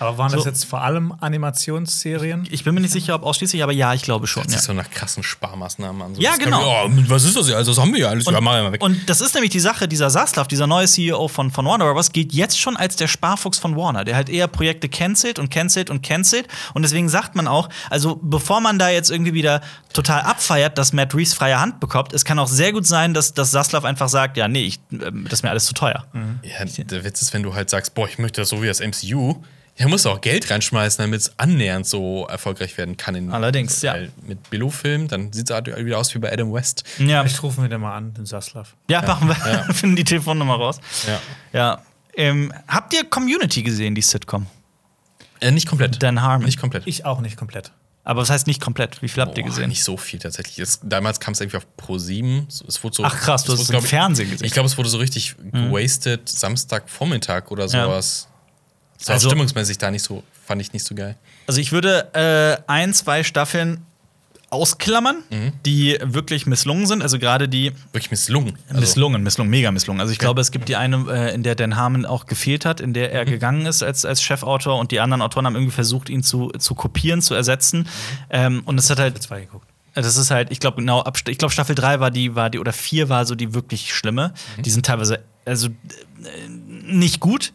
[SPEAKER 2] Aber waren das
[SPEAKER 1] So.
[SPEAKER 2] jetzt vor allem Animationsserien?
[SPEAKER 1] Ich bin mir nicht sicher, ob ausschließlich, aber ja, ich glaube schon.
[SPEAKER 3] Das
[SPEAKER 1] Ja.
[SPEAKER 3] ist so nach krassen Sparmaßnahmen an. So
[SPEAKER 1] Ja, genau.
[SPEAKER 3] Oh, was ist das? Also, das haben wir ja alles. mach ja mal weg.
[SPEAKER 1] Und das ist nämlich die Sache, dieser Saslav, dieser neue CEO von, von Warner Bros., gilt jetzt schon als der Sparfuchs von Warner, der halt eher Projekte cancelt und cancelt und cancelt. Und deswegen sagt man auch, also bevor man da jetzt irgendwie wieder total abfeiert, dass Matt Reeves freie Hand bekommt, es kann auch sehr gut sein, dass, dass Saslav einfach sagt, ja, nee, ich, ähm, das ist mir alles zu teuer.
[SPEAKER 3] Ja, der Witz ist, wenn du halt sagst, boah, ich möchte das so wie das MCU, ja, musst du auch Geld reinschmeißen, damit es annähernd so erfolgreich werden kann. In,
[SPEAKER 1] Allerdings, ja.
[SPEAKER 3] Mit Billo-Film, dann sieht es halt wieder aus wie bei Adam West.
[SPEAKER 1] Ja,
[SPEAKER 2] Vielleicht rufen wir den mal an, den Saslav.
[SPEAKER 1] ja, machen wir. Finden die Telefonnummer raus.
[SPEAKER 3] Ja.
[SPEAKER 1] Ja. Ähm, habt ihr Community gesehen, die Sitcom?
[SPEAKER 3] Äh, nicht komplett.
[SPEAKER 1] Dan Harmon.
[SPEAKER 3] Nicht komplett.
[SPEAKER 2] Ich auch nicht komplett.
[SPEAKER 1] Aber was heißt nicht komplett? Wie viel habt ihr
[SPEAKER 3] Boah,
[SPEAKER 1] gesehen?
[SPEAKER 3] Nicht so viel tatsächlich. Es, damals kam es irgendwie auf Pro 7. Es wurde so,
[SPEAKER 1] Ach, krass, du hast es im
[SPEAKER 3] glaub
[SPEAKER 1] Fernsehen gesehen.
[SPEAKER 3] Ich glaube, es wurde so richtig gewastet, Samstagvormittag oder
[SPEAKER 1] Ja.
[SPEAKER 3] sowas. Das war
[SPEAKER 1] Also-
[SPEAKER 3] stimmungsmäßig da nicht so, fand ich nicht so geil.
[SPEAKER 1] Also ich würde äh, ein, zwei Staffeln ausklammern, die wirklich misslungen sind. Also gerade die
[SPEAKER 3] Wirklich misslungen. Also,
[SPEAKER 1] misslungen, misslungen, mega misslungen. Also ich glaube, es gibt die eine, äh, in der Dan Harmon auch gefehlt hat, in der er gegangen ist als, als Chefautor und die anderen Autoren haben irgendwie versucht, ihn zu, zu kopieren, zu ersetzen. Ähm, und es hat halt
[SPEAKER 2] Zwei geguckt.
[SPEAKER 1] Das ist halt, ich glaube, genau, ab, ich glaube, Staffel 3 war die, war die, oder 4 war so die wirklich schlimme. Die sind teilweise, also, äh, nicht gut.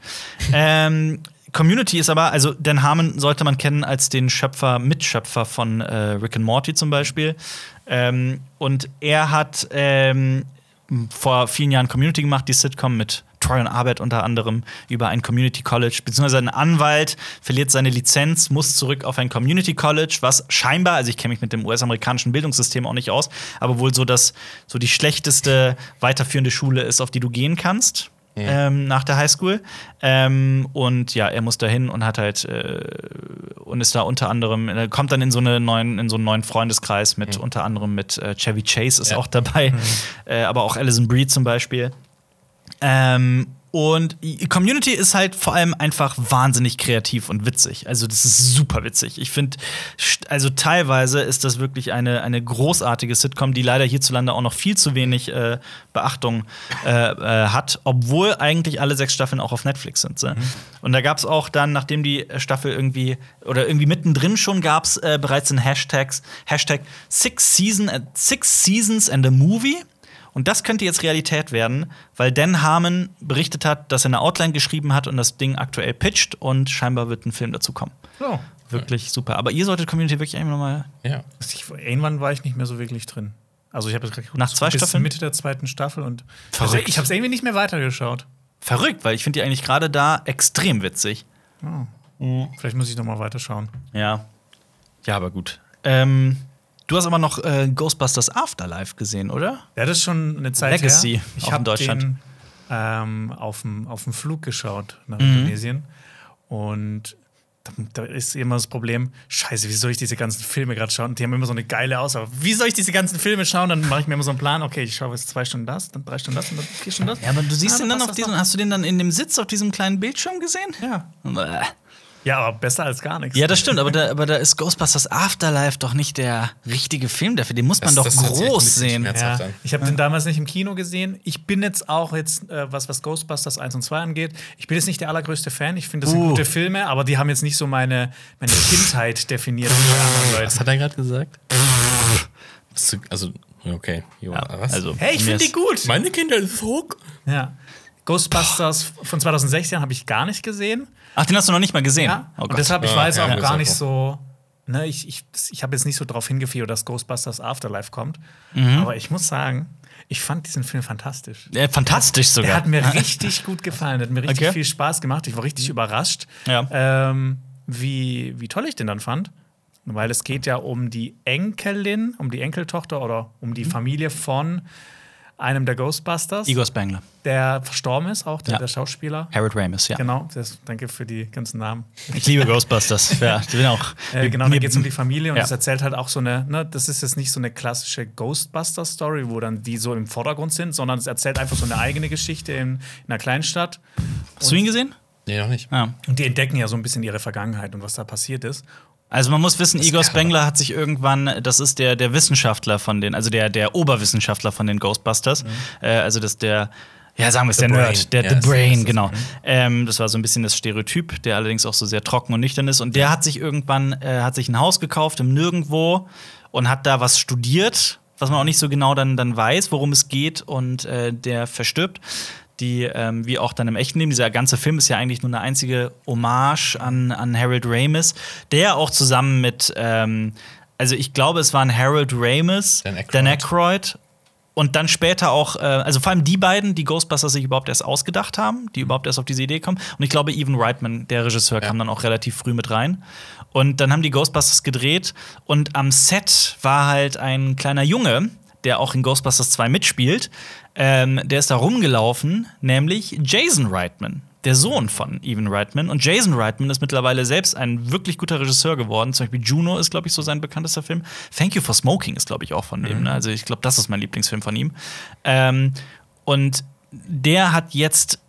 [SPEAKER 1] ähm, Community ist aber, also, Dan Harmon sollte man kennen als den Schöpfer, Mitschöpfer von äh, Rick and Morty zum Beispiel. Ähm, und er hat ähm, vor vielen Jahren Community gemacht, die Sitcom mit Troy und Arbeit unter anderem über ein Community College, beziehungsweise ein Anwalt verliert seine Lizenz, muss zurück auf ein Community College, was scheinbar, also ich kenne mich mit dem US-amerikanischen Bildungssystem auch nicht aus, aber wohl so das so die schlechteste weiterführende Schule ist, auf die du gehen kannst. Ähm, nach der Highschool. Ähm, und ja, er muss dahin und hat halt äh, und ist da unter anderem, er kommt dann in so, eine neuen, in so einen neuen Freundeskreis mit unter anderem mit äh, Chevy Chase ist
[SPEAKER 3] Ja.
[SPEAKER 1] auch dabei, äh, aber auch Alison Brie zum Beispiel. Ähm, und Community ist halt vor allem einfach wahnsinnig kreativ und witzig. Also, das ist super witzig. Ich finde, also teilweise ist das wirklich eine, eine großartige Sitcom, die leider hierzulande auch noch viel zu wenig äh, Beachtung äh, äh, hat, obwohl eigentlich alle sechs Staffeln auch auf Netflix sind. So. Und da gab es auch dann, nachdem die Staffel irgendwie oder irgendwie mittendrin schon gab es äh, bereits einen Hashtags, Hashtag Six, Season, äh, Six Seasons and a Movie. Und das könnte jetzt Realität werden, weil Dan Harmon berichtet hat, dass er eine Outline geschrieben hat und das Ding aktuell pitcht und scheinbar wird ein Film dazu kommen.
[SPEAKER 2] Oh.
[SPEAKER 1] Wirklich super. Aber ihr solltet Community wirklich einfach nochmal.
[SPEAKER 3] ja.
[SPEAKER 2] Ich, irgendwann war ich nicht mehr so wirklich drin. Also ich habe jetzt gerade geguckt,
[SPEAKER 1] Nach zwei
[SPEAKER 2] bis
[SPEAKER 1] Staffeln?
[SPEAKER 2] Mitte der zweiten Staffel und
[SPEAKER 1] Verrückt.
[SPEAKER 2] Also ich habe es irgendwie nicht mehr weitergeschaut.
[SPEAKER 1] Verrückt, weil ich finde die eigentlich gerade da extrem witzig.
[SPEAKER 2] Vielleicht muss ich noch mal weiterschauen.
[SPEAKER 1] Ja. Ja, aber gut. Ähm, du hast aber noch äh, Ghostbusters Afterlife gesehen, oder?
[SPEAKER 2] Ja, das ist schon eine Zeit
[SPEAKER 1] Legacy,
[SPEAKER 2] her.
[SPEAKER 1] auch
[SPEAKER 2] Ich
[SPEAKER 1] in
[SPEAKER 2] habe
[SPEAKER 1] Deutschland.
[SPEAKER 2] den ähm, auf dem auf dem Flug geschaut nach
[SPEAKER 1] Mhm.
[SPEAKER 2] Indonesien und da, ist immer das Problem, scheiße, wie soll ich diese ganzen Filme gerade schauen? Die haben immer so eine geile Auswahl. Wie soll ich diese ganzen Filme schauen? Dann mache ich mir immer so einen Plan, okay, ich schaue jetzt zwei Stunden das, dann drei Stunden das und dann vier Stunden das.
[SPEAKER 1] Ja, aber du siehst
[SPEAKER 2] Ah,
[SPEAKER 1] den dann auf diesem, hast du den dann in dem Sitz auf diesem kleinen Bildschirm gesehen?
[SPEAKER 2] Ja.
[SPEAKER 1] Bäh.
[SPEAKER 2] Ja, aber besser als gar nichts.
[SPEAKER 1] Ja, das stimmt, aber da, aber da ist Ghostbusters Afterlife doch nicht der richtige Film dafür. Den muss man
[SPEAKER 3] Das-
[SPEAKER 1] doch
[SPEAKER 3] das
[SPEAKER 1] groß sehen.
[SPEAKER 2] Ja, ich habe den damals nicht im Kino gesehen. Ich bin jetzt auch jetzt, äh, was, was Ghostbusters 1 und 2 angeht, ich bin jetzt nicht der allergrößte Fan. Ich finde, das sind
[SPEAKER 1] Uh.
[SPEAKER 2] gute Filme, aber die haben jetzt nicht so meine, meine Kindheit definiert.
[SPEAKER 3] Was hat er gerade gesagt? Also, okay. Jo,
[SPEAKER 1] Ja,
[SPEAKER 3] was?
[SPEAKER 1] also,
[SPEAKER 2] Hey, ich finde die gut.
[SPEAKER 3] Meine Kinder ist hoch.
[SPEAKER 2] Ja. Ghostbusters von 2016 habe ich gar nicht gesehen.
[SPEAKER 1] Ach, den hast du noch nicht mal gesehen.
[SPEAKER 2] Ja.
[SPEAKER 1] Oh
[SPEAKER 2] und deshalb, ich
[SPEAKER 3] Ah,
[SPEAKER 2] weiß
[SPEAKER 3] ja,
[SPEAKER 2] auch
[SPEAKER 3] das
[SPEAKER 2] gar nicht so. Ne, ich ich, ich habe jetzt nicht so drauf hingefiebert, dass Ghostbusters Afterlife kommt.
[SPEAKER 1] Mhm.
[SPEAKER 2] Aber ich muss sagen, ich fand diesen Film fantastisch.
[SPEAKER 1] Ja, fantastisch
[SPEAKER 2] Der
[SPEAKER 1] sogar.
[SPEAKER 2] hat mir richtig gut gefallen, der hat mir richtig
[SPEAKER 1] Okay.
[SPEAKER 2] viel Spaß gemacht. Ich war richtig überrascht,
[SPEAKER 1] Ja.
[SPEAKER 2] ähm, wie, wie toll ich den dann fand. Weil es geht ja um die Enkelin, um die Enkeltochter oder um
[SPEAKER 1] Mhm.
[SPEAKER 2] die Familie von einem der Ghostbusters,
[SPEAKER 1] Igor Spengler.
[SPEAKER 2] der verstorben ist, auch der,
[SPEAKER 1] Ja.
[SPEAKER 2] der Schauspieler.
[SPEAKER 1] Harold Ramis, ja.
[SPEAKER 2] Genau, das, danke für die ganzen Namen.
[SPEAKER 1] Ich liebe Ghostbusters. ja, ich bin auch.
[SPEAKER 2] Äh, genau, da
[SPEAKER 1] mir-
[SPEAKER 2] geht es um die Familie und
[SPEAKER 1] Ja.
[SPEAKER 2] es erzählt halt auch so eine, ne, das ist jetzt nicht so eine klassische Ghostbuster-Story, wo dann die so im Vordergrund sind, sondern es erzählt einfach so eine eigene Geschichte in, in einer Kleinstadt.
[SPEAKER 1] Hast du ihn gesehen?
[SPEAKER 3] Nee, noch nicht.
[SPEAKER 1] Ja.
[SPEAKER 2] Und die entdecken ja so ein bisschen ihre Vergangenheit und was da passiert ist.
[SPEAKER 1] Also man muss wissen, Igor. Spengler hat sich irgendwann, das ist der, der Wissenschaftler von den, also der, der Oberwissenschaftler von den Ghostbusters. Äh, also das der, ja, sagen wir es, der
[SPEAKER 3] Brain.
[SPEAKER 1] Nerd, der
[SPEAKER 3] Ja,
[SPEAKER 1] The Brain, genau. Ähm, das war so ein bisschen das Stereotyp, der allerdings auch so sehr trocken und nüchtern ist. Und der hat sich irgendwann, äh, hat sich ein Haus gekauft im Nirgendwo und hat da was studiert, was man auch nicht so genau dann, dann weiß, worum es geht. Und äh, der verstirbt die, ähm, wie auch dann im echten Leben, dieser ganze Film ist ja eigentlich nur eine einzige Hommage an, an Harold Ramis, der auch zusammen mit, ähm, also ich glaube, es waren Harold Ramis,
[SPEAKER 3] Dan Aykroyd.
[SPEAKER 1] Dan Aykroyd und dann später auch, äh, also vor allem die beiden, die Ghostbusters sich überhaupt erst ausgedacht haben, die überhaupt erst auf diese Idee kommen. Und ich glaube, Evan Reitman, der Regisseur, kam dann auch relativ früh mit rein. Und dann haben die Ghostbusters gedreht und am Set war halt ein kleiner Junge, der auch in Ghostbusters 2 mitspielt. Ähm, der ist da rumgelaufen, nämlich Jason Reitman. der Sohn von Evan Reitman. Und Jason Reitman ist mittlerweile selbst ein wirklich guter Regisseur geworden. Zum Beispiel Juno ist, glaube ich, so sein bekanntester Film. Thank You for Smoking ist, glaube ich, auch von dem. Ne? Also ich glaube, das ist mein Lieblingsfilm von ihm. Ähm, und der hat jetzt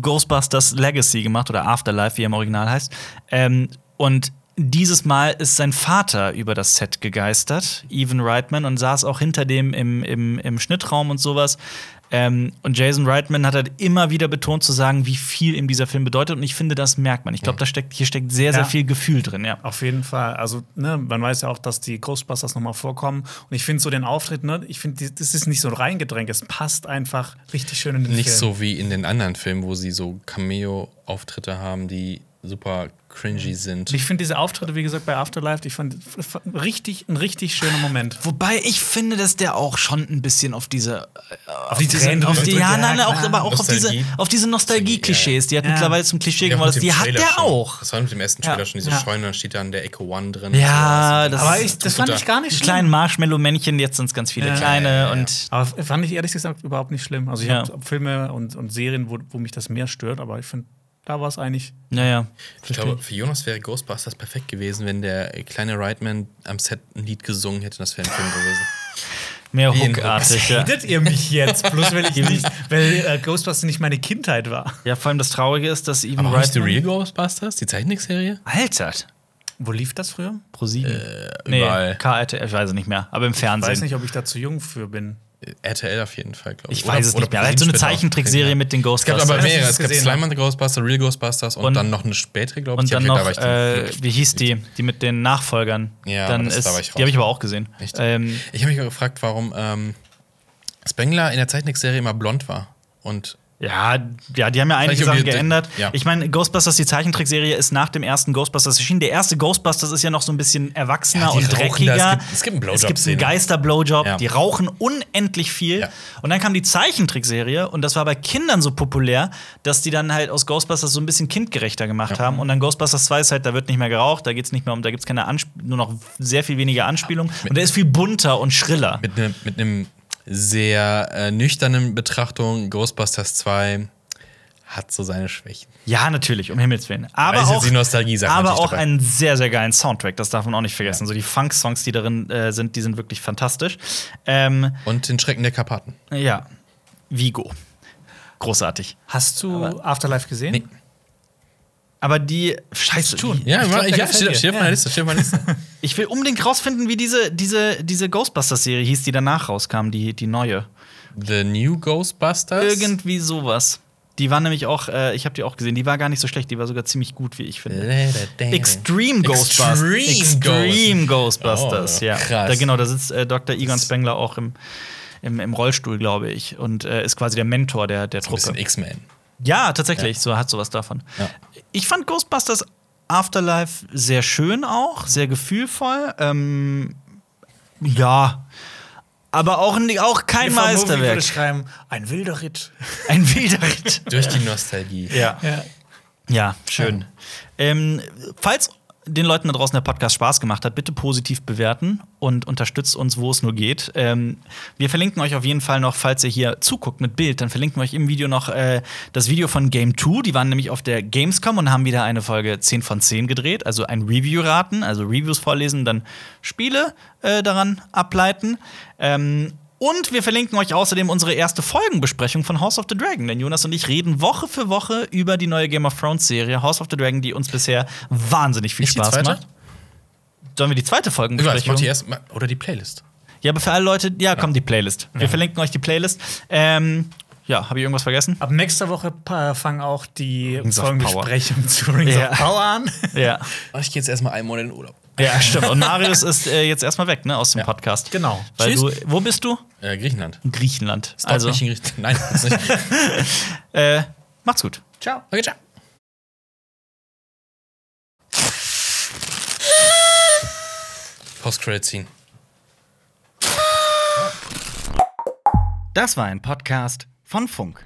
[SPEAKER 1] Ghostbusters Legacy gemacht oder Afterlife, wie er im Original heißt. Ähm, und dieses Mal ist sein Vater über das Set gegeistert, Evan Reitman, und saß auch hinter dem im, im, im Schnittraum und sowas. Ähm, und Jason Reitman hat halt immer wieder betont zu sagen, wie viel ihm dieser Film bedeutet. Und ich finde, das merkt man. Ich glaube, da steckt, hier steckt sehr, sehr
[SPEAKER 2] Ja.
[SPEAKER 1] viel Gefühl drin, ja.
[SPEAKER 2] Auf jeden Fall. Also, ne, man weiß ja auch, dass die Ghostbusters nochmal vorkommen. Und ich finde so den Auftritt, ne, ich finde, das ist nicht so reingedrängt. Es passt einfach richtig schön in den
[SPEAKER 3] Nicht
[SPEAKER 2] Film.
[SPEAKER 3] so wie in den anderen Filmen, wo sie so Cameo-Auftritte haben, die super cringy sind.
[SPEAKER 2] Ich finde diese Auftritte, wie gesagt, bei Afterlife, ich fand richtig, ein richtig schöner Moment.
[SPEAKER 1] Wobei ich finde, dass der auch schon ein bisschen auf diese
[SPEAKER 2] Auf die
[SPEAKER 1] diese,
[SPEAKER 2] Tränen
[SPEAKER 1] auf die,
[SPEAKER 2] drückt.
[SPEAKER 1] ja, nein,
[SPEAKER 2] Ja,
[SPEAKER 1] auch, aber auch auf diese,
[SPEAKER 3] Nostalgie.
[SPEAKER 1] auf diese Nostalgie-Klischees, die hat
[SPEAKER 2] Ja.
[SPEAKER 1] mittlerweile zum Klischee
[SPEAKER 3] Ja,
[SPEAKER 1] geworden. Die hat der
[SPEAKER 3] schon.
[SPEAKER 1] auch.
[SPEAKER 3] Das war mit dem ersten Trailer
[SPEAKER 1] Ja.
[SPEAKER 3] schon, diese
[SPEAKER 1] Ja.
[SPEAKER 3] Scheune, dann steht da an der Echo One drin.
[SPEAKER 1] Ja, das-
[SPEAKER 2] Aber ich, das fand ich gar nicht
[SPEAKER 1] Die
[SPEAKER 2] schlimm.
[SPEAKER 1] kleinen Marshmallow-Männchen, jetzt sind es ganz viele
[SPEAKER 2] Ja.
[SPEAKER 1] kleine
[SPEAKER 3] Ja, ja, ja.
[SPEAKER 1] und
[SPEAKER 2] Aber fand ich ehrlich gesagt überhaupt nicht schlimm. Also ich
[SPEAKER 1] Ja.
[SPEAKER 2] habe Filme und, und Serien, wo, wo mich das mehr stört, aber ich finde, da war es eigentlich.
[SPEAKER 1] naja.
[SPEAKER 3] Ich glaube, für Jonas wäre Ghostbusters perfekt gewesen, wenn der kleine Reitman am Set ein Lied gesungen hätte. Das wäre ein Film gewesen.
[SPEAKER 1] Mehr hookartig, ja.
[SPEAKER 2] Redet ihr mich jetzt? Bloß weil ich nicht, weil äh, Ghostbusters nicht meine Kindheit war.
[SPEAKER 1] Ja, vor allem das Traurige ist, dass Even
[SPEAKER 3] Aber die
[SPEAKER 1] Reitman-
[SPEAKER 3] Real Ghostbusters, die Zeichentrickserie?
[SPEAKER 1] Alter,
[SPEAKER 2] Wo lief das früher?
[SPEAKER 1] pro sieben.
[SPEAKER 3] Äh, überall.
[SPEAKER 1] KRTL, ich weiß es nicht mehr, aber im
[SPEAKER 2] Ich
[SPEAKER 1] Fernsehen.
[SPEAKER 2] weiß nicht, ob ich da zu jung für bin.
[SPEAKER 3] RTL auf jeden Fall, glaube ich.
[SPEAKER 1] Ich weiß es nicht mehr. Halt so eine Zeichentrickserie mit den
[SPEAKER 3] Es gab
[SPEAKER 1] Ghostbusters.
[SPEAKER 3] aber mehrere. Es gab Slime and the Ghostbusters, Real Ghostbusters und,
[SPEAKER 1] Und-
[SPEAKER 3] dann noch eine spätere, glaube ich.
[SPEAKER 1] und dann
[SPEAKER 3] Die
[SPEAKER 1] noch,
[SPEAKER 3] ich-
[SPEAKER 1] äh, wie hieß die? Die mit den Nachfolgern.
[SPEAKER 3] Ja,
[SPEAKER 1] dann
[SPEAKER 3] das-
[SPEAKER 1] ist,
[SPEAKER 3] da war ich
[SPEAKER 1] die
[SPEAKER 3] raus.
[SPEAKER 1] habe ich aber auch gesehen. Ähm,
[SPEAKER 3] Ich habe mich gefragt, warum ähm, Spengler in der Zeichentrickserie immer blond war. Und
[SPEAKER 1] ja, ja, die haben ja einige Sachen geändert.
[SPEAKER 3] ja.
[SPEAKER 1] Ich meine, Ghostbusters, die Zeichentrickserie, ist nach dem ersten Ghostbusters erschienen. Der erste Ghostbusters ist ja noch so ein bisschen erwachsener
[SPEAKER 3] Ja,
[SPEAKER 1] und dreckiger.
[SPEAKER 3] da. Es gibt- es gibt einen Blowjob-Szene.
[SPEAKER 1] Es gibt einen Geister-Blowjob.
[SPEAKER 3] Ja.
[SPEAKER 1] Die rauchen unendlich viel. Und dann kam die Zeichentrickserie und das war bei Kindern so populär, dass die dann halt aus Ghostbusters so ein bisschen kindgerechter gemacht haben. Und dann Ghostbusters 2 ist halt, da wird nicht mehr geraucht, da geht's nicht mehr um, da gibt's keine Ansp nur noch sehr viel weniger Anspielung. Und der ist viel bunter und schriller.
[SPEAKER 3] mit einem mit einem sehr äh, nüchternen Betrachtung, Ghostbusters 2 hat so seine Schwächen.
[SPEAKER 1] Ja, natürlich, um Himmels Willen. Aber
[SPEAKER 3] jetzt
[SPEAKER 1] auch,
[SPEAKER 3] die Nostalgie-Sache
[SPEAKER 1] aber
[SPEAKER 3] natürlich
[SPEAKER 1] auch
[SPEAKER 3] dabei.
[SPEAKER 1] einen sehr, sehr geilen Soundtrack. Das darf man auch nicht vergessen. So die Funk-Songs, die darin äh, sind, die sind wirklich fantastisch. Ähm,
[SPEAKER 3] Und den Schrecken der Karpaten.
[SPEAKER 1] ja, Vigo. Großartig.
[SPEAKER 2] Hast du Afterlife gesehen?
[SPEAKER 3] Nee.
[SPEAKER 1] Aber die Scheiße.
[SPEAKER 2] tun.
[SPEAKER 3] Ja,
[SPEAKER 2] Ich glaub, der
[SPEAKER 3] ja steht,
[SPEAKER 2] dir.
[SPEAKER 3] steht auf meiner. Liste, steht auf meiner Liste.
[SPEAKER 1] Ich will unbedingt rausfinden, wie diese, diese, diese Ghostbusters-Serie hieß, die danach rauskam, die, die neue.
[SPEAKER 3] The New Ghostbusters?
[SPEAKER 1] Irgendwie sowas. Die war nämlich auch, äh, ich habe die auch gesehen, die war gar nicht so schlecht, die war sogar ziemlich gut, wie ich finde. Extreme Ghostbusters.
[SPEAKER 3] Extreme
[SPEAKER 1] Extreme Ghostbusters,
[SPEAKER 3] Oh,
[SPEAKER 1] ja.
[SPEAKER 3] krass.
[SPEAKER 1] Da, genau, da sitzt äh, Dr. Egon Spengler auch im, im, im Rollstuhl, glaube ich, und äh, ist quasi der Mentor der, der
[SPEAKER 3] Ein
[SPEAKER 1] Truppe.
[SPEAKER 3] bisschen X-Men.
[SPEAKER 1] Ja, tatsächlich, so hat sowas davon.
[SPEAKER 3] Ja.
[SPEAKER 1] Ich fand Ghostbusters Afterlife sehr schön auch, sehr gefühlvoll. Ähm, ja. Aber auch, auch kein Meisterwerk.
[SPEAKER 2] würde schreiben, ein wilder Ritt.
[SPEAKER 1] Ein wilder Ritt.
[SPEAKER 3] Durch die Nostalgie.
[SPEAKER 1] Ja.
[SPEAKER 2] Ja.
[SPEAKER 1] Ja, schön. Ähm, falls den Leuten da draußen der Podcast Spaß gemacht hat, bitte positiv bewerten und unterstützt uns, wo es nur geht. Ähm, wir verlinken euch auf jeden Fall noch, falls ihr hier zuguckt mit Bild, dann verlinken wir euch im Video noch äh, das Video von Game 2. Die waren nämlich auf der Gamescom und haben wieder eine Folge 10 von 10 gedreht, also ein Review raten, also Reviews vorlesen, dann Spiele äh, daran ableiten. Ähm, und wir verlinken euch außerdem unsere erste Folgenbesprechung von House of the Dragon. Denn Jonas und ich reden Woche für Woche über die neue Game of Thrones Serie House of the Dragon, die uns bisher wahnsinnig viel
[SPEAKER 3] Nicht
[SPEAKER 1] Spaß macht. Sollen wir die zweite
[SPEAKER 3] Ich weiß,
[SPEAKER 1] Folgenbesprechung?
[SPEAKER 3] die erst mal, oder die Playlist.
[SPEAKER 1] Ja, aber für alle Leute, ja, kommt die Playlist. Wir verlinken euch die Playlist. Ähm, ja, habe ich irgendwas vergessen?
[SPEAKER 2] Ab nächster Woche fangen auch die Folgenbesprechungen zu Rings
[SPEAKER 1] Ja.
[SPEAKER 2] of Power an.
[SPEAKER 1] Ja.
[SPEAKER 3] Ich gehe jetzt erstmal einen Monat in den Urlaub.
[SPEAKER 1] Ja, stimmt. Und Marius ist äh, jetzt erstmal weg, ne, aus dem
[SPEAKER 3] Ja.
[SPEAKER 1] Podcast.
[SPEAKER 2] Genau.
[SPEAKER 1] Weil
[SPEAKER 3] Tschüss.
[SPEAKER 1] du, wo bist du?
[SPEAKER 3] Äh, Griechenland.
[SPEAKER 1] Griechenland.
[SPEAKER 3] Stop
[SPEAKER 1] Also,
[SPEAKER 3] mich in Griechenland. Nein, das nicht.
[SPEAKER 1] äh, macht's gut.
[SPEAKER 2] Ciao.
[SPEAKER 3] Okay, ciao. Post-Credit Scene.
[SPEAKER 1] Das war ein Podcast von Funk.